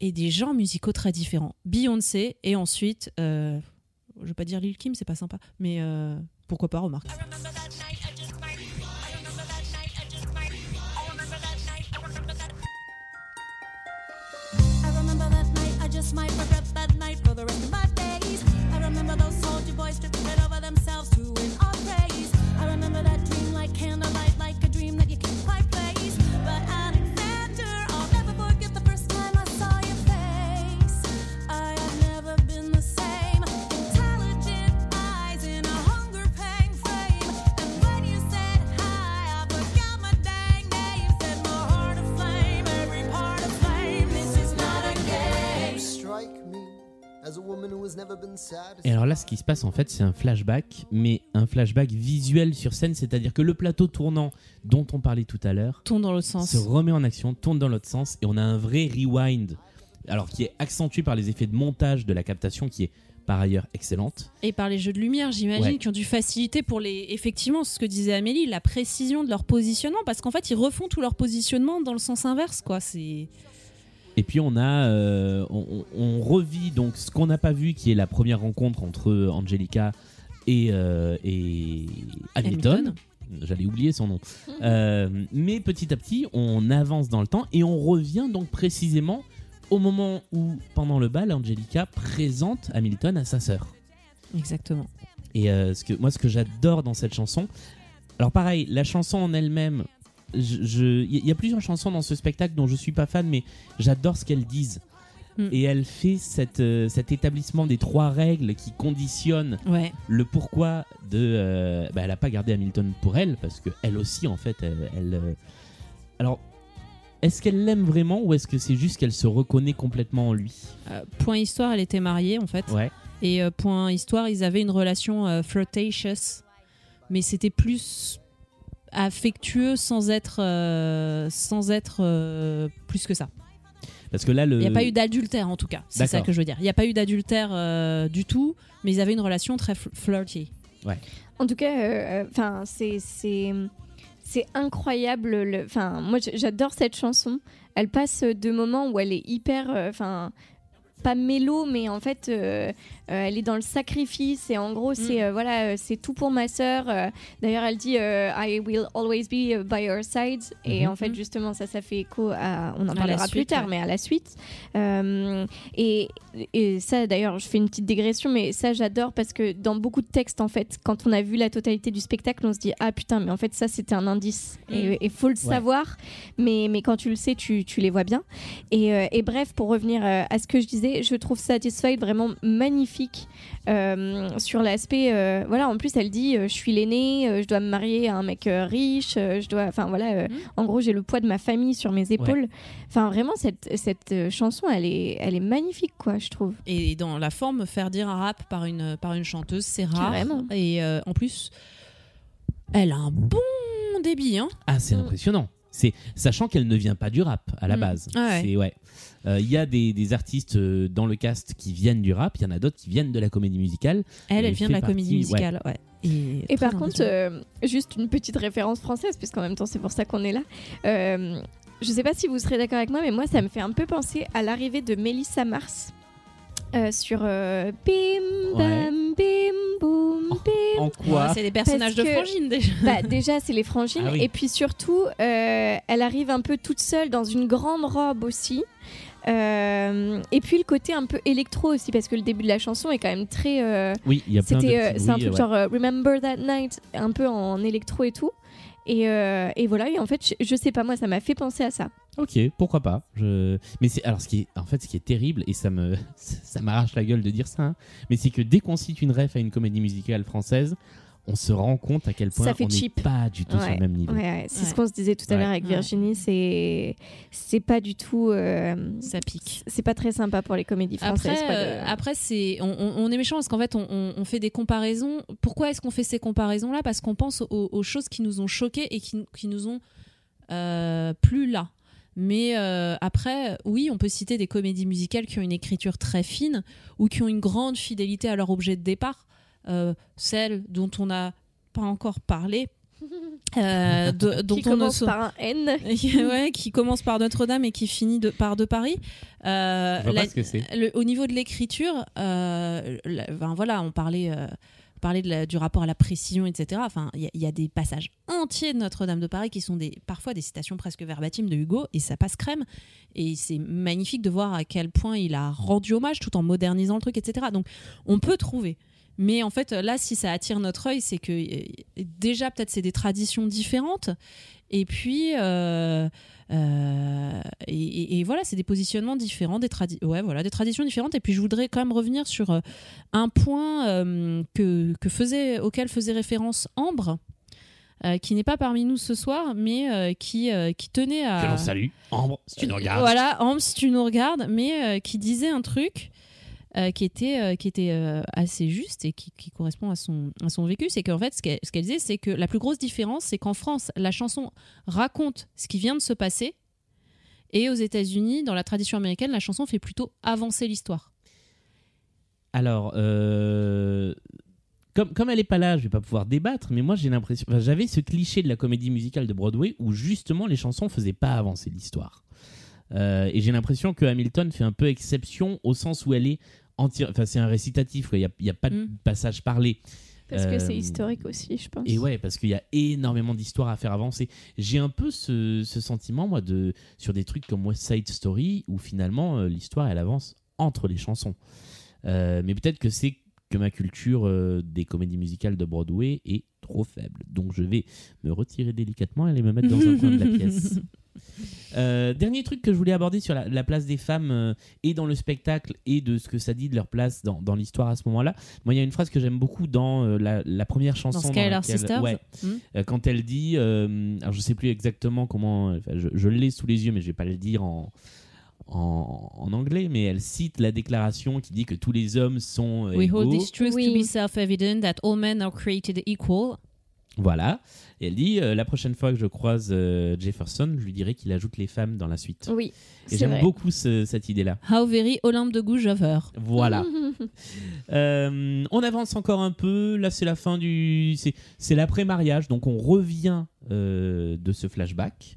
et des genres musicaux très différents. Beyoncé et ensuite, euh, je vais pas dire Lil Kim, c'est pas sympa, mais euh, pourquoi pas, remarque. I remember those soldier boys tripping over themselves to win Et alors là, ce qui se passe en fait, c'est un flashback, mais un flashback visuel sur scène, c'est-à-dire que le plateau tournant dont on parlait tout à l'heure Tourne dans l'autre sens. se remet en action, tourne dans l'autre sens, et on a un vrai rewind, alors qui est accentué par les effets de montage de la captation, qui est par ailleurs excellente. Et par les jeux de lumière, j'imagine, Ouais. qui ont dû faciliter pour les. Effectivement, ce que disait Amélie, la précision de leur positionnement, parce qu'en fait, ils refont tout leur positionnement dans le sens inverse, quoi. C'est. Et puis on a, euh, on, on- revit donc ce qu'on n'a pas vu, qui est la première rencontre entre Angelica et, euh, et Hamilton. Hamilton. J'allais oublier son nom. Euh, mais petit à petit, on avance dans le temps et on revient donc précisément au moment où, pendant le bal, Angelica présente Hamilton à sa sœur. Exactement. Et euh, ce que, moi, ce que j'adore dans cette chanson, alors pareil, la chanson en elle-même, je- je- il y, a plusieurs chansons dans ce spectacle dont je suis pas fan, mais j'adore ce qu'elles disent. Mm. Et elle fait cette, euh, cet établissement des trois règles qui conditionnent Ouais. le pourquoi de. euh, bah, elle a pas gardé Hamilton pour elle, parce que elle aussi, en fait, elle. elle, euh, alors, est-ce qu'elle l'aime vraiment ou est-ce que c'est juste qu'elle se reconnaît complètement en lui? Point histoire, elle était mariée, en fait. Ouais. Et point histoire, ils avaient une relation flirtatious, mais c'était plus affectueux sans être, euh, sans être euh, plus que ça. Parce que là, le. Il n'y a pas eu d'adultère en tout cas, c'est ça que je veux dire. Il n'y a pas eu d'adultère euh, du tout, mais ils avaient une relation très fl- flirty. En tout cas, euh, enfin, c'est c'est c'est incroyable. le- Enfin, moi, j'adore cette chanson. Elle passe de moments où elle est hyper, euh, enfin. Pas mélo, mais en fait, euh, euh, elle est dans le sacrifice et en gros, c'est euh, voilà, c'est tout pour ma sœur. D'ailleurs, elle dit I will always be by your side. Et Mhm. en fait, justement, ça, ça fait écho à. On en parlera plus tard, ouais. mais à la suite. Et, et ça, d'ailleurs, je fais une petite digression, mais ça, j'adore parce que dans beaucoup de textes, en fait, quand on a vu la totalité du spectacle, on se dit ah putain, mais en fait, ça, c'était un indice. Mm. Et il faut le savoir, mais, mais quand tu le sais, tu, tu les vois bien. Et, et bref, pour revenir à ce que je disais, je trouve Satisfied vraiment magnifique euh, sur l'aspect. euh, voilà, en plus, elle dit euh, je suis l'aînée, euh, je dois me marier à un mec euh, riche, euh, je dois. Enfin voilà, euh, Mhm. en gros, j'ai le poids de ma famille sur mes épaules. Enfin, vraiment, cette, cette euh, chanson, elle est, elle est magnifique, quoi, je trouve. Et dans la forme, faire dire un rap par une, par une chanteuse, c'est rare. Carrément. Et euh, en plus, elle a un bon débit. Hein. Ah, c'est Mm. impressionnant. C'est sachant qu'elle ne vient pas du rap à la Mm. base. Ah ouais. C'est ouais. Euh, Il y a des, des artistes euh, dans le cast qui viennent du rap. Il y en a d'autres qui viennent de la comédie musicale. Elle, Elle vient de la comédie partie- musicale. Ouais. Et, par contre, euh, juste une petite référence française, puisqu'en même temps, c'est pour ça qu'on est là. Euh, je sais pas si vous serez d'accord avec moi, mais moi, ça me fait un peu penser à l'arrivée de Mélissa Mars euh, sur euh, Bim Bam Bim Boum Bim. En quoi Ouais, c'est des personnages de que- Frangine déjà. Bah, déjà, c'est les frangines. Ah oui. Et puis surtout, euh, elle arrive un peu toute seule dans une grande robe aussi. Euh, et puis le côté un peu électro aussi, parce que le début de la chanson est quand même très. euh, Oui, il y a plein de C'était, euh, petits c'est un bruits, truc ouais. genre euh, Remember That Night, un peu en électro et tout. Et, euh, et voilà, et en fait, je, je sais pas, moi, ça m'a fait penser à ça. Ok, pourquoi pas. Je... Mais c'est alors ce qui est en fait ce qui est terrible et ça me ça m'arrache la gueule de dire ça. hein, mais c'est que dès qu'on cite une ref à une comédie musicale française, on se rend compte à quel point Ça fait on n'est pas du tout sur Ouais, le même niveau. Ouais, ouais, c'est ce qu'on se disait tout à l'heure avec Ouais. Virginie, c'est c'est pas du tout. euh, Ça pique. c'est pas très sympa pour les comédies françaises. Après, de- euh, après c'est, on, est méchant parce qu'en fait, on, on- on fait des comparaisons. Pourquoi est-ce qu'on fait ces comparaisons-là? Parce qu'on pense aux, aux choses qui nous ont choqués et qui, qui nous ont euh, plus là. Mais euh, après, oui, on peut citer des comédies musicales qui ont une écriture très fine ou qui ont une grande fidélité à leur objet de départ. Euh, celle dont on n'a pas encore parlé, euh, de- dont qui on ne commence par un N. ouais, qui commence par Notre-Dame et qui finit de, par de Paris. Euh, Je vois la- pas ce que c'est. le- au niveau de l'écriture, euh, enfin, voilà, on parlait, euh, de la- du rapport à la précision, etc. Enfin, il y, y a des passages entiers de Notre-Dame de Paris qui sont des, parfois des citations presque verbatimes de Hugo, et ça passe crème. Et c'est magnifique de voir à quel point il a rendu hommage tout en modernisant le truc, etc. Donc, on peut trouver. Mais en fait, là, si ça attire notre œil, c'est que euh, déjà, peut-être, c'est des traditions différentes. Et puis, euh, euh, et, voilà, c'est des positionnements différents, des, ouais, voilà, des traditions différentes. Et puis, je voudrais quand même revenir sur un point euh, que, que faisait, auquel faisait référence Ambre. euh, qui n'est pas parmi nous ce soir, mais euh, qui, euh, qui tenait à. Que l'on salue. Ambre, si tu nous regardes. Voilà, Ambre, si tu nous regardes, mais qui disait un truc euh, qui était, euh, qui était euh, assez juste et qui, correspond à son, à son vécu. C'est qu'en fait, ce qu'elle ce qu'elle disait, c'est que la plus grosse différence, c'est qu'en France, la chanson raconte ce qui vient de se passer. Et aux États-Unis, dans la tradition américaine, la chanson fait plutôt avancer l'histoire. Alors, comme, comme elle n'est pas là, je vais pas pouvoir débattre, mais moi j'ai l'impression. J'avais ce cliché de la comédie musicale de Broadway où justement les chansons faisaient pas avancer l'histoire. Et j'ai l'impression que Hamilton fait un peu exception au sens où elle est entière. Enfin, c'est un récitatif, il n'y a, il y a pas de Mm. passage parlé. Parce que c'est Euh, historique aussi, je pense. Et ouais, parce qu'il y a énormément d'histoires à faire avancer. J'ai un peu ce, ce sentiment, moi, de, sur des trucs comme West Side Story, où finalement, euh, l'histoire, elle avance entre les chansons. Euh, mais peut-être que c'est que ma culture euh, des comédies musicales de Broadway est trop faible. Donc je vais me retirer délicatement et aller me mettre dans un coin de la pièce. Euh, dernier truc que je voulais aborder sur la, la place des femmes euh, et dans le spectacle et de ce que ça dit de leur place dans, dans l'histoire à ce moment-là. Moi, il y a une phrase que j'aime beaucoup dans euh, la, la première chanson. Dans Skylar laquelle- Sisters ouais, Hmm. euh, quand elle dit, euh, alors je sais plus exactement comment, enfin, je, je l'ai sous les yeux, mais je vais pas le dire en, en, en anglais, mais elle cite la déclaration qui dit que tous les hommes sont euh, We égaux. hold this truth to be self-evident that all men are created equal. Voilà. Et elle dit, euh, la prochaine fois que je croise euh, Jefferson, je lui dirai qu'il ajoute les femmes dans la suite. Oui, Et j'aime vrai. beaucoup ce- cette idée-là. How very Olympe de her. Voilà. Euh, on avance encore un peu. Là, c'est la fin du. C'est, c'est l'après-mariage. Donc, on revient euh, de ce flashback.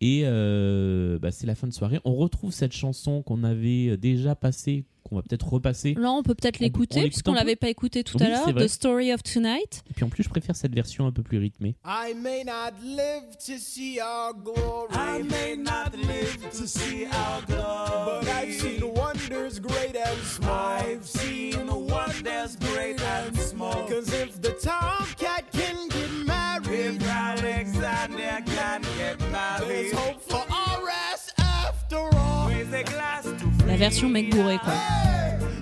Et euh, bah, c'est la fin de soirée. On retrouve cette chanson qu'on avait déjà passée, qu'on va peut-être repasser. Là, on peut peut-être l'écouter, l'écoute puisqu'on peu l'avait pas écouté tout Oui, à l'heure. The Story of Tonight. Et puis en plus, je préfère cette version un peu plus rythmée. I may not live to see our glory. I may not live to see our glory. But I've seen wonders great and small. I've seen wonders great and small. Cause if the Tomcat La version mec bourré, quoi.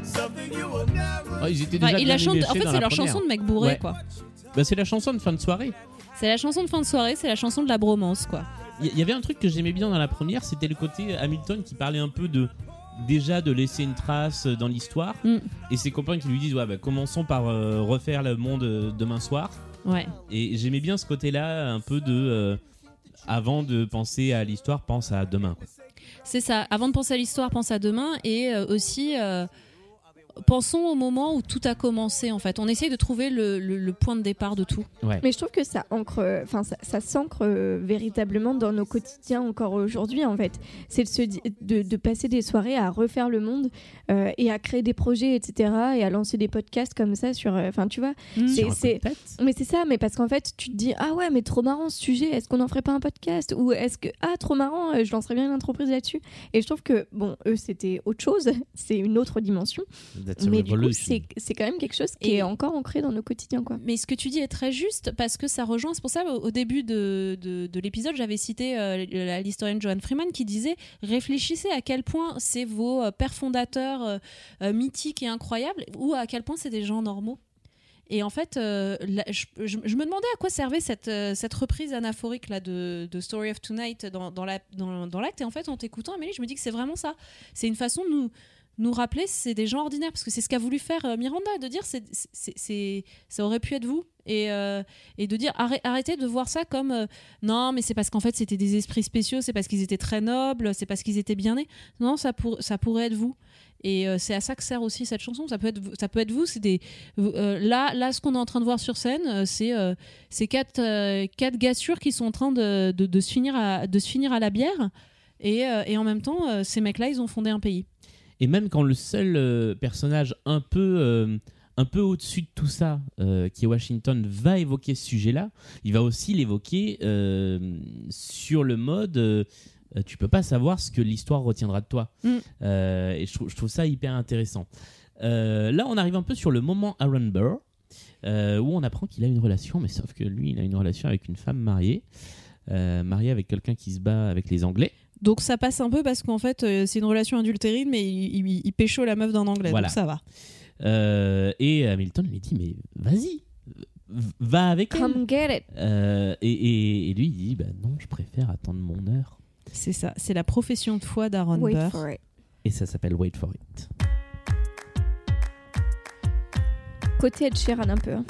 something you will never. Oh, ils étaient Enfin, déjà bien éméchés en fait, dans c'est la leur première. chanson de mec bourré, Ouais. quoi. Bah, c'est la chanson de fin de soirée. C'est la chanson de fin de soirée, c'est la chanson de la bromance, quoi. Il y, il y avait un truc que j'aimais bien dans la première, c'était le côté Hamilton qui parlait un peu de déjà de laisser une trace dans l'histoire Mm. et ses copains qui lui disent ouais bah, commençons par euh, refaire le monde euh, demain soir Ouais. et j'aimais bien ce côté là un peu de euh, avant de penser à l'histoire pense à demain. C'est ça. Avant de penser à l'histoire, pense à demain. Et euh, aussi, euh, pensons au moment où tout a commencé, en fait. On essaye de trouver le, le- le point de départ de tout. ouais Mais je trouve que ça ancre, enfin ça, ça s'ancre euh, véritablement dans nos quotidiens encore aujourd'hui en fait. C'est de, se de, de passer des soirées à refaire le monde euh, et à créer des projets etc. et à lancer des podcasts comme ça sur, euh, enfin tu vois. Mm. C'est- Sur un coup de c'est- tête. Mais c'est ça, mais parce qu'en fait tu te dis ah ouais mais trop marrant ce sujet, est-ce qu'on en ferait pas un podcast? Ou est-ce que ah trop marrant, je lancerais bien une entreprise là-dessus? Et je trouve que bon eux c'était autre chose, c'est une autre dimension, That's mais du coup c'est c'est quand même quelque chose qui Et- est encore ancré dans nos quotidiens quoi. Mais ce que tu dis est très juste parce que ça rejoint. C'est pour ça au, début de, de- de l'épisode, j'avais cité euh, la- l'historienne Joanne Freeman qui disait réfléchissez à quel point c'est vos euh, pères fondateurs euh, euh, mythiques et incroyables ou à quel point c'est des gens normaux. Et en fait, euh, là, je, je- je me demandais à quoi servait cette, euh, cette reprise anaphorique là, de, de Story of Tonight dans, dans la- dans- dans l'acte. et en fait, en t'écoutant, Amélie, je me dis que c'est vraiment ça. C'est une façon de nous, nous rappeler c'est des gens ordinaires. Parce que c'est ce qu'a voulu faire euh, Miranda, de dire c'est, c'est, ça aurait pu être vous. Et, euh, et de dire arrê- arrêtez de voir ça comme euh, non, mais c'est parce qu'en fait c'était des esprits spéciaux, c'est parce qu'ils étaient très nobles, c'est parce qu'ils étaient bien nés. Non, ça, pour, ça pourrait être vous. Et c'est à ça que sert aussi cette chanson. Ça peut être, ça peut être vous. C'est des là, là, ce qu'on est en train de voir sur scène, c'est c'est quatre, quatre gars sûrs qui sont en train de, de, de se finir à, de se finir à la bière. Et, et en même temps, ces mecs-là, ils ont fondé un pays. Et même quand le seul euh, personnage un peu, euh, un peu au-dessus de tout ça, euh, qui est Washington, va évoquer ce sujet-là, il va aussi l'évoquer euh, sur le mode euh, tu peux pas savoir ce que l'histoire retiendra de toi. Mm. Et je, trouve- je trouve ça hyper intéressant. Là, on arrive un peu sur le moment Aaron Burr, où on apprend qu'il a une relation, mais sauf que lui, il a une relation avec une femme mariée. mariée avec quelqu'un qui se bat avec les Anglais. Donc ça passe un peu parce qu'en fait, euh, c'est une relation adultérine, mais il, il, il pécho la meuf d'un anglais. Voilà. Donc ça va. Euh, et Hamilton lui dit mais vas-y, v- va avec elle. Come get it. Euh, et, et- et lui il dit bah non, je préfère attendre mon heure. C'est ça. C'est la profession de foi d'Aaron Wait Burr. for it. Et ça s'appelle Wait for It. côté Ed Sheeran un peu. hein.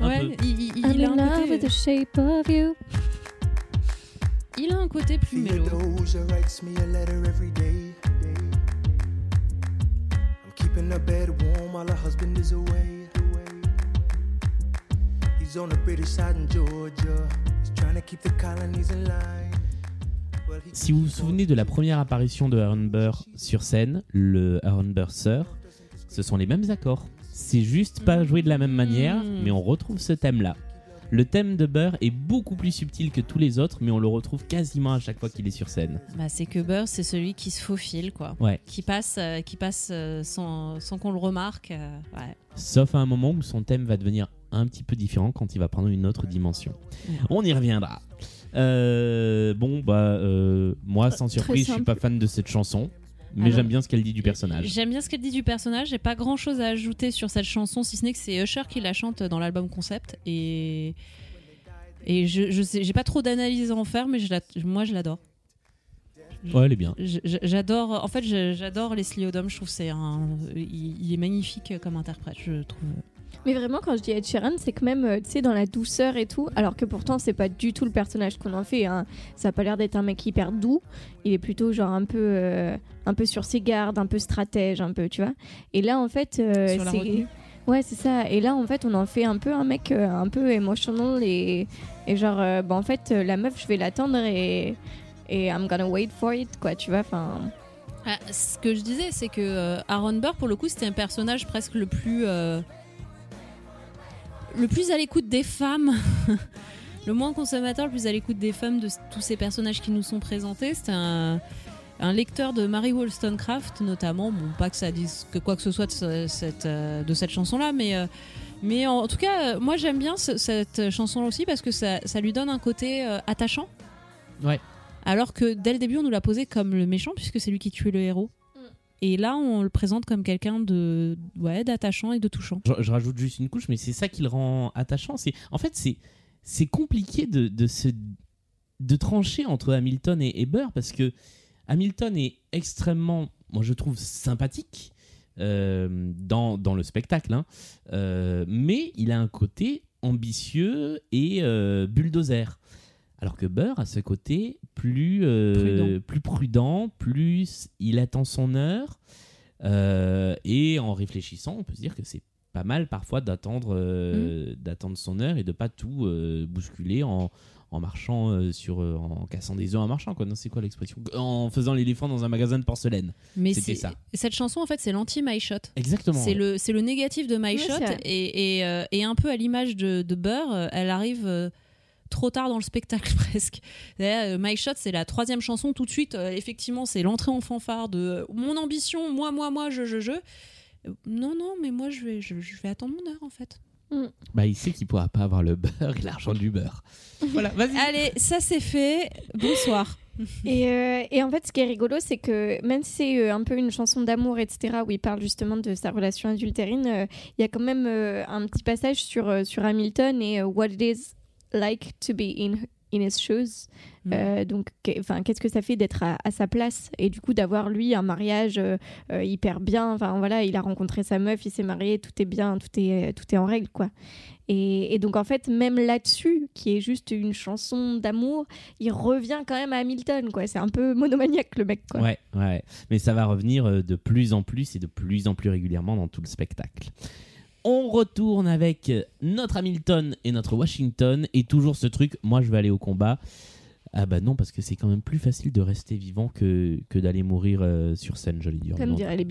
Un Ouais, peu. il, il- il I'm a in un love with côté, the shape of you. Il a un côté plus mélo. Theodosia writes me a letter every day. I'm keeping her bed warm while her husband is away. He's on the British side in Georgia. He's trying to keep the colonies in line. Well, he Si vous vous souvenez de la première apparition de Aaron Burr sur scène, le Aaron Burr Sir, ce sont les mêmes accords. C'est juste pas joué de la même manière, Mm. mais on retrouve ce thème-là. Le thème de Burr est beaucoup plus subtil que tous les autres, mais on le retrouve quasiment à chaque fois qu'il est sur scène. Bah, c'est que Burr, c'est celui qui se faufile, quoi. Ouais. Qui passe, euh, qui passe euh, sans, sans qu'on le remarque. euh, ouais. Sauf à un moment où son thème va devenir un petit peu différent quand il va prendre une autre dimension. On y reviendra. Euh, bon, bah, euh, moi, sans surprise, je suis simple. pas fan de cette chanson, mais j'aime bien ce qu'elle dit du personnage. J'aime bien ce qu'elle dit du personnage. J'ai pas grand chose à ajouter sur cette chanson, si ce n'est que c'est Usher qui la chante dans l'album concept. Et, et je, je sais, j'ai pas trop d'analyse à en faire, mais je la- moi je l'adore. Ouais, elle est bien. J'adore, en fait, j'adore Leslie Odom. Je trouve que c'est un, il, est magnifique comme interprète, je trouve. Mais vraiment, quand je dis Ed Sheeran, c'est que même, euh, tu sais, dans la douceur et tout, alors que pourtant, c'est pas du tout le personnage qu'on en fait. hein. Ça a pas l'air d'être un mec hyper doux. Il est plutôt genre un peu, euh, un peu sur ses gardes, un peu stratège, un peu, tu vois. Et là, en fait, euh, c'est. Ouais, c'est ça. Et là, en fait, on en fait un peu un mec euh, un peu emotional et, et genre, euh, bah, en fait, euh, la meuf, je vais l'attendre et, et I'm gonna wait for it, quoi, tu vois. Enfin, Ah, ce que je disais, c'est que euh, Aaron Burr, pour le coup, c'était un personnage presque le plus. euh, le plus à l'écoute des femmes. le moins consommateur, le plus à l'écoute des femmes de tous ces personnages qui nous sont présentés. C'était un, un lecteur de Mary Wollstonecraft, notamment. Bon, pas que ça dise que quoi que ce soit de ce- cette, euh, de cette chanson-là, mais. euh, mais en tout cas, euh, moi j'aime bien ce- cette chanson aussi parce que ça, ça lui donne un côté euh, attachant. Ouais. Alors que dès le début, on nous l'a posé comme le méchant puisque c'est lui qui tuait le héros. Et là, on le présente comme quelqu'un de ouais, d'attachant et de touchant. Je, je rajoute juste une couche, mais c'est ça qui le rend attachant. C'est en fait c'est c'est compliqué de, de se de trancher entre Hamilton et, et Burr parce que Hamilton est extrêmement, moi je trouve sympathique euh, dans, dans le spectacle, hein. Euh, mais il a un côté ambitieux et euh, bulldozer. Alors que Burr a ce côté plus, Prudent. plus prudent, plus il attend son heure. Et en réfléchissant, on peut se dire que c'est pas mal parfois d'attendre euh, d'attendre son heure et de pas tout euh, bousculer en, en marchant euh, sur en cassant des œufs en marchant quoi non c'est quoi l'expression? En faisant l'éléphant dans un magasin de porcelaine Mais C'était ça. cette chanson, en fait, c'est l'anti-My Shot. exactement C'est le, c'est le négatif de My Shot et, et, euh, et un peu à l'image de, de Burr, elle arrive euh, trop tard dans le spectacle presque. My Shot, c'est la troisième chanson tout de suite. euh, effectivement, c'est l'entrée en fanfare de euh, mon ambition, moi, moi, moi, je, je, je. Non, non, mais moi, je vais, je, je vais attendre mon heure en fait. bah il sait qu'il pourra pas avoir le beurre et l'argent du beurre voilà vas-y Allez, ça c'est fait. Bonsoir. Et, euh, et en fait, ce qui est rigolo, c'est que même si c'est euh, un peu une chanson d'amour, etc., où il parle justement de sa relation adultérine, euh, il y a quand même euh, un petit passage sur, euh, sur Hamilton et euh, what it is like to be in, in his shoes. Mm. Euh, donc, enfin, qu'est-ce que ça fait d'être à, à sa place et du coup d'avoir lui un mariage euh, euh, hyper bien? Enfin voilà, il a rencontré sa meuf, il s'est marié, tout est bien, tout est tout est en règle quoi. Et, et donc en fait, même là-dessus, qui est juste une chanson d'amour, il revient quand même à Hamilton quoi. C'est un peu monomaniaque le mec quoi. Ouais, ouais. Mais ça va revenir de plus en plus et de plus en plus régulièrement dans tout le spectacle. On retourne avec notre Hamilton et notre Washington et toujours ce truc, moi je vais aller au combat. Ah bah non, parce que c'est quand même plus facile de rester vivant que, que d'aller mourir euh, sur scène, je l'ai dit. Comme diraient les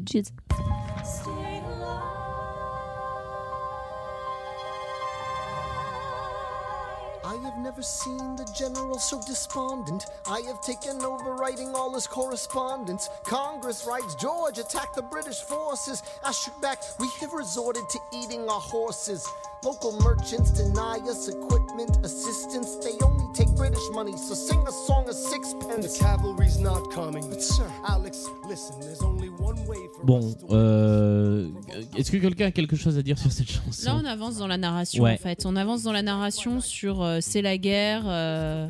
have never seen the general so despondent. I have taken over writing all his correspondence. Congress writes George attacked the British forces. I shoot back, we have resorted to eating our horses. Local merchants deny us equipment, assistance. They only take British money, so sing a song of sixpence. The cavalry's not coming. But sir, Alex, listen, there's only one way for Bon, us to euh, est-ce que quelqu'un a quelque chose à dire sur cette chanson? Là, on avance dans la narration Ouais. en fait. On avance dans la narration sur euh, c'est la guerre. euh,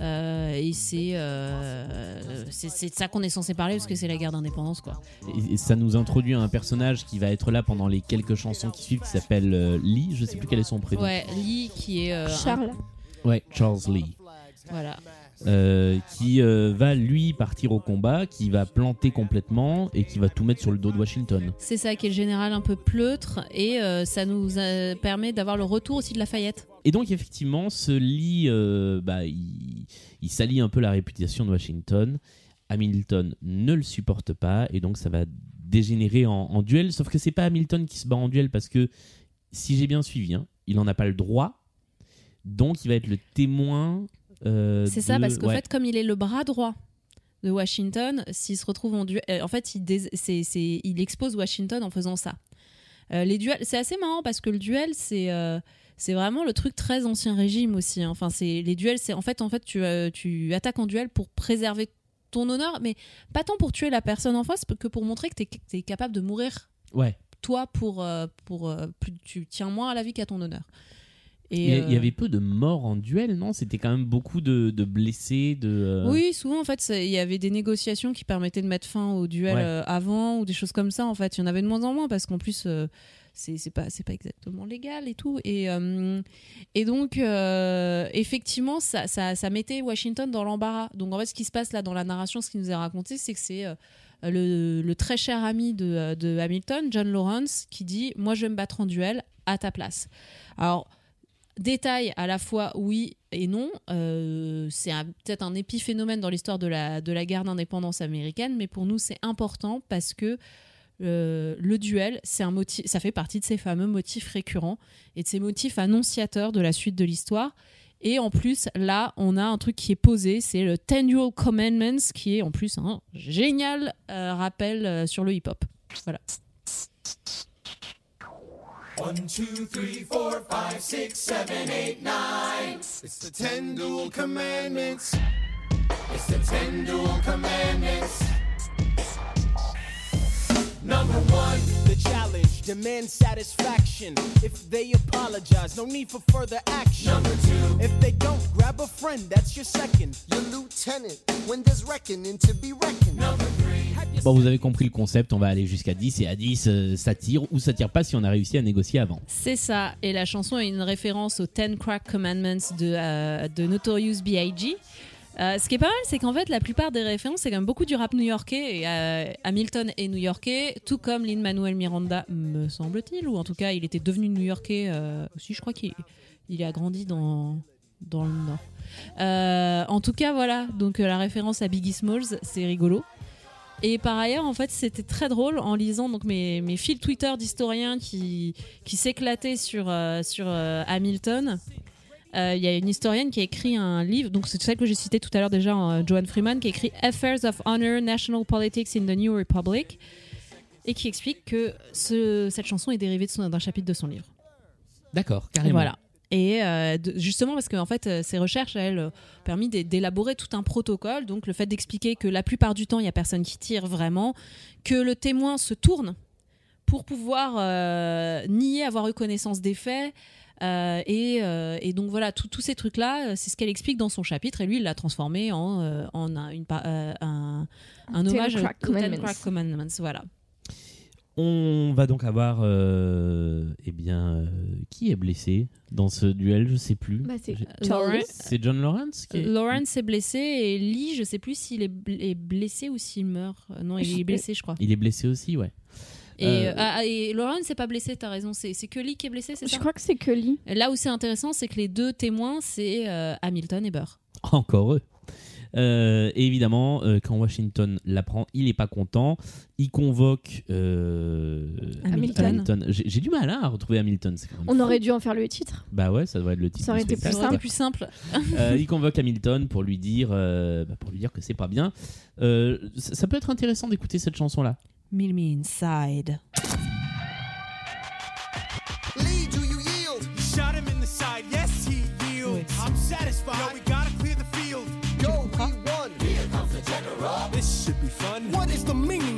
Euh, et c'est euh, c'est c'est de ça qu'on est censé parler parce que c'est la guerre d'indépendance quoi. Et, et ça nous introduit à un personnage qui va être là pendant les quelques chansons qui suivent, qui s'appelle euh, Lee. Je sais plus quel est son prénom. Ouais, Lee qui est euh, un- Charles. Ouais, Charles Lee. voilà. Euh, qui euh, va lui partir au combat, qui va planter complètement et qui va tout mettre sur le dos de Washington. C'est ça qui est le général un peu pleutre et euh, ça nous permet d'avoir le retour aussi de Lafayette. Et donc effectivement, ce euh, bah, il, il salit un peu la réputation de Washington. Hamilton ne le supporte pas et donc ça va dégénérer en, en duel. Sauf que c'est pas Hamilton qui se bat en duel parce que si j'ai bien suivi, hein, il n'en a pas le droit. Donc il va être le témoin. Euh, C'est ça de- parce qu'en ouais. fait comme il est le bras droit de Washington, s'il se retrouve en duel, euh, en fait il, expose Washington en faisant ça. Euh, les duels, c'est assez marrant parce que le duel c'est euh, c'est vraiment le truc très ancien régime aussi. hein. Enfin c'est les duels, c'est en fait en fait tu tu attaques en duel pour préserver ton honneur, mais pas tant pour tuer la personne en face que pour montrer que tu es, capable de mourir Ouais. toi pour pour plus tu tiens moins à la vie qu'à ton honneur. Et, Il y euh, avait peu de morts en duel, non? C'était quand même beaucoup de, de blessés, de. euh, Oui, souvent en fait, il y avait des négociations qui permettaient de mettre fin au duel Ouais. euh, avant ou des choses comme ça. En fait, il y en avait de moins en moins parce qu'en plus, c'est pas c'est pas exactement légal et tout. Et et donc effectivement, ça, ça ça mettait Washington dans l'embarras. Donc en fait, ce qui se passe là dans la narration, ce qui nous est raconté, c'est que c'est le, le très cher ami de, de Hamilton, John Lawrence, qui dit Moi, je vais me battre en duel à ta place. Alors, détail à la fois oui et non. Euh, c'est peut-être un épiphénomène dans l'histoire de la, de la guerre d'indépendance américaine, mais pour nous, c'est important parce que euh, le duel, c'est un motif, ça fait partie de ces fameux motifs récurrents et de ces motifs annonciateurs de la suite de l'histoire. Et en plus, là, on a un truc qui est posé, c'est le Ten Duel Commandments, qui est en plus un génial euh, rappel sur le hip-hop. Voilà. One, two, three, four, five, six, seven, eight, nine. It's the ten dual commandments. It's the ten dual commandments. Number one, the challenge demands satisfaction. If they apologize, no need for further action. Number two, if they don't, grab a friend, that's your second. Your lieutenant, when there's reckoning to be reckoned. number three. Bon, vous avez compris le concept, on va aller jusqu'à 10 et à 10, euh, ça tire ou ça tire pas si on a réussi à négocier avant. C'est ça. Et la chanson est une référence aux Ten Crack Commandments de, euh, de Notorious B.I.G. Euh, ce qui est pas mal, c'est qu'en fait, la plupart des références, c'est quand même beaucoup du rap new-yorkais. Hamilton est new-yorkais, tout comme Lin-Manuel Miranda, me semble-t-il, ou en tout cas, il était devenu new-yorkais euh, aussi. Je crois qu'il il a grandi dans, dans le Nord. En tout cas, voilà. Donc, la référence à Biggie Smalls, c'est rigolo. Et par ailleurs, en fait, c'était très drôle en lisant donc mes, mes fils Twitter d'historiens qui, qui s'éclataient sur, euh, sur euh, Hamilton. Euh, Il y a une historienne qui a écrit un livre, donc c'est celle que j'ai citée tout à l'heure déjà, euh, Joanne Freeman, qui a écrit Affairs of Honor, National Politics in the New Republic, et qui explique que ce- cette chanson est dérivée d'un chapitre de son livre. D'accord, carrément. Voilà. Et euh, de- justement parce que en fait, euh, ces recherches, elles, ont permis d'é- d'élaborer tout un protocole. Donc le fait d'expliquer que la plupart du temps, il y a personne qui tire vraiment, que le témoin se tourne pour pouvoir euh, nier avoir eu connaissance des faits. Euh, et, euh, et donc voilà, tous ces trucs-là, euh, c'est ce qu'elle explique dans son chapitre. Et lui, il l'a transformé en, euh, en un, une euh, un, un hommage aux Ten Commandments. Voilà. On va donc avoir. euh, eh bien. euh, qui est blessé dans ce duel Je sais plus. Bah, c'est J'ai- Charles. C'est John Lawrence qui est... Lawrence est blessé et Lee, je sais plus s'il est, bl- est blessé ou s'il meurt. Euh, Non, il Je- est blessé, je crois. Il est blessé aussi, ouais. Et, Euh, euh, ah, et Lawrence n'est pas blessé, t'as raison. C'est c'est que Lee qui est blessé, c'est Je ça crois que c'est que Lee. Là où c'est intéressant, c'est que les deux témoins, c'est euh, Hamilton et Burr. Encore eux. Euh, et évidemment, euh, quand Washington l'apprend, il n'est pas content. Il convoque euh, Hamilton. J'ai j'ai du mal hein, à retrouver Hamilton. On fou. aurait dû en faire le titre. Bah ouais, ça devrait être le titre. Ça aurait été plus simple. Euh, il convoque Hamilton pour lui dire, euh, bah, pour lui dire que c'est pas bien. Euh, ça, ça peut être intéressant d'écouter cette chanson-là. Meet me inside. Lee, do you yield? Shot him in the side, yes, he yields. I'm satisfied.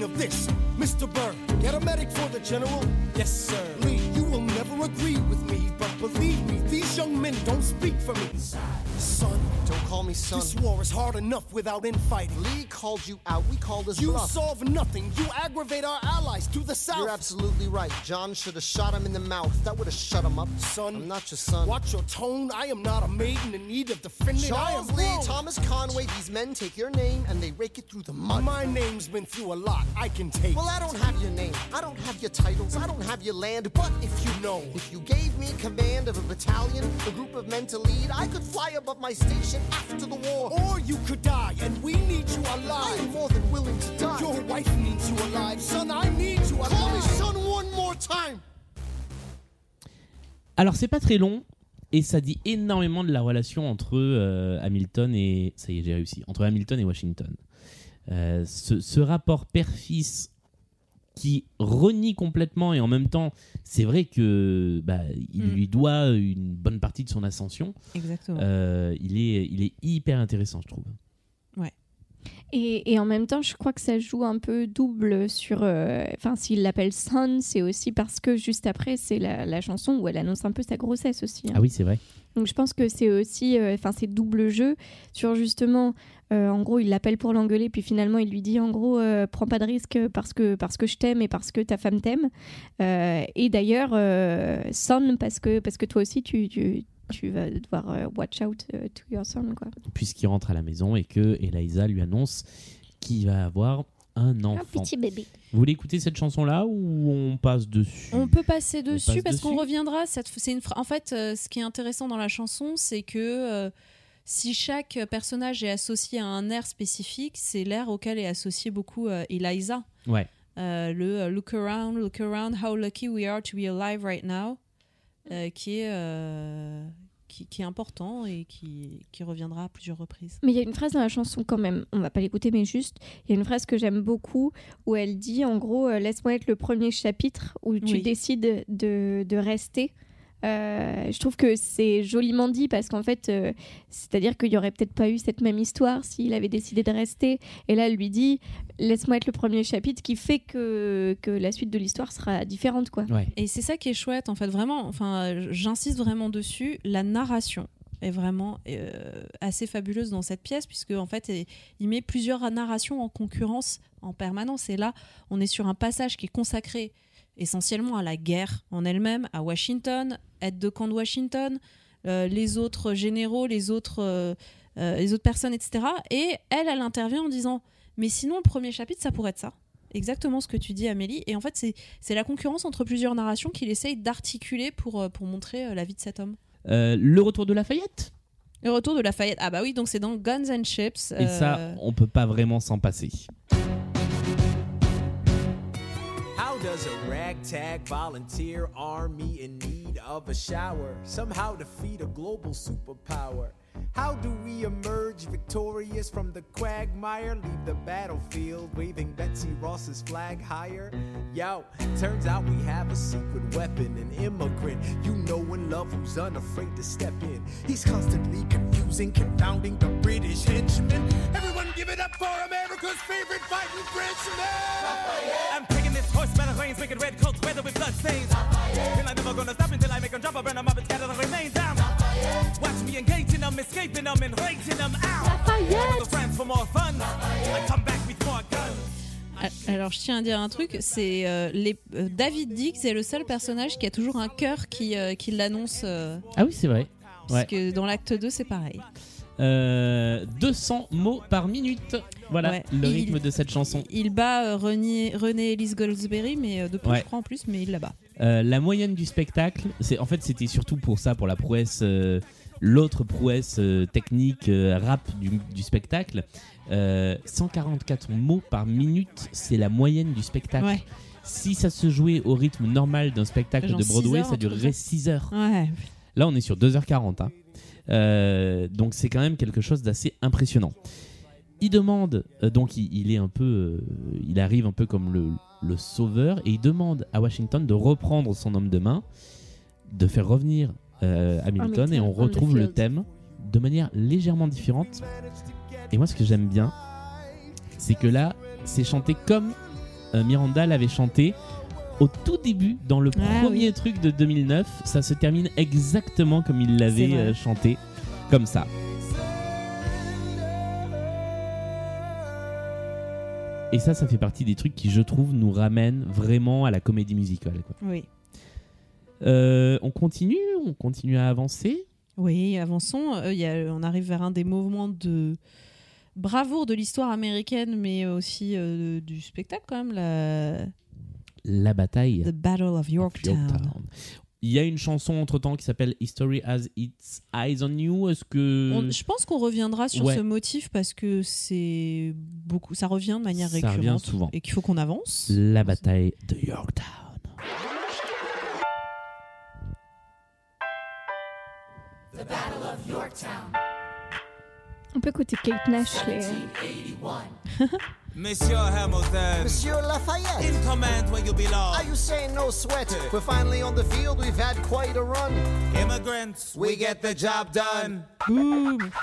Meaning of this, Mr. Burr? Get a medic for the general. Yes, sir. Lee, you will never agree with me, but believe me, these young men don't speak for me. Son. Don't call me son. This war is hard enough without infighting. Lee called you out. We called his You bluff. solve nothing. You aggravate our allies to the south. You're absolutely right. John should have shot him in the mouth. That would have shut him up. Son, I'm not your son. Watch your tone. I am not a maiden in need of defending. I am Charles Lee, wrong. Thomas Conway, these men take your name and they rake it through the mud. My name's been through a lot. I can take. Well, I don't have your name. I don't have your titles. I don't have your land. But if you know, if you gave me command of a battalion, a group of men to lead, I could fly above my station after the war. Or you could die, and we need you alive. am more than willing to die. Your wife needs you alive, son. I need you alive. Call me son one more time. Alors c'est pas très long et ça dit énormément de la relation entre euh, Hamilton et ça y est j'ai réussi entre Hamilton et Washington. Euh, ce, ce rapport père-fils qui renie complètement et en même temps c'est vrai que bah, il Mm. lui doit une bonne partie de son ascension. Exactement. Euh, il est il est hyper intéressant je trouve. Et, et en même temps, je crois que ça joue un peu double sur. euh, Enfin, s'il l'appelle Son, c'est aussi parce que juste après, c'est la, la chanson où elle annonce un peu sa grossesse aussi. hein. Ah oui c'est vrai. Donc je pense que c'est aussi. euh, Enfin, c'est double jeu sur justement. Euh, en gros, il l'appelle pour l'engueuler, puis finalement, il lui dit en gros, euh, prends pas de risque parce que, parce que je t'aime et parce que ta femme t'aime. Euh, et d'ailleurs, euh, Son, parce que, parce que toi aussi, tu. tu tu vas devoir euh, watch out to your son quoi. Puisqu'il rentre à la maison et que Eliza lui annonce qu'il va avoir un enfant. bébé. Vous voulez écouter cette chanson là ou on passe dessus? On peut passer dessus passe parce qu'on reviendra. cette- C'est une En fait, euh, ce qui est intéressant dans la chanson, c'est que euh, si chaque personnage est associé à un air spécifique, c'est l'air auquel est associé beaucoup euh, Eliza. Ouais. Euh, le euh, Look around, look around, how lucky we are to be alive right now, euh, qui, est, euh, qui, qui est important et qui, qui reviendra à plusieurs reprises. Mais il y a une phrase dans la chanson quand même, on va pas l'écouter, mais juste, il y a une phrase que j'aime beaucoup où elle dit en gros, euh, laisse-moi être le premier chapitre où tu Oui. décides de, de rester. Euh, je trouve que c'est joliment dit parce qu'en fait, euh, c'est-à-dire qu'il y aurait peut-être pas eu cette même histoire s'il avait décidé de rester. Et là, elle lui dit, laisse-moi être le premier chapitre, qui fait que, que la suite de l'histoire sera différente, quoi. Ouais. Et c'est ça qui est chouette, en fait, vraiment, enfin, j'insiste vraiment dessus, la narration est vraiment euh, assez fabuleuse dans cette pièce, puisque, en fait, il- il met plusieurs narrations en concurrence en permanence. Et là, on est sur un passage qui est consacré essentiellement à la guerre en elle-même, à Washington, aide de camp de Washington, euh, les autres généraux, les autres, euh, euh, les autres personnes, etc. Et elle, elle intervient en disant, mais sinon, le premier chapitre, ça pourrait être ça. Exactement ce que tu dis, Amélie. Et en fait, c'est la concurrence entre plusieurs narrations qu'il essaye d'articuler pour, pour montrer la vie de cet homme. Euh, le retour de Lafayette? Le retour de Lafayette. Ah bah oui, donc c'est dans Guns and Chips. Et ça, on peut pas vraiment s'en passer. A ragtag volunteer army in need of a shower somehow defeat a global superpower? How do we emerge victorious from the quagmire? Leave the battlefield waving Betsy Ross's flag higher? Yo, turns out we have a secret weapon, an immigrant you know and love who's unafraid to step in. He's constantly confusing, confounding the British henchmen. Everyone give it up for America's favorite fighting Frenchman! I'm taking this horse by the reins, making red coats weather with blood stains. And I'm never gonna stop until I make 'em drop, I burn 'em up and scatter the remains down. Watch me engaging them, escaping them, and rating them out. I go to France for more fun. I come back with more guns. Alors, je tiens à dire un truc, c'est euh, les- euh, David Dix est le seul personnage qui a toujours un cœur qui, euh, qui l'annonce. euh, Ah oui, c'est vrai. Ouais. Puisque dans l'acte 2, c'est pareil. Euh, 200 mots par minute. Voilà Ouais. le Il- rythme de cette chanson. Il bat euh, René, René Elise Goldsberry, mais euh, de Ouais. je crois, en plus, mais il la bat. Euh, la moyenne du spectacle, c'est en fait c'était surtout pour ça, pour la prouesse, euh, l'autre prouesse euh, technique rap du, du spectacle. Euh, 144 mots par minute, c'est la moyenne du spectacle. Ouais. Si ça se jouait au rythme normal d'un spectacle Genre de Broadway, 6 heures, ça durerait comme ça. 6 heures. Ouais. Là, on est sur 2h40. hein. Donc, c'est quand même quelque chose d'assez impressionnant. Il demande, euh, donc il, il est un peu, euh, il arrive un peu comme le, le sauveur et il demande à Washington de reprendre son homme de main, de faire revenir euh, Hamilton et on retrouve le thème de manière légèrement différente. Et moi, ce que j'aime bien, c'est que là, c'est chanté comme Miranda l'avait chanté au tout début, dans le Ah premier oui. truc de 2009. Ça se termine exactement comme il l'avait chanté, comme ça. Et ça, ça fait partie des trucs qui, je trouve, nous ramènent vraiment à la comédie musicale. quoi. Oui. Euh, on continue On continue à avancer Oui, avançons. Euh, y a- on arrive vers un des mouvements de bravoure de l'histoire américaine, mais aussi euh, du spectacle quand même, la La bataille. The Battle of Yorktown. Yorktown. Il y a une chanson entre-temps qui s'appelle History Has Its Eyes on You. Est-ce que... On- je pense qu'on reviendra sur Ouais. ce motif parce que c'est beaucoup, ça revient de manière Ça récurrente revient souvent. et qu'il faut qu'on avance. La bataille de Yorktown. The Battle of Yorktown. On peut écouter Kate Nash. les- Monsieur Hamilton. Monsieur Lafayette. In command where you belong. Are you saying no sweat? We're finally on the field, we've had quite a run. Immigrants, we get the job done.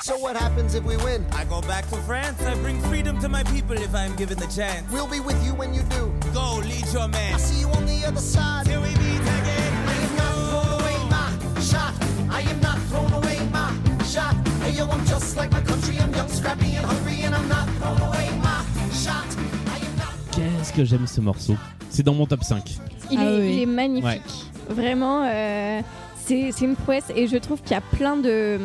So what happens if we win? I go back to France. I bring freedom to my people if I'm given the chance. We'll be with you when you do. Go, lead your man. I see you on the que j'aime ce morceau. C'est dans mon top 5. Il, Ah est, oui. il est magnifique. Ouais. Vraiment, euh, c'est c'est une prouesse et je trouve qu'il y a plein de,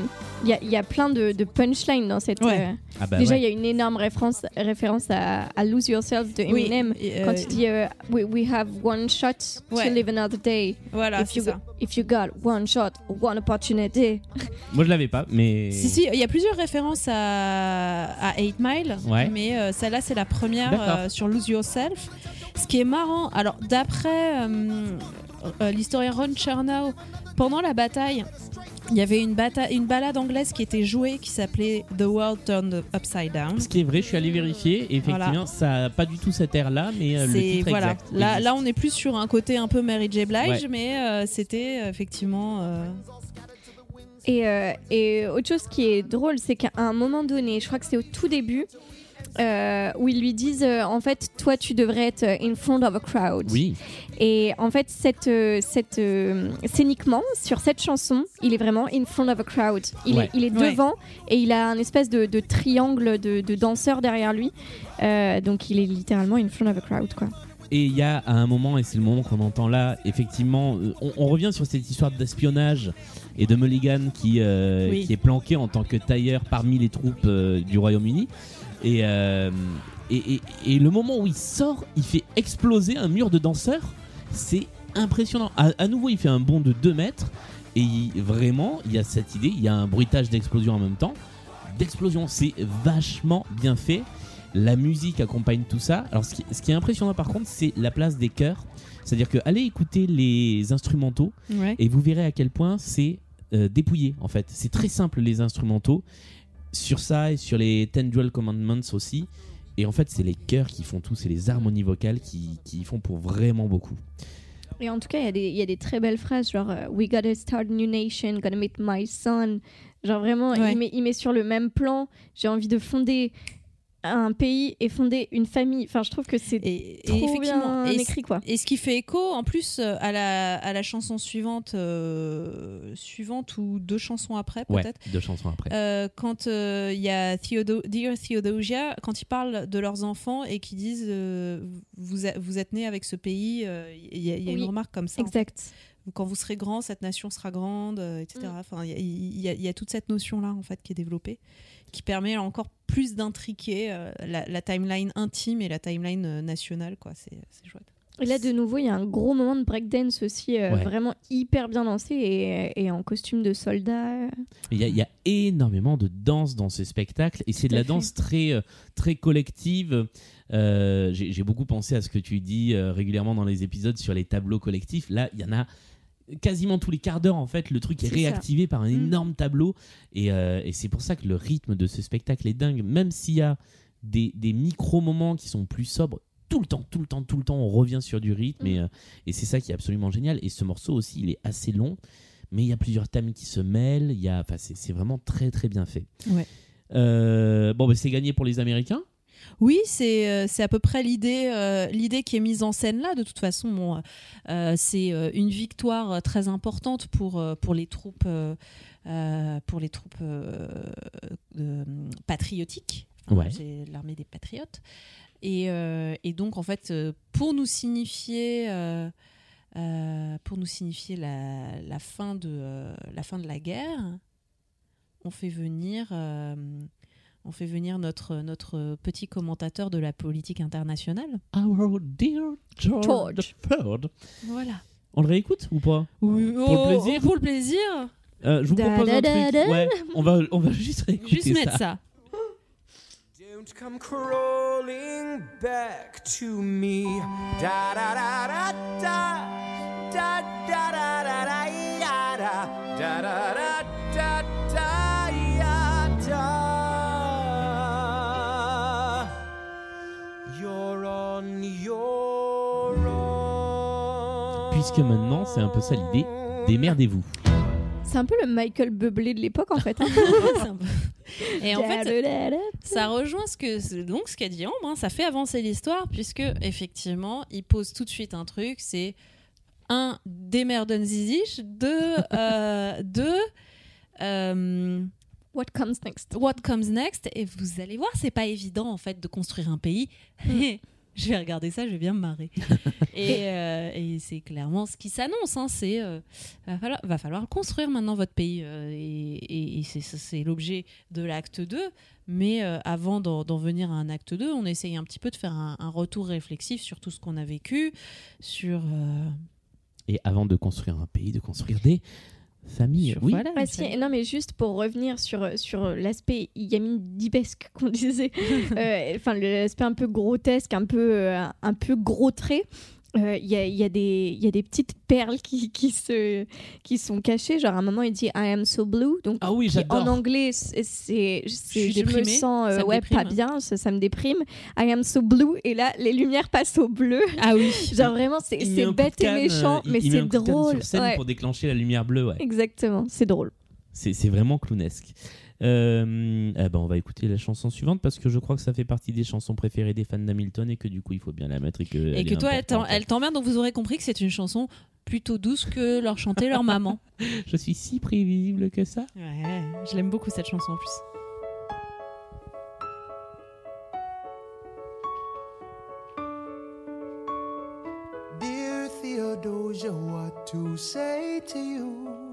il y a, il y a plein de, de punchlines dans cette. Ouais. euh, Ah bah Déjà, ouais. il y a une énorme référence, référence à, à Lose Yourself de Oui, Eminem euh, quand il dit euh, we, we have one shot Ouais. to live another day. Voilà, if, c'est you, ça. if you got one shot, one opportunity. Moi, je l'avais pas, mais. Si, si, il y a plusieurs références à, à 8 Mile, Ouais. mais euh, celle-là, c'est la première euh, sur Lose Yourself. Ce qui est marrant, alors d'après l'historien Ron Chernow, pendant la bataille, il y avait une, bata- une balade anglaise qui était jouée qui s'appelait The World Turned Upside Down. Ce qui est vrai, je suis allé vérifier. et Effectivement, Voilà. ça n'a pas du tout cette air-là, mais euh, le titre voilà. exact. Là, on est plus sur un côté un peu Mary J. Blige, Ouais. mais euh, c'était euh, effectivement. euh, Et, euh, et autre chose qui est drôle, c'est qu'à un moment donné, je crois que c'est au tout début, euh, où ils lui disent euh, en fait, toi, tu devrais être euh, in front of a crowd. Oui, Et en fait, cette, cette, euh, scéniquement, sur cette chanson, il est vraiment in front of a crowd. Il Ouais. est, il est Ouais. devant et il a un espèce de, de triangle de, de danseurs derrière lui. Euh, donc il est littéralement in front of a crowd, quoi. Et il y a à un moment, et c'est le moment qu'on entend là, effectivement, on, on revient sur cette histoire d'espionnage et de Mulligan qui, euh, Oui. qui est planqué en tant que tailleur parmi les troupes euh, du Royaume-Uni. Et, euh, et, et- et le moment où il sort, il fait exploser un mur de danseurs. C'est impressionnant. À, à nouveau, il fait un bond de 2 mètres. Et il- vraiment, il y a cette idée, il y a un bruitage d'explosion en même temps. D'explosion, c'est vachement bien fait. La musique accompagne tout ça. Alors, ce qui, ce qui est impressionnant par contre, c'est la place des chœurs. C'est-à-dire que allez écouter les instrumentaux ouais. et vous verrez à quel point c'est euh, dépouillé en fait. C'est très simple les instrumentaux. Sur ça et sur les Ten Dual Commandments aussi. Et en fait, c'est les chœurs qui font tout, c'est les harmonies vocales qui, qui font pour vraiment beaucoup. Et en tout cas, il y a des- il y, a des très belles phrases, genre euh, We gotta start a new nation, gonna meet my son. Genre vraiment, Ouais. il, met, il met sur le même plan. J'ai envie de fonder un pays et fonder une famille. Enfin, je trouve que c'est Et, et trop effectivement, bien et, écrit, quoi. et ce qui fait écho en plus euh, à la, à la chanson suivante, euh, suivante ou deux chansons après Ouais, peut-être. deux chansons après. Euh, quand euh, il y a Theodo Dear Theodosia, quand ils parlent de leurs enfants et qu'ils disent euh, vous, a- vous êtes nés avec ce pays, euh, il y a, il y a Oui, une remarque comme ça. en Exact. fait. Quand vous serez grand, cette nation sera grande, etc. Mm. Enfin, il y y, a- il y a toute cette notion-là en fait qui est développée, qui permet encore plus d'intriquer euh, la, la timeline intime et la timeline euh, nationale. quoi. C'est c'est chouette. Et là, de nouveau, il y a un gros moment de breakdance aussi, euh, Ouais. vraiment hyper bien lancé et, et en costume de soldat. Il y, a- il y a énormément de danse dans ce spectacle et c'est de la fait. danse très, très collective. Euh, J'ai j'ai beaucoup pensé à ce que tu dis euh, régulièrement dans les épisodes sur les tableaux collectifs. Là, il y en a quasiment tous les quarts d'heure en fait. Le truc est, ça. réactivé par un Mm. énorme tableau et, euh, et c'est pour ça que le rythme de ce spectacle est dingue. Même s'il y a des, des micro-moments qui sont plus sobres, tout le temps, tout le temps, tout le temps, on revient sur du rythme et, euh, et c'est ça qui est absolument génial. Et ce morceau aussi, il est assez long, mais il y a plusieurs thèmes qui se mêlent. Il y a, enfin, c'est vraiment très très bien fait. Ouais. Euh, bon, bah, c'est gagné pour les Américains. Oui, c'est euh, c'est à peu près l'idée euh, l'idée qui est mise en scène là. De toute façon, bon, euh, c'est une victoire très importante pour, pour les troupes, euh, pour les troupes patriotiques. Ouais. C'est l'armée des patriotes. et, et donc, en fait, pour nous signifier, pour nous signifier la, la fin de, la fin de la guerre, on fait venir, on fait venir notre, notre petit commentateur de la politique internationale. Our dear George, George. III. Voilà. On le réécoute ou pas Oui, Pour oh, le plaisir Pour le plaisir. Euh, Je vous Da, propose da, un da, truc. da. Ouais, on va, on va juste réécouter Juste mettre ça. Don't come crawling back to me. Da da da da da. Da da da da own. Puisque maintenant, c'est un peu ça l'idée. Démerdez-vous. C'est un peu le Michael Bublé de l'époque en fait. hein. Et en fait, ça rejoint ce que donc ce qu'a dit Ambre. hein, ça fait avancer l'histoire puisque effectivement, il pose tout de suite un truc. C'est un démerden zizich, deux, euh, deux. euh, What comes next? What comes next? Et vous allez voir, c'est pas évident en fait de construire un pays. je vais regarder ça, je vais bien me marrer. et euh, et c'est clairement ce qui s'annonce. Hein, c'est euh, va falloir, va falloir construire maintenant votre pays. euh, et et- et c'est l'objet de l'acte 2. Mais avant d'en venir à un acte 2, on essaye un petit peu de faire un, un retour réflexif sur tout ce qu'on a vécu, sur Et avant de construire un pays, de construire des familles. Sur- oui. voilà. Si, non, mais juste pour revenir sur, sur l'aspect Yamin Dibesque qu'on disait, euh, enfin l'aspect un peu grotesque, un peu, euh, un peu gros trait. Euh, Il y, a, y, a y a des petites perles qui, qui, se, qui sont cachées. Genre, à un moment, il dit I am so blue. Donc, Ah oui, en anglais, c'est, je me déprimée, sens euh, me ouais, déprime. pas bien, ça, ça me déprime. I am so blue. Et là, les lumières passent au bleu. Ah oui. Genre, vraiment, c'est, bête et méchant, euh, il- mais c'est drôle. Sur scène Ouais, pour déclencher la lumière bleue, ouais. Exactement, c'est drôle. C'est c'est vraiment clownesque. Euh, eh ben on va écouter la chanson suivante parce que je crois que ça fait partie des chansons préférées des fans d'Hamilton et que du coup il faut bien la mettre et que, Et elle que toi, elle t'emmerde, donc vous aurez compris que c'est une chanson plutôt douce que leur chanter leur maman. Je suis si prévisible que ça. Ouais, je l'aime beaucoup cette chanson en plus. Dear Theodosia, what to say to you?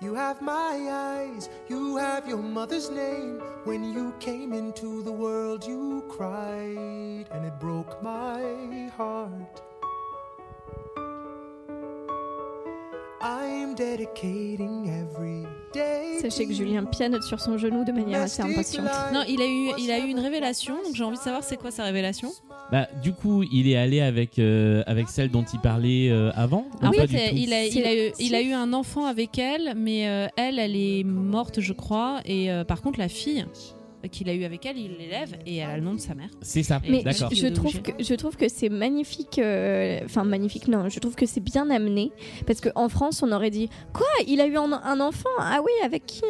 You have my eyes, you have your mother's name. When you came into the world, you cried, and it broke my heart. I'm dedicating every. Sachez que Julien pianote sur son genou de manière assez impatiente. Non, il a eu, il a eu une révélation, donc j'ai envie de savoir c'est quoi sa révélation. Bah du coup il est allé avec euh, avec celle dont il parlait euh, avant. En ou pas fait, du tout il a, il, a eu, il a eu un enfant avec elle, mais euh, elle, elle est morte, je crois. Et euh, par contre, la fille qu'il a eu avec elle, il l'élève et elle a le nom de sa mère. C'est ça. Mais D'accord. je, je trouve que je trouve que c'est magnifique. euh, Enfin magnifique, non. Je trouve que c'est bien amené parce qu'en France, on aurait dit quoi Il a eu un, un enfant? Ah oui, avec qui?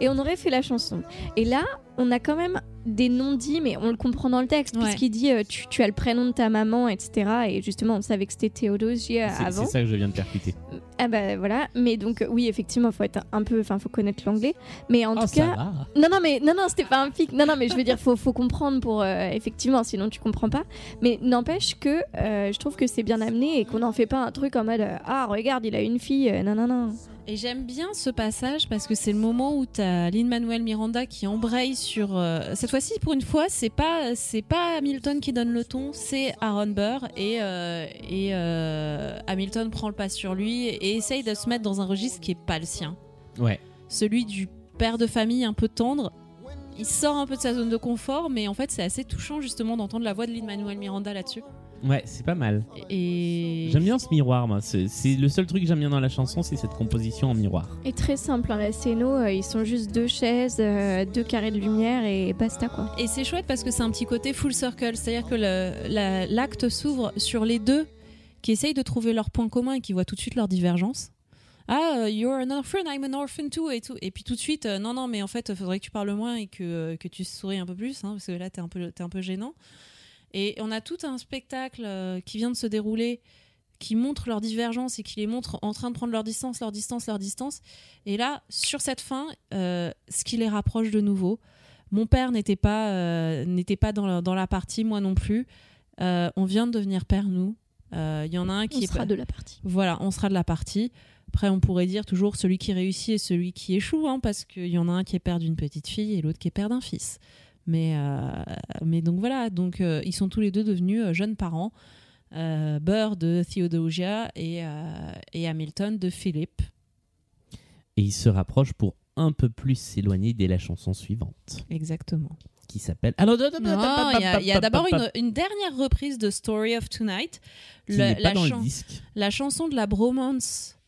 Et on aurait fait la chanson. Et là, on a quand même des noms dits, mais on le comprend dans le texte Ouais. puisqu'il dit euh, tu, tu as le prénom de ta maman, etc. Et justement, on savait que c'était Théodosia C'est avant. c'est ça que je viens de percuter. Ah bah voilà. Mais donc euh, oui, effectivement, faut être un peu, enfin, faut connaître l'anglais. Mais en Oh, tout ça cas, va. non, non, mais non, non, c'était pas un fic. Non, non, mais je veux dire, faut, faut comprendre pour euh, effectivement, sinon tu comprends pas. Mais n'empêche que euh, je trouve que c'est bien amené et qu'on n'en fait pas un truc en mode euh, ah regarde, il a une fille. euh, non, non, non. Et j'aime bien ce passage parce que c'est le moment où tu as Lin-Manuel Miranda qui embraye sur. euh, cette fois-ci, pour une fois, c'est pas, c'est pas Hamilton qui donne le ton, c'est Aaron Burr. Et, euh, et euh, Hamilton prend le pas sur lui et essaye de se mettre dans un registre qui est pas le sien. Ouais. Celui du père de famille un peu tendre. Il sort un peu de sa zone de confort, mais en fait, c'est assez touchant justement d'entendre la voix de Lin-Manuel Miranda là-dessus. Ouais, c'est pas mal. Et. J'aime bien ce miroir, moi. C'est c'est le seul truc que j'aime bien dans la chanson, c'est cette composition en miroir. Et très simple, hein, la scéno, euh, ils sont juste deux chaises, euh, deux carrés de lumière et basta quoi. Et c'est chouette parce que c'est un petit côté full circle, c'est-à-dire que le- la- l'acte s'ouvre sur les deux qui essayent de trouver leur point commun et qui voient tout de suite leur divergence. Ah, euh, you're an orphan, I'm an orphan too, et tout. Et puis tout de suite, euh, non, non, mais en fait, il faudrait que tu parles moins et que, euh, que tu souris un peu plus, hein, parce que là, t'es un, peu- t'es un peu gênant. Et on a tout un spectacle euh, qui vient de se dérouler qui montre leur divergence et qui les montre en train de prendre leur distance, leur distance, leur distance. Et là, sur cette fin, euh, ce qui les rapproche de nouveau, Mon père n'était pas, euh, n'était pas dans, la, dans la partie, moi non plus. Euh, on vient de devenir père, nous. Il y en a un qui On est sera pas- de la partie. Voilà, on sera de la partie. Après, on pourrait dire toujours celui qui réussit et celui qui échoue, hein, parce qu'il y en a un qui est père d'une petite fille et l'autre qui est père d'un fils. Mais, euh, mais donc voilà, donc euh, ils sont tous les deux devenus euh, jeunes parents. Burr de Theodosia et, et Hamilton de Philip. Et il se rapproche pour un peu plus s'éloigner dès la chanson suivante, Exactement. qui s'appelle. Alors, Non, il y a, il y a d'abord une, dernière reprise de Story of Tonight. La, chanson de la bromance.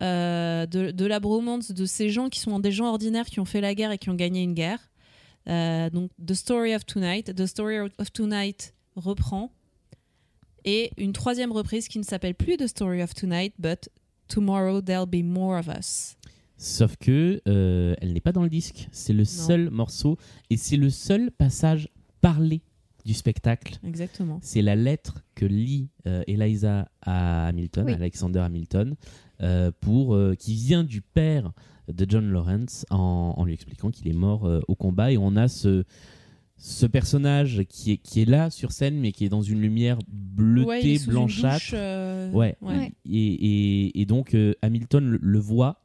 de la bromance de ces gens qui sont des gens ordinaires qui ont fait la guerre et qui ont gagné une guerre. Euh, donc, The Story of Tonight. The Story of Tonight reprend. Et une troisième reprise qui ne s'appelle plus The Story of Tonight, but Tomorrow There'll Be More of Us. Sauf que euh, elle n'est pas dans le disque. C'est le seul morceau et c'est le seul passage parlé du spectacle. Exactement. C'est la lettre que lit euh, Eliza à Hamilton, Oui. Alexander Hamilton, euh, pour euh, qui vient du père de John Lawrence en, en lui expliquant qu'il est mort euh, au combat et on a ce ce personnage qui est, qui est là sur scène mais qui est dans une lumière bleutée, Ouais, il est sous une blanchâtre. douche, euh, ouais. ouais. Et, et- et donc euh, Hamilton le, le voit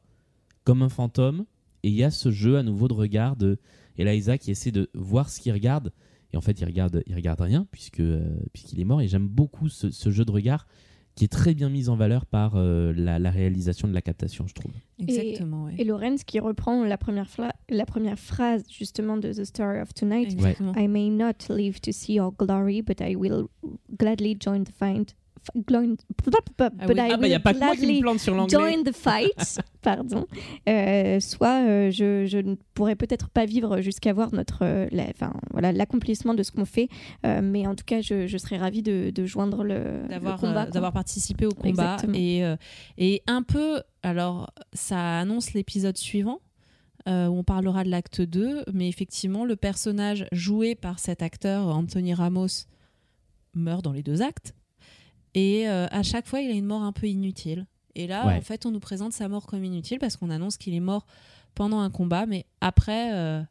comme un fantôme et il y a ce jeu à nouveau de regard de Eliza qui essaie de voir ce qu'il regarde et en fait il regarde il regarde rien puisque euh, puisqu'il est mort et j'aime beaucoup ce, ce jeu de regard qui est très bien mis en valeur par euh, la, la réalisation de la captation je trouve Exactement, Et, ouais. et Lorenz qui reprend la première, la première phrase justement de The Story of Tonight. Exactement. I may not live to see your glory, but I will gladly join the fight. Ah bah, y a will pas que moi qui me gladly plante sur l'anglais. Join the fight, pardon. Euh, soit euh, je, je ne pourrais peut-être pas vivre jusqu'à voir notre, euh, la- voilà, l'accomplissement de ce qu'on fait, mais en tout cas, je, je serais ravie de, de joindre le, combat. d'avoir participé au combat et et un peu alors ça annonce l'épisode suivant euh, où on parlera de l'acte 2 mais effectivement le personnage joué par cet acteur Anthony Ramos meurt dans les deux actes et euh, à chaque fois il a une mort un peu inutile et là Ouais. en fait on nous présente sa mort comme inutile parce qu'on annonce qu'il est mort pendant un combat mais après euh,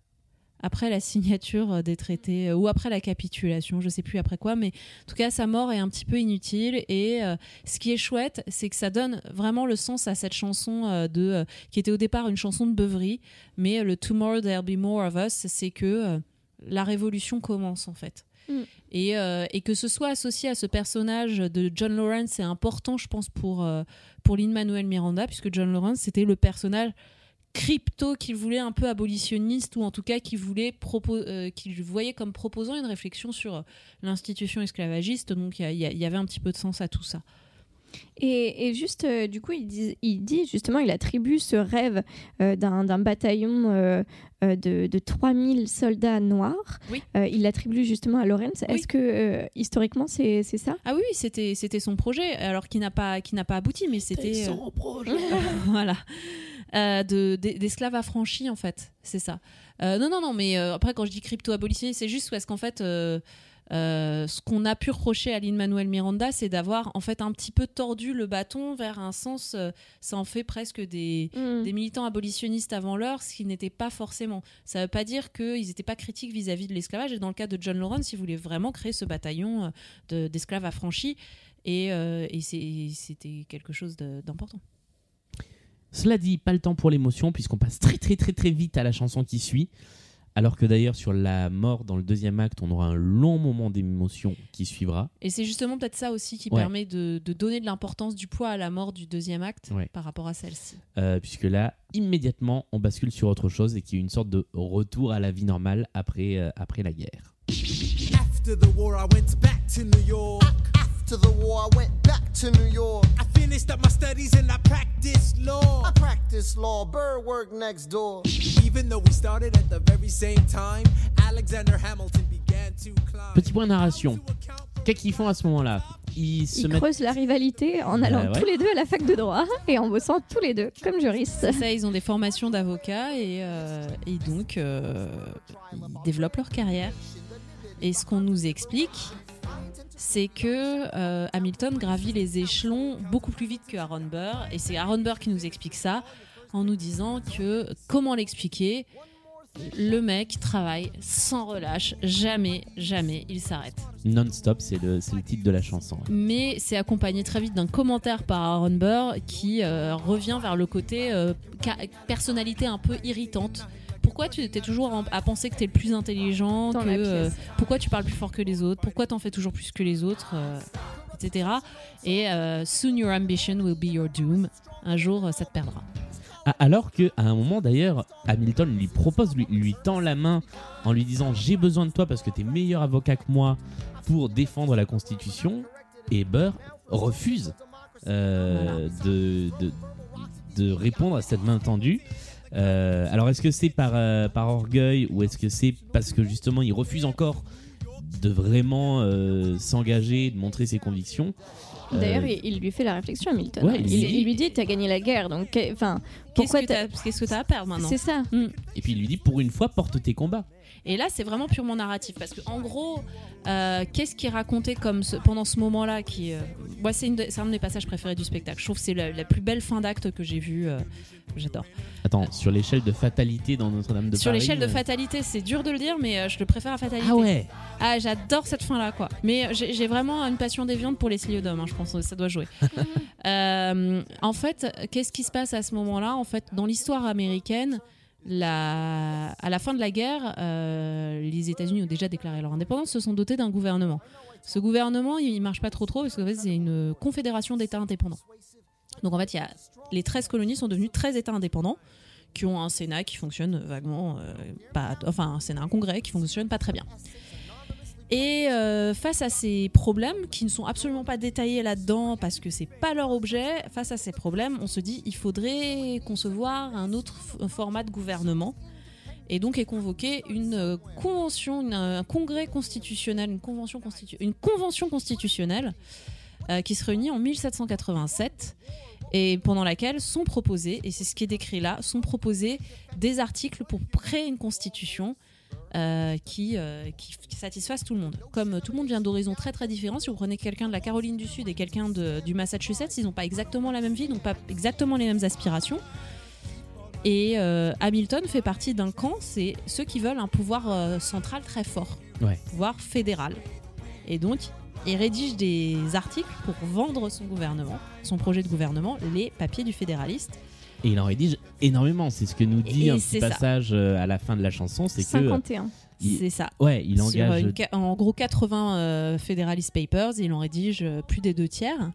après la signature euh, des traités euh, ou après la capitulation, je sais plus après quoi, mais en tout cas sa mort est un petit peu inutile et euh, ce qui est chouette, c'est que ça donne vraiment le sens à cette chanson euh, de euh, qui était au départ une chanson de beuverie, mais euh, le Tomorrow There'll Be More of Us, c'est que euh, la révolution commence en fait. Mm. Et, euh, et que ce soit associé à ce personnage de John Lawrence, c'est important, je pense, pour, euh, pour Lin-Manuel Miranda, puisque John Lawrence, c'était le personnage crypto qu'il voulait un peu abolitionniste ou en tout cas qu'il voulait euh, qu'il voyait comme proposant une réflexion sur euh, l'institution esclavagiste. Donc il y avait un petit peu de sens à tout ça Et, et juste, euh, du coup, il dit, il dit justement, il attribue ce rêve euh, d'un bataillon euh, de, de 3000 soldats noirs. Oui. Euh, il l'attribue justement à Lorenz. Est-ce que euh, historiquement, c'est ça? Ah oui c'était son projet alors qui n'a pas qui n'a pas abouti mais c'était son projet. voilà Euh, de d'es- d'esclaves affranchis en fait c'est ça Euh, non non non mais euh, après quand je dis crypto abolitionniste c'est juste parce qu'en fait euh, ce qu'on a pu reprocher à Lin Manuel Miranda, c'est d'avoir en fait un petit peu tordu le bâton vers un sens. euh, ça en fait presque des, Mm. des militants abolitionnistes avant l'heure, ce qui n'était pas forcément. Ça ne veut pas dire qu'ils n'étaient pas critiques vis-à-vis de l'esclavage. Et dans le cas de John Lawrence, il voulait vraiment créer ce bataillon euh, de- d'esclaves affranchis. Et, euh, et c'était quelque chose de- d'important. Cela dit, pas le temps pour l'émotion, puisqu'on passe très très très très vite à la chanson qui suit. Alors que d'ailleurs, sur la mort dans le deuxième acte, on aura un long moment d'émotion qui suivra. Et c'est justement peut-être ça aussi qui Ouais. permet de, de donner de l'importance du poids à la mort du deuxième acte Ouais. par rapport à celle-ci. Euh, puisque là, immédiatement, on bascule sur autre chose et qui est une sorte de retour à la vie normale après, euh, après la guerre. After the war, I went back to New York. After the war, I went back to New York. I finished up my studies and I practiced law. I practiced law, Burr worked next door. Even though we started at the very same time, Alexander Hamilton began to climb. Petit point narration. Qu'est-ce qu'ils font à ce moment-là? Ils se Ils mettent. creusent la rivalité en allant Bah ouais. tous les deux à la fac de droit et en bossant tous les deux comme juristes. Ça, ils ont des formations d'avocats et, euh, et donc euh, ils développent leur carrière. Et ce qu'on nous explique, c'est que euh, Hamilton gravit les échelons beaucoup plus vite que Aaron Burr. Et c'est Aaron Burr qui nous explique ça en nous disant que, comment l'expliquer Le mec travaille sans relâche, jamais, jamais il s'arrête. Non-stop, c'est le, titre de la chanson. ouais. Mais c'est accompagné très vite d'un commentaire par Aaron Burr qui euh, revient vers le côté euh, personnalité un peu irritante. Pourquoi tu étais toujours en- à penser que tu es le plus intelligent Dans que, la euh. Pourquoi tu parles plus fort que les autres Pourquoi t'en fais toujours plus que les autres euh, Etc. Et euh, Soon your ambition will be your doom. Un jour, euh, ça te perdra. Alors que à un moment d'ailleurs, Hamilton lui propose, lui, lui tend la main en lui disant j'ai besoin de toi parce que t'es meilleur avocat que moi pour défendre la Constitution. Et Burr refuse euh, de, de, de répondre à cette main tendue. Euh, alors est-ce que c'est par, euh, par orgueil ou est-ce que c'est parce que justement il refuse encore de vraiment euh, s'engager, de montrer ses convictions? D'ailleurs, il, il lui fait la réflexion, Hamilton. Ouais, il, lui dit T'as gagné la guerre, donc Qu'est-ce pourquoi que t'as- qu'est-ce que à perdre maintenant? C'est ça. Mm. Et puis il lui dit pour une fois porte tes combats. Et là, c'est vraiment purement narratif parce que en gros, euh, qu'est-ce qui est raconté comme ce- pendant ce moment-là qui, euh, moi, c'est un de mes passages préférés du spectacle. Je trouve que c'est la, la plus belle fin d'acte que j'ai vue. euh, J'adore. Attends, sur l'échelle de fatalité dans Notre-Dame de Sur Paris. l'échelle de fatalité, c'est dur de le dire, mais je le préfère à fatalité. Ah ouais Ah, j'adore cette fin-là, quoi. Mais j'ai vraiment une passion déviante pour Leslie Odom, hein, je pense que ça doit jouer. En fait, qu'est-ce qui se passe à ce moment-là? En fait, dans l'histoire américaine, la... à la fin de la guerre, euh, les États-Unis ont déjà déclaré leur indépendance, se sont dotés d'un gouvernement. Ce gouvernement, il marche pas trop trop parce qu'en fait, c'est une confédération d'États indépendants. Donc en fait, y a... les 13 colonies sont devenues 13 États indépendants qui ont un Sénat qui fonctionne vaguement, euh, pas, enfin un Sénat, un Congrès qui fonctionne pas très bien. Et euh, face à ces problèmes qui ne sont absolument pas détaillés là-dedans parce que c'est pas leur objet, face à ces problèmes, on se dit il faudrait concevoir un autre format de gouvernement. Et donc est convoqué une euh, convention, une- un congrès constitutionnel, une convention, une convention constitutionnelle euh, qui se réunit en 1787 et pendant laquelle sont proposés, et c'est ce qui est décrit là, sont proposés des articles pour créer une constitution euh, qui, euh, qui, qui satisfasse tout le monde. Comme tout le monde vient d'horizons très très différents, si vous prenez quelqu'un de la Caroline du Sud et quelqu'un du Massachusetts, ils n'ont pas exactement la même vie, n'ont pas exactement les mêmes aspirations. Et euh, Hamilton fait partie d'un camp, c'est ceux qui veulent un pouvoir euh, central très fort, Ouais. pouvoir fédéral. Et donc, il rédige des articles pour vendre son gouvernement, son projet de gouvernement, les papiers du fédéraliste. Et il en rédige énormément. C'est ce que nous dit Et un petit passage euh, à la fin de la chanson. C'est que. 51. il- C'est ça. Ouais, il Sur engage. une en gros 80 euh, Federalist Papers, il en rédige euh, plus des deux tiers.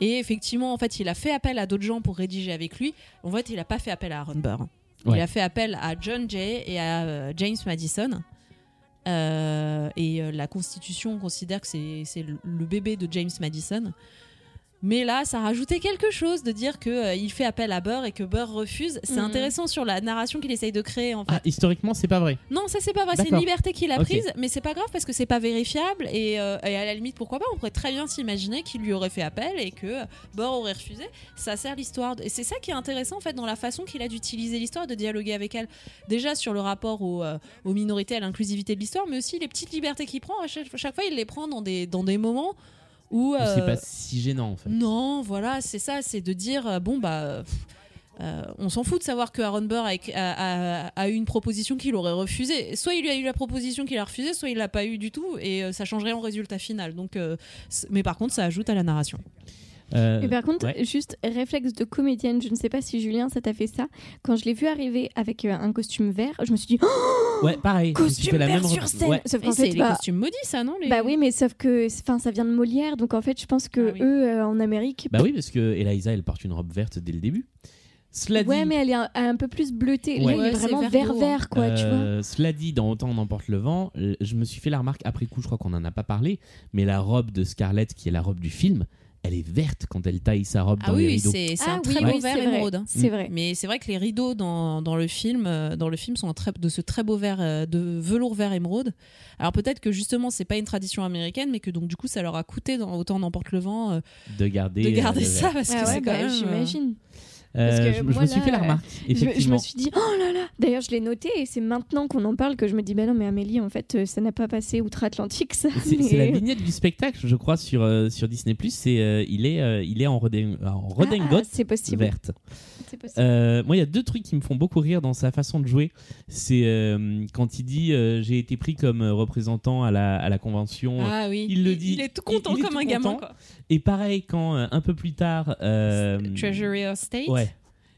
Et effectivement, en fait, il a fait appel à d'autres gens pour rédiger avec lui. En fait, il n'a pas fait appel à Aaron Burr. Ouais. Il a fait appel à John Jay et à euh, James Madison. Euh, et euh, la Constitution considère que c'est c'est le le bébé de James Madison. Mais là, ça rajoutait quelque chose de dire que euh, il fait appel à Burr et que Burr refuse. C'est Mhm. intéressant sur la narration qu'il essaye de créer en fait. Ah, historiquement, c'est pas vrai. Non, ça c'est pas vrai, c'est une liberté qu'il a prise, mais c'est pas grave parce que c'est pas vérifiable et, euh, et à la limite pourquoi pas, on pourrait très bien s'imaginer qu'il lui aurait fait appel et que Burr aurait refusé. Ça sert l'histoire et c'est ça qui est intéressant en fait dans la façon qu'il a d'utiliser l'histoire, de dialoguer avec elle. Déjà sur le rapport aux, euh, aux minorités, à l'inclusivité de l'histoire, mais aussi les petites libertés qu'il prend. À chaque, chaque fois, il les prend dans des dans des moments C'est euh, pas si gênant en fait. non, voilà, c'est ça, c'est de dire euh, bon bah. pff, euh, on s'en fout de savoir que Aaron Burr a, a- a- a eu une proposition qu'il aurait refusée. Soit il lui a eu la proposition qu'il a refusée, soit il l'a pas eu du tout, et euh, ça changerait en résultat final. Donc, euh, mais par contre, ça ajoute à la narration. Euh, Et par contre, ouais. juste réflexe de comédienne, je ne sais pas si Julien, ça t'a fait ça. Quand je l'ai vu arriver avec euh, un costume vert, je me suis dit, oh, Ouais, pareil. costume fait la vert même sur scène Ouais. Sauf c'est fait, les bah, costumes maudits, ça, non les... bah oui, mais sauf que enfin, ça vient de Molière, donc en fait, je pense que Ah oui. eux, euh, en Amérique. Bah oui, parce que Eliza, elle porte une robe verte dès le début. Cela ouais, dit, mais elle est un, un peu plus bleutée. Ouais. Là, il est c'est vraiment vert vert-vert, quoi, tu vois. euh, cela dit, dans Autant on emporte le vent, je me suis fait la remarque après coup, je crois qu'on en a pas parlé, mais la robe de Scarlett, qui est la robe du film, elle est verte quand elle taille sa robe Ah dans les oui, oui, rideaux. c'est c'est Ah un oui, très oui, beau vert c'est vrai, émeraude. hein. C'est vrai. Mais c'est vrai que les rideaux dans, dans le film, euh, dans le film sont un très- de ce très beau vert, euh, de velours vert émeraude. Alors peut-être que justement c'est pas une tradition américaine, mais que donc du coup ça leur a coûté dans autant n'emporte le vent euh, de garder, de garder euh, ça parce que ouais, c'est quand bah, même. J'imagine. Euh, Parce que je, je moi, me suis là, fait la remarque, Je, je me suis dit, oh là là D'ailleurs, je l'ai noté et c'est maintenant qu'on en parle que je me dis, bah non, mais Amélie, en fait, euh, ça n'a pas passé outre-Atlantique, ça. C'est mais- la vignette du spectacle, je crois, sur, euh, sur Disney+. C'est euh, il, est, euh, il est en, reding, en redingote Ah, verte. Possible. Euh, moi, il y a deux trucs qui me font beaucoup rire dans sa façon de jouer. C'est euh, quand il dit euh, j'ai été pris comme représentant à la, à la convention. Ah oui. Il le dit. Il est tout content il est comme tout un gamin. Quoi. Et pareil, quand euh, un peu plus tard. euh, Treasury of State. Ouais.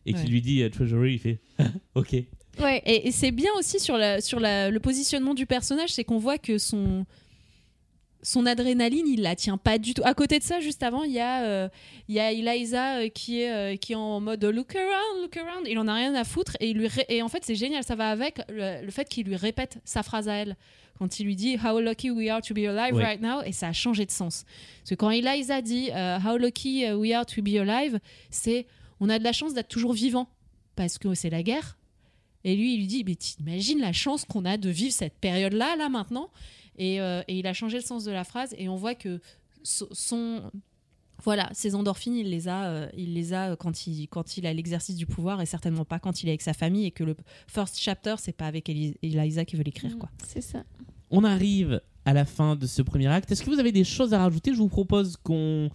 Et Ouais. qui lui dit euh, Treasury, il fait Ok. Ouais. Et, et c'est bien aussi sur, la, sur la- le positionnement du personnage, c'est qu'on voit que son, son adrénaline, il la tient pas du tout. À côté de ça, juste avant, il y a, euh, il y a Eliza euh, qui, est, euh, qui est en mode look around, look around. Il en a rien à foutre. Et, il lui ré- et en fait, c'est génial. Ça va avec le, le fait qu'il lui répète sa phrase à elle. Quand il lui dit How lucky we are to be alive Ouais. right now. Et ça a changé de sens. Parce que quand Eliza dit How lucky we are to be alive, c'est on a de la chance d'être toujours vivant. Parce que c'est la guerre. Et lui, il lui dit, mais t'imagines la chance qu'on a de vivre cette période-là, là, maintenant? Et, euh, et il a changé le sens de la phrase. Et on voit que so- son... Voilà, ses endorphines, il les a, euh, il les a quand il, quand il a l'exercice du pouvoir et certainement pas quand il est avec sa famille et que le first chapter, c'est pas avec Eli- Eliza qui veut l'écrire, quoi. C'est ça. On arrive à la fin de ce premier acte. Est-ce que vous avez des choses à rajouter? Je vous propose qu'on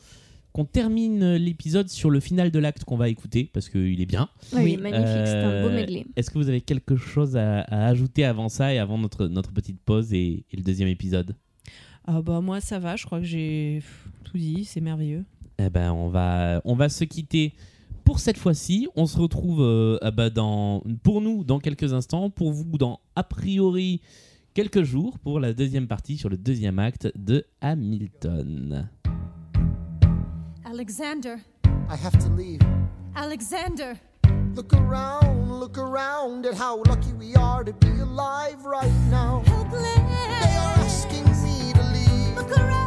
qu'on termine l'épisode sur le final de l'acte qu'on va écouter parce qu'il est bien. Oui, magnifique, c'est un beau Euh, medley. Est-ce que vous avez quelque chose à, à ajouter avant ça et avant notre, notre petite pause et, et le deuxième épisode? Ah bah moi, ça va, je crois que j'ai tout dit, c'est merveilleux. Eh ben, on va, on va se quitter pour cette fois-ci. On se retrouve euh, ah bah, dans, pour nous dans quelques instants, pour vous dans a priori quelques jours pour la deuxième partie sur le deuxième acte de Hamilton. Alexander, I have to leave. Alexander, Look around, look around at how lucky we are to be alive right now. helpless. They are asking me to leave. Look around,